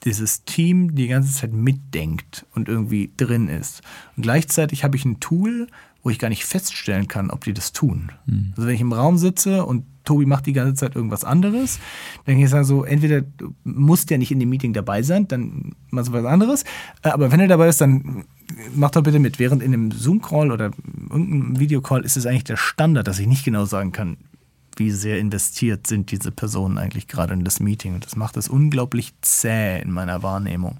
dieses Team die ganze Zeit mitdenkt und irgendwie drin ist. Und gleichzeitig habe ich ein Tool, wo ich gar nicht feststellen kann, ob die das tun. Mhm. Also wenn ich im Raum sitze und Tobi macht die ganze Zeit irgendwas anderes, dann kann ich sagen so, entweder du musst ja nicht in dem Meeting dabei sein, dann machst du was anderes, äh, aber wenn er dabei ist, dann mach doch bitte mit. Während in einem Zoom-Call oder irgendeinem Videocall ist es eigentlich der Standard, dass ich nicht genau sagen kann, wie sehr investiert sind diese Personen eigentlich gerade in das Meeting. Und das macht es unglaublich zäh in meiner Wahrnehmung,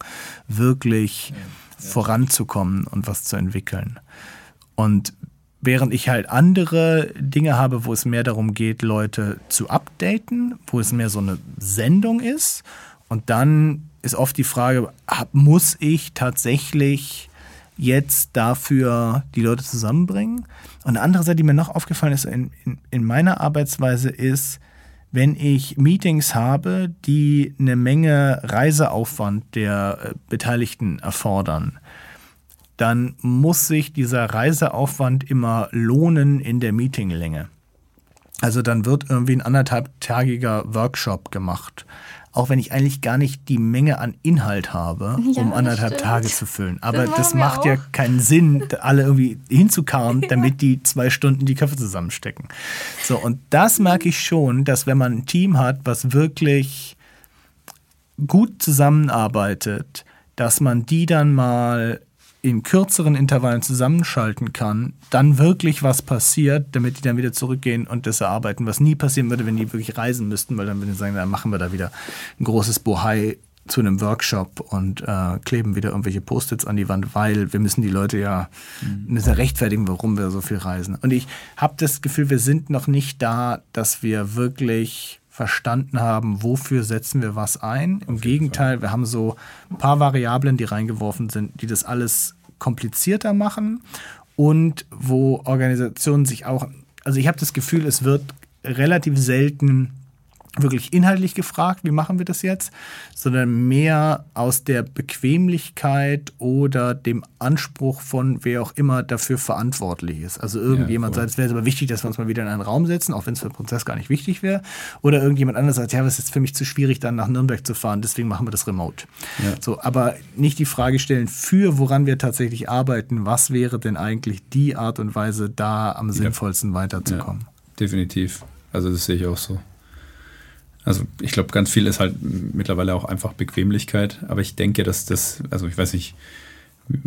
wirklich ja, ja. voranzukommen und was zu entwickeln. Und während ich halt andere Dinge habe, wo es mehr darum geht, Leute zu updaten, wo es mehr so eine Sendung ist. Und dann ist oft die Frage, muss ich tatsächlich jetzt dafür die Leute zusammenbringen? Und eine andere Seite, die mir noch aufgefallen ist in, in, in meiner Arbeitsweise, ist, wenn ich Meetings habe, die eine Menge Reiseaufwand der äh, Beteiligten erfordern, dann muss sich dieser Reiseaufwand immer lohnen in der Meetinglänge. Also dann wird irgendwie ein anderthalbtagiger Workshop gemacht auch wenn ich eigentlich gar nicht die Menge an Inhalt habe, ja, um anderthalb. Tage zu füllen. Aber das, das macht ja keinen Sinn, alle irgendwie hinzukarren, ja. damit die zwei Stunden die Köpfe zusammenstecken. So, und das merke ich schon, dass wenn man ein Team hat, was wirklich gut zusammenarbeitet, dass man die dann mal in kürzeren Intervallen zusammenschalten kann, dann wirklich was passiert, damit die dann wieder zurückgehen und das erarbeiten, was nie passieren würde, wenn die wirklich reisen müssten, weil dann würden die sagen, dann machen wir da wieder ein großes Bohai zu einem Workshop und äh, kleben wieder irgendwelche Post-its an die Wand, weil wir müssen die Leute ja mhm. rechtfertigen, warum wir so viel reisen. Und ich habe das Gefühl, wir sind noch nicht da, dass wir wirklich verstanden haben, wofür setzen wir was ein. Im Gegenteil, Fall. wir haben so ein paar Variablen, die reingeworfen sind, die das alles komplizierter machen und wo Organisationen sich auch, also ich habe das Gefühl, es wird relativ selten wirklich inhaltlich gefragt, wie machen wir das jetzt, sondern mehr aus der Bequemlichkeit oder dem Anspruch von wer auch immer dafür verantwortlich ist. Also irgendjemand ja, sagt, es wäre aber wichtig, dass wir uns mal wieder in einen Raum setzen, auch wenn es für den Prozess gar nicht wichtig wäre. Oder irgendjemand anderes sagt, ja, es ist jetzt für mich zu schwierig, dann nach Nürnberg zu fahren, deswegen machen wir das remote. Ja. So, aber nicht die Frage stellen, für woran wir tatsächlich arbeiten, was wäre denn eigentlich die Art und Weise, da am sinnvollsten weiterzukommen. definitiv. Also das sehe ich auch so. Also ich glaube, ganz viel ist halt mittlerweile auch einfach Bequemlichkeit. Aber ich denke, dass das, also ich weiß nicht,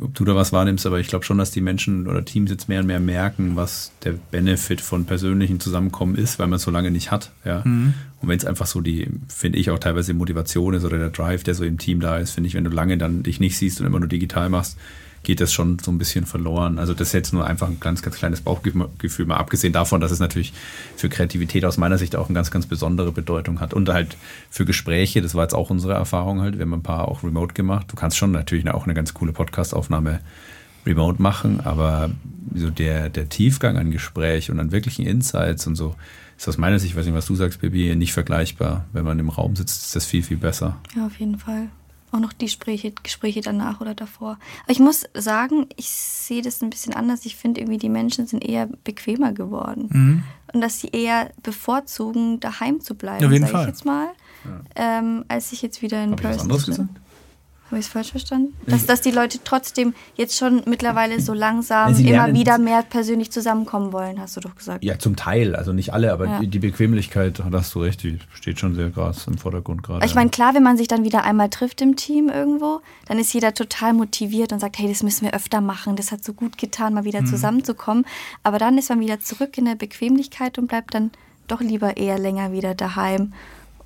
ob du da was wahrnimmst, aber ich glaube schon, dass die Menschen oder Teams jetzt mehr und mehr merken, was der Benefit von persönlichen Zusammenkommen ist, weil man es so lange nicht hat. Ja? Mhm. Und wenn es einfach so die, finde ich auch teilweise Motivation ist oder der Drive, der so im Team da ist, finde ich, wenn du lange dann dich nicht siehst und immer nur digital machst, geht das schon so ein bisschen verloren. Also das ist jetzt nur einfach ein ganz, ganz kleines Bauchgefühl, mal abgesehen davon, dass es natürlich für Kreativität aus meiner Sicht auch eine ganz, ganz besondere Bedeutung hat. Und halt für Gespräche, das war jetzt auch unsere Erfahrung halt, wir haben ein paar auch remote gemacht. Du kannst schon natürlich auch eine ganz coole Podcastaufnahme remote machen, aber so der, der Tiefgang an Gespräch und an wirklichen Insights und so, ist aus meiner Sicht, ich weiß nicht, was du sagst, Baby, nicht vergleichbar. Wenn man im Raum sitzt, ist das viel, viel besser. Ja, auf jeden Fall auch noch die Gespräche, Gespräche danach oder davor. Aber ich muss sagen, ich sehe das ein bisschen anders. Ich finde irgendwie, die Menschen sind eher bequemer geworden. Mhm. Und dass sie eher bevorzugen, daheim zu bleiben, Auf jeden Fall. ich jetzt mal, ja. ähm, als ich jetzt wieder in Hab Person ich was anderes gesagt? Habe ich es falsch verstanden? Dass, dass die Leute trotzdem jetzt schon mittlerweile so langsam immer wieder mehr persönlich zusammenkommen wollen, hast du doch gesagt. Ja, zum Teil, also nicht alle, aber ja. die, die, Bequemlichkeit, da hast du recht, die steht schon sehr krass im Vordergrund gerade. Ich meine, klar, wenn man sich dann wieder einmal trifft im Team irgendwo, dann ist jeder total motiviert und sagt, hey, das müssen wir öfter machen, das hat so gut getan, mal wieder mhm. zusammenzukommen. Aber dann ist man wieder zurück in der Bequemlichkeit und bleibt dann doch lieber eher länger wieder daheim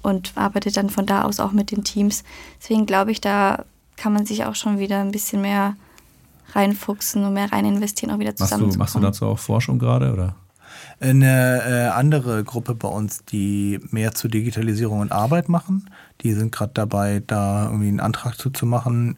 und arbeitet dann von da aus auch mit den Teams. Deswegen glaube ich, da kann man sich auch schon wieder ein bisschen mehr reinfuchsen und mehr rein investieren, auch wieder zusammen. Machst du, machst du dazu auch Forschung gerade oder? Eine äh, andere Gruppe bei uns, die mehr zur Digitalisierung und Arbeit machen, die sind gerade dabei, da irgendwie einen Antrag zu, zu machen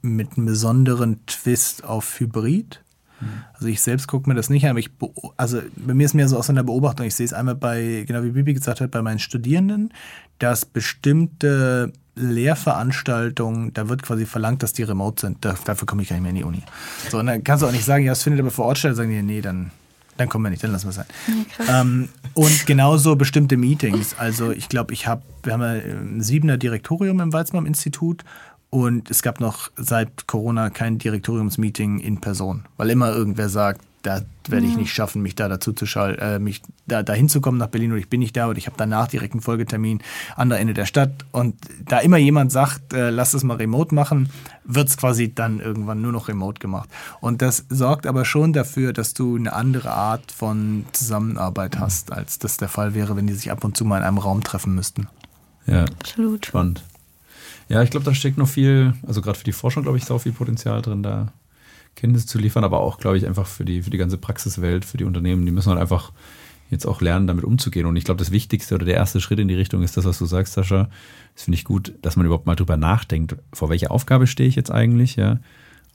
mit einem besonderen Twist auf Hybrid. Mhm. Also ich selbst gucke mir das nicht an, aber ich, also bei mir ist mehr so aus einer Beobachtung, ich sehe es einmal bei, genau wie Bibi gesagt hat, bei meinen Studierenden, dass bestimmte Lehrveranstaltungen, da wird quasi verlangt, dass die remote sind. Da, dafür komme ich gar nicht mehr in die Uni. So, und dann kannst du auch nicht sagen, ja, es findet aber vor Ort statt. Sagen die, nee, dann Dann kommen wir nicht, dann lassen wir es sein. Ja, ähm, und genauso bestimmte Meetings. Also ich glaube, ich habe, wir haben ja ein siebener Direktorium im Weizmann Institut und es gab noch seit Corona kein Direktoriumsmeeting in Person, weil immer irgendwer sagt, da werde ich nicht schaffen, mich da dazu zu schalten, äh, mich da dahin zu kommen nach Berlin und ich bin nicht da und ich habe danach direkt einen Folgetermin an der Ende der Stadt und da immer jemand sagt, äh, lass es mal remote machen, wird es quasi dann irgendwann nur noch remote gemacht. Und das sorgt aber schon dafür, dass du eine andere Art von Zusammenarbeit hast, als das der Fall wäre, wenn die sich ab und zu mal in einem Raum treffen müssten. Ja, absolut. Spannend. Ja, ich glaube, da steckt noch viel, also gerade für die Forschung, glaube ich, ist auch viel Potenzial drin, da Kenntnisse zu liefern, aber auch, glaube ich, einfach für die, für die ganze Praxiswelt, für die Unternehmen, die müssen halt einfach jetzt auch lernen, damit umzugehen. Und ich glaube, das Wichtigste oder der erste Schritt in die Richtung ist das, was du sagst, Sascha. Das finde ich gut, dass man überhaupt mal drüber nachdenkt, vor welcher Aufgabe stehe ich jetzt eigentlich, ja.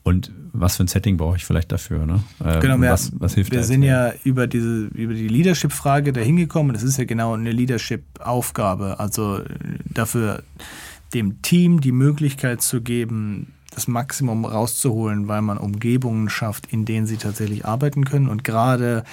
Und was für ein Setting brauche ich vielleicht dafür? Ne? Ähm, genau, was, was hilft wir sind ja über, diese, über die Leadership-Frage dahin gekommen. Das ist ja genau eine Leadership-Aufgabe. Also dafür dem Team die Möglichkeit zu geben, das Maximum rauszuholen, weil man Umgebungen schafft, in denen sie tatsächlich arbeiten können. Und gerade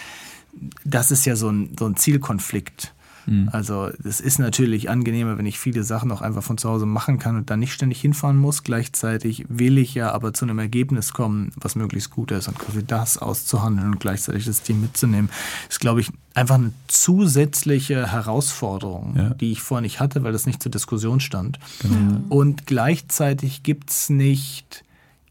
das ist ja so ein, so ein Zielkonflikt. Mhm. Also es ist natürlich angenehmer, wenn ich viele Sachen auch einfach von zu Hause machen kann und dann nicht ständig hinfahren muss. Gleichzeitig will ich ja aber zu einem Ergebnis kommen, was möglichst gut ist und quasi das auszuhandeln und gleichzeitig das Team mitzunehmen, ist, glaube ich, einfach eine zusätzliche Herausforderung, ja. die ich vorher nicht hatte, weil das nicht zur Diskussion stand. Genau. Und gleichzeitig gibt es nicht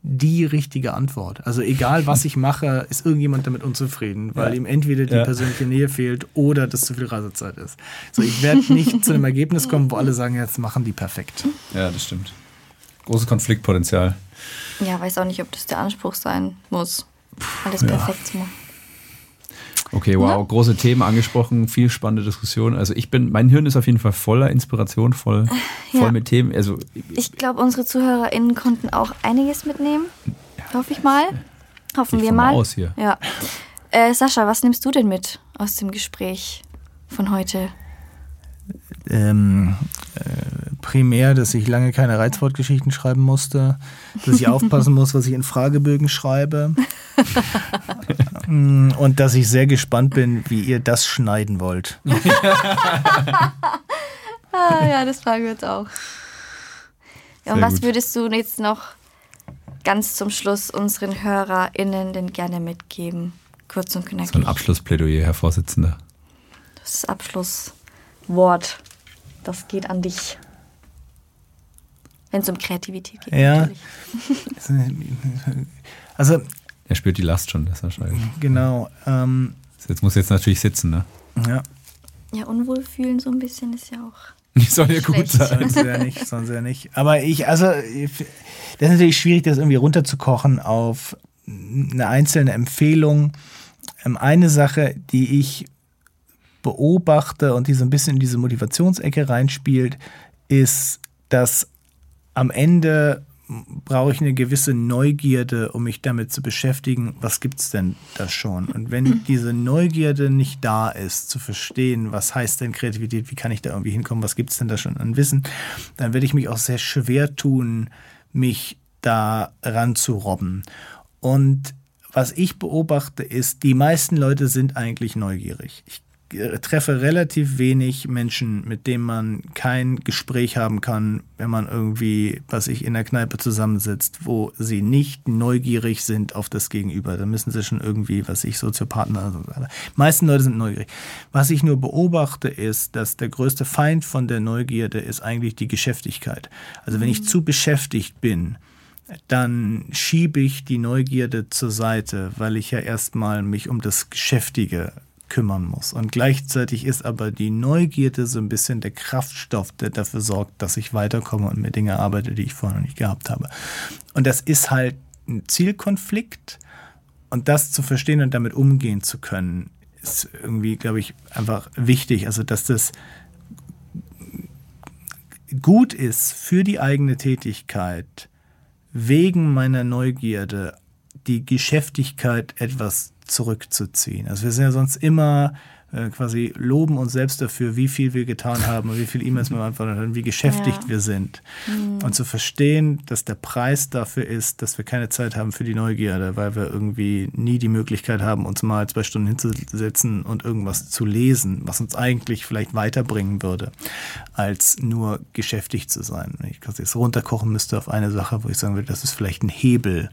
die richtige Antwort. Also egal, was ich mache, ist irgendjemand damit unzufrieden, weil ja. ihm entweder die ja. persönliche Nähe fehlt oder das zu viel Reisezeit ist. So, ich werde nicht zu einem Ergebnis kommen, wo alle sagen, jetzt machen die perfekt. Ja, das stimmt. Großes Konfliktpotenzial. Ja, weiß auch nicht, ob das der Anspruch sein muss, alles ja. perfekt zu machen. Okay, wow, ja? große Themen angesprochen, viel spannende Diskussion. Also ich bin, mein Hirn ist auf jeden Fall voller Inspiration, voll, ja. voll mit Themen. Also ich glaube, unsere ZuhörerInnen konnten auch einiges mitnehmen. Ja. Hoffe ich mal. Hoffen ich wir mal. Aus hier. Ja. Äh, Sascha, was nimmst du denn mit aus dem Gespräch von heute? Ähm, äh, primär, dass ich lange keine Reizwortgeschichten schreiben musste, dass ich aufpassen muss, was ich in Fragebögen schreibe und dass ich sehr gespannt bin, wie ihr das schneiden wollt. ah, ja, das fragen wir jetzt auch. Ja, und was gut. würdest du jetzt noch ganz zum Schluss unseren HörerInnen denn gerne mitgeben? Kurz und knackig. So ein Abschlussplädoyer, Herr Vorsitzender. Das Abschlusswort, das geht an dich. Wenn es um Kreativität geht. Ja. also. Er spürt die Last schon, das wahrscheinlich. Genau. Ähm, jetzt muss jetzt natürlich sitzen, ne? Ja. Ja, unwohlfühlen so ein bisschen ist ja auch. Soll ja gut sein. Sollen sie ja nicht, sie ja nicht. Aber ich, also, das ist natürlich schwierig, das irgendwie runterzukochen auf eine einzelne Empfehlung. Ähm, eine Sache, die ich beobachte und die so ein bisschen in diese Motivationsecke reinspielt, ist, dass am Ende brauche ich eine gewisse Neugierde, um mich damit zu beschäftigen, was gibt es denn da schon? Und wenn diese Neugierde nicht da ist, zu verstehen, was heißt denn Kreativität, wie kann ich da irgendwie hinkommen, was gibt es denn da schon an Wissen, dann werde ich mich auch sehr schwer tun, mich da ranzurobben. Und was ich beobachte, ist, die meisten Leute sind eigentlich neugierig. Ich treffe relativ wenig Menschen, mit denen man kein Gespräch haben kann, wenn man irgendwie, was ich in der Kneipe zusammensitzt, wo sie nicht neugierig sind auf das Gegenüber. Da müssen sie schon irgendwie, was ich, Soziopathen. Also, die meisten Leute sind neugierig. Was ich nur beobachte, ist, dass der größte Feind von der Neugierde ist eigentlich die Geschäftigkeit. Also wenn ich mhm. zu beschäftigt bin, dann schiebe ich die Neugierde zur Seite, weil ich ja erstmal mich um das Geschäftige kümmern muss. Und gleichzeitig ist aber die Neugierde so ein bisschen der Kraftstoff, der dafür sorgt, dass ich weiterkomme und mir Dinge arbeite, die ich vorher noch nicht gehabt habe. Und das ist halt ein Zielkonflikt. Und das zu verstehen und damit umgehen zu können, ist irgendwie, glaube ich, einfach wichtig. Also, dass das gut ist für die eigene Tätigkeit, wegen meiner Neugierde die Geschäftigkeit etwas zurückzuziehen. Also wir sind ja sonst immer äh, quasi loben uns selbst dafür, wie viel wir getan haben und wie viele E-Mails wir beantwortet haben, wie geschäftigt Ja. wir sind. Und zu verstehen, dass der Preis dafür ist, dass wir keine Zeit haben für die Neugierde, weil wir irgendwie nie die Möglichkeit haben, uns mal zwei Stunden hinzusetzen und irgendwas zu lesen, was uns eigentlich vielleicht weiterbringen würde, als nur geschäftig zu sein. Wenn ich quasi jetzt runterkochen müsste auf eine Sache, wo ich sagen würde, das ist vielleicht ein Hebel,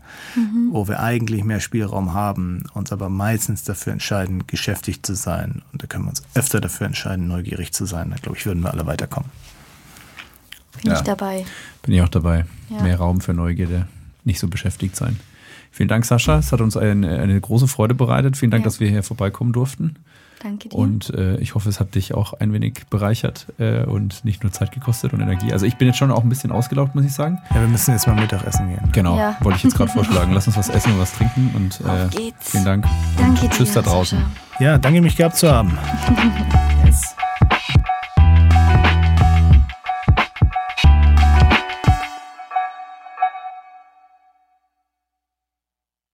wo wir eigentlich mehr Spielraum haben, uns aber meistens dafür entscheiden, geschäftig zu sein. Und da können wir uns öfter dafür entscheiden, neugierig zu sein. Da glaube ich, würden wir alle weiterkommen. Bin Ja. ich dabei. Bin ich auch dabei. Ja. Mehr Raum für Neugierde, nicht so beschäftigt sein. Vielen Dank, Sascha. Es hat uns ein, eine große Freude bereitet. Vielen Dank, Ja. dass wir hier vorbeikommen durften. Danke dir. Und äh, ich hoffe, es hat dich auch ein wenig bereichert äh, und nicht nur Zeit gekostet und Energie. Also ich bin jetzt schon auch ein bisschen ausgelaugt, muss ich sagen. Ja, wir müssen jetzt mal Mittagessen gehen. Genau, Ja. wollte ich jetzt gerade vorschlagen. Lass uns was essen und was trinken. Und äh, Auf geht's. vielen Dank. Danke dir. Tschüss da draußen. Ja, danke, mich gehabt zu haben.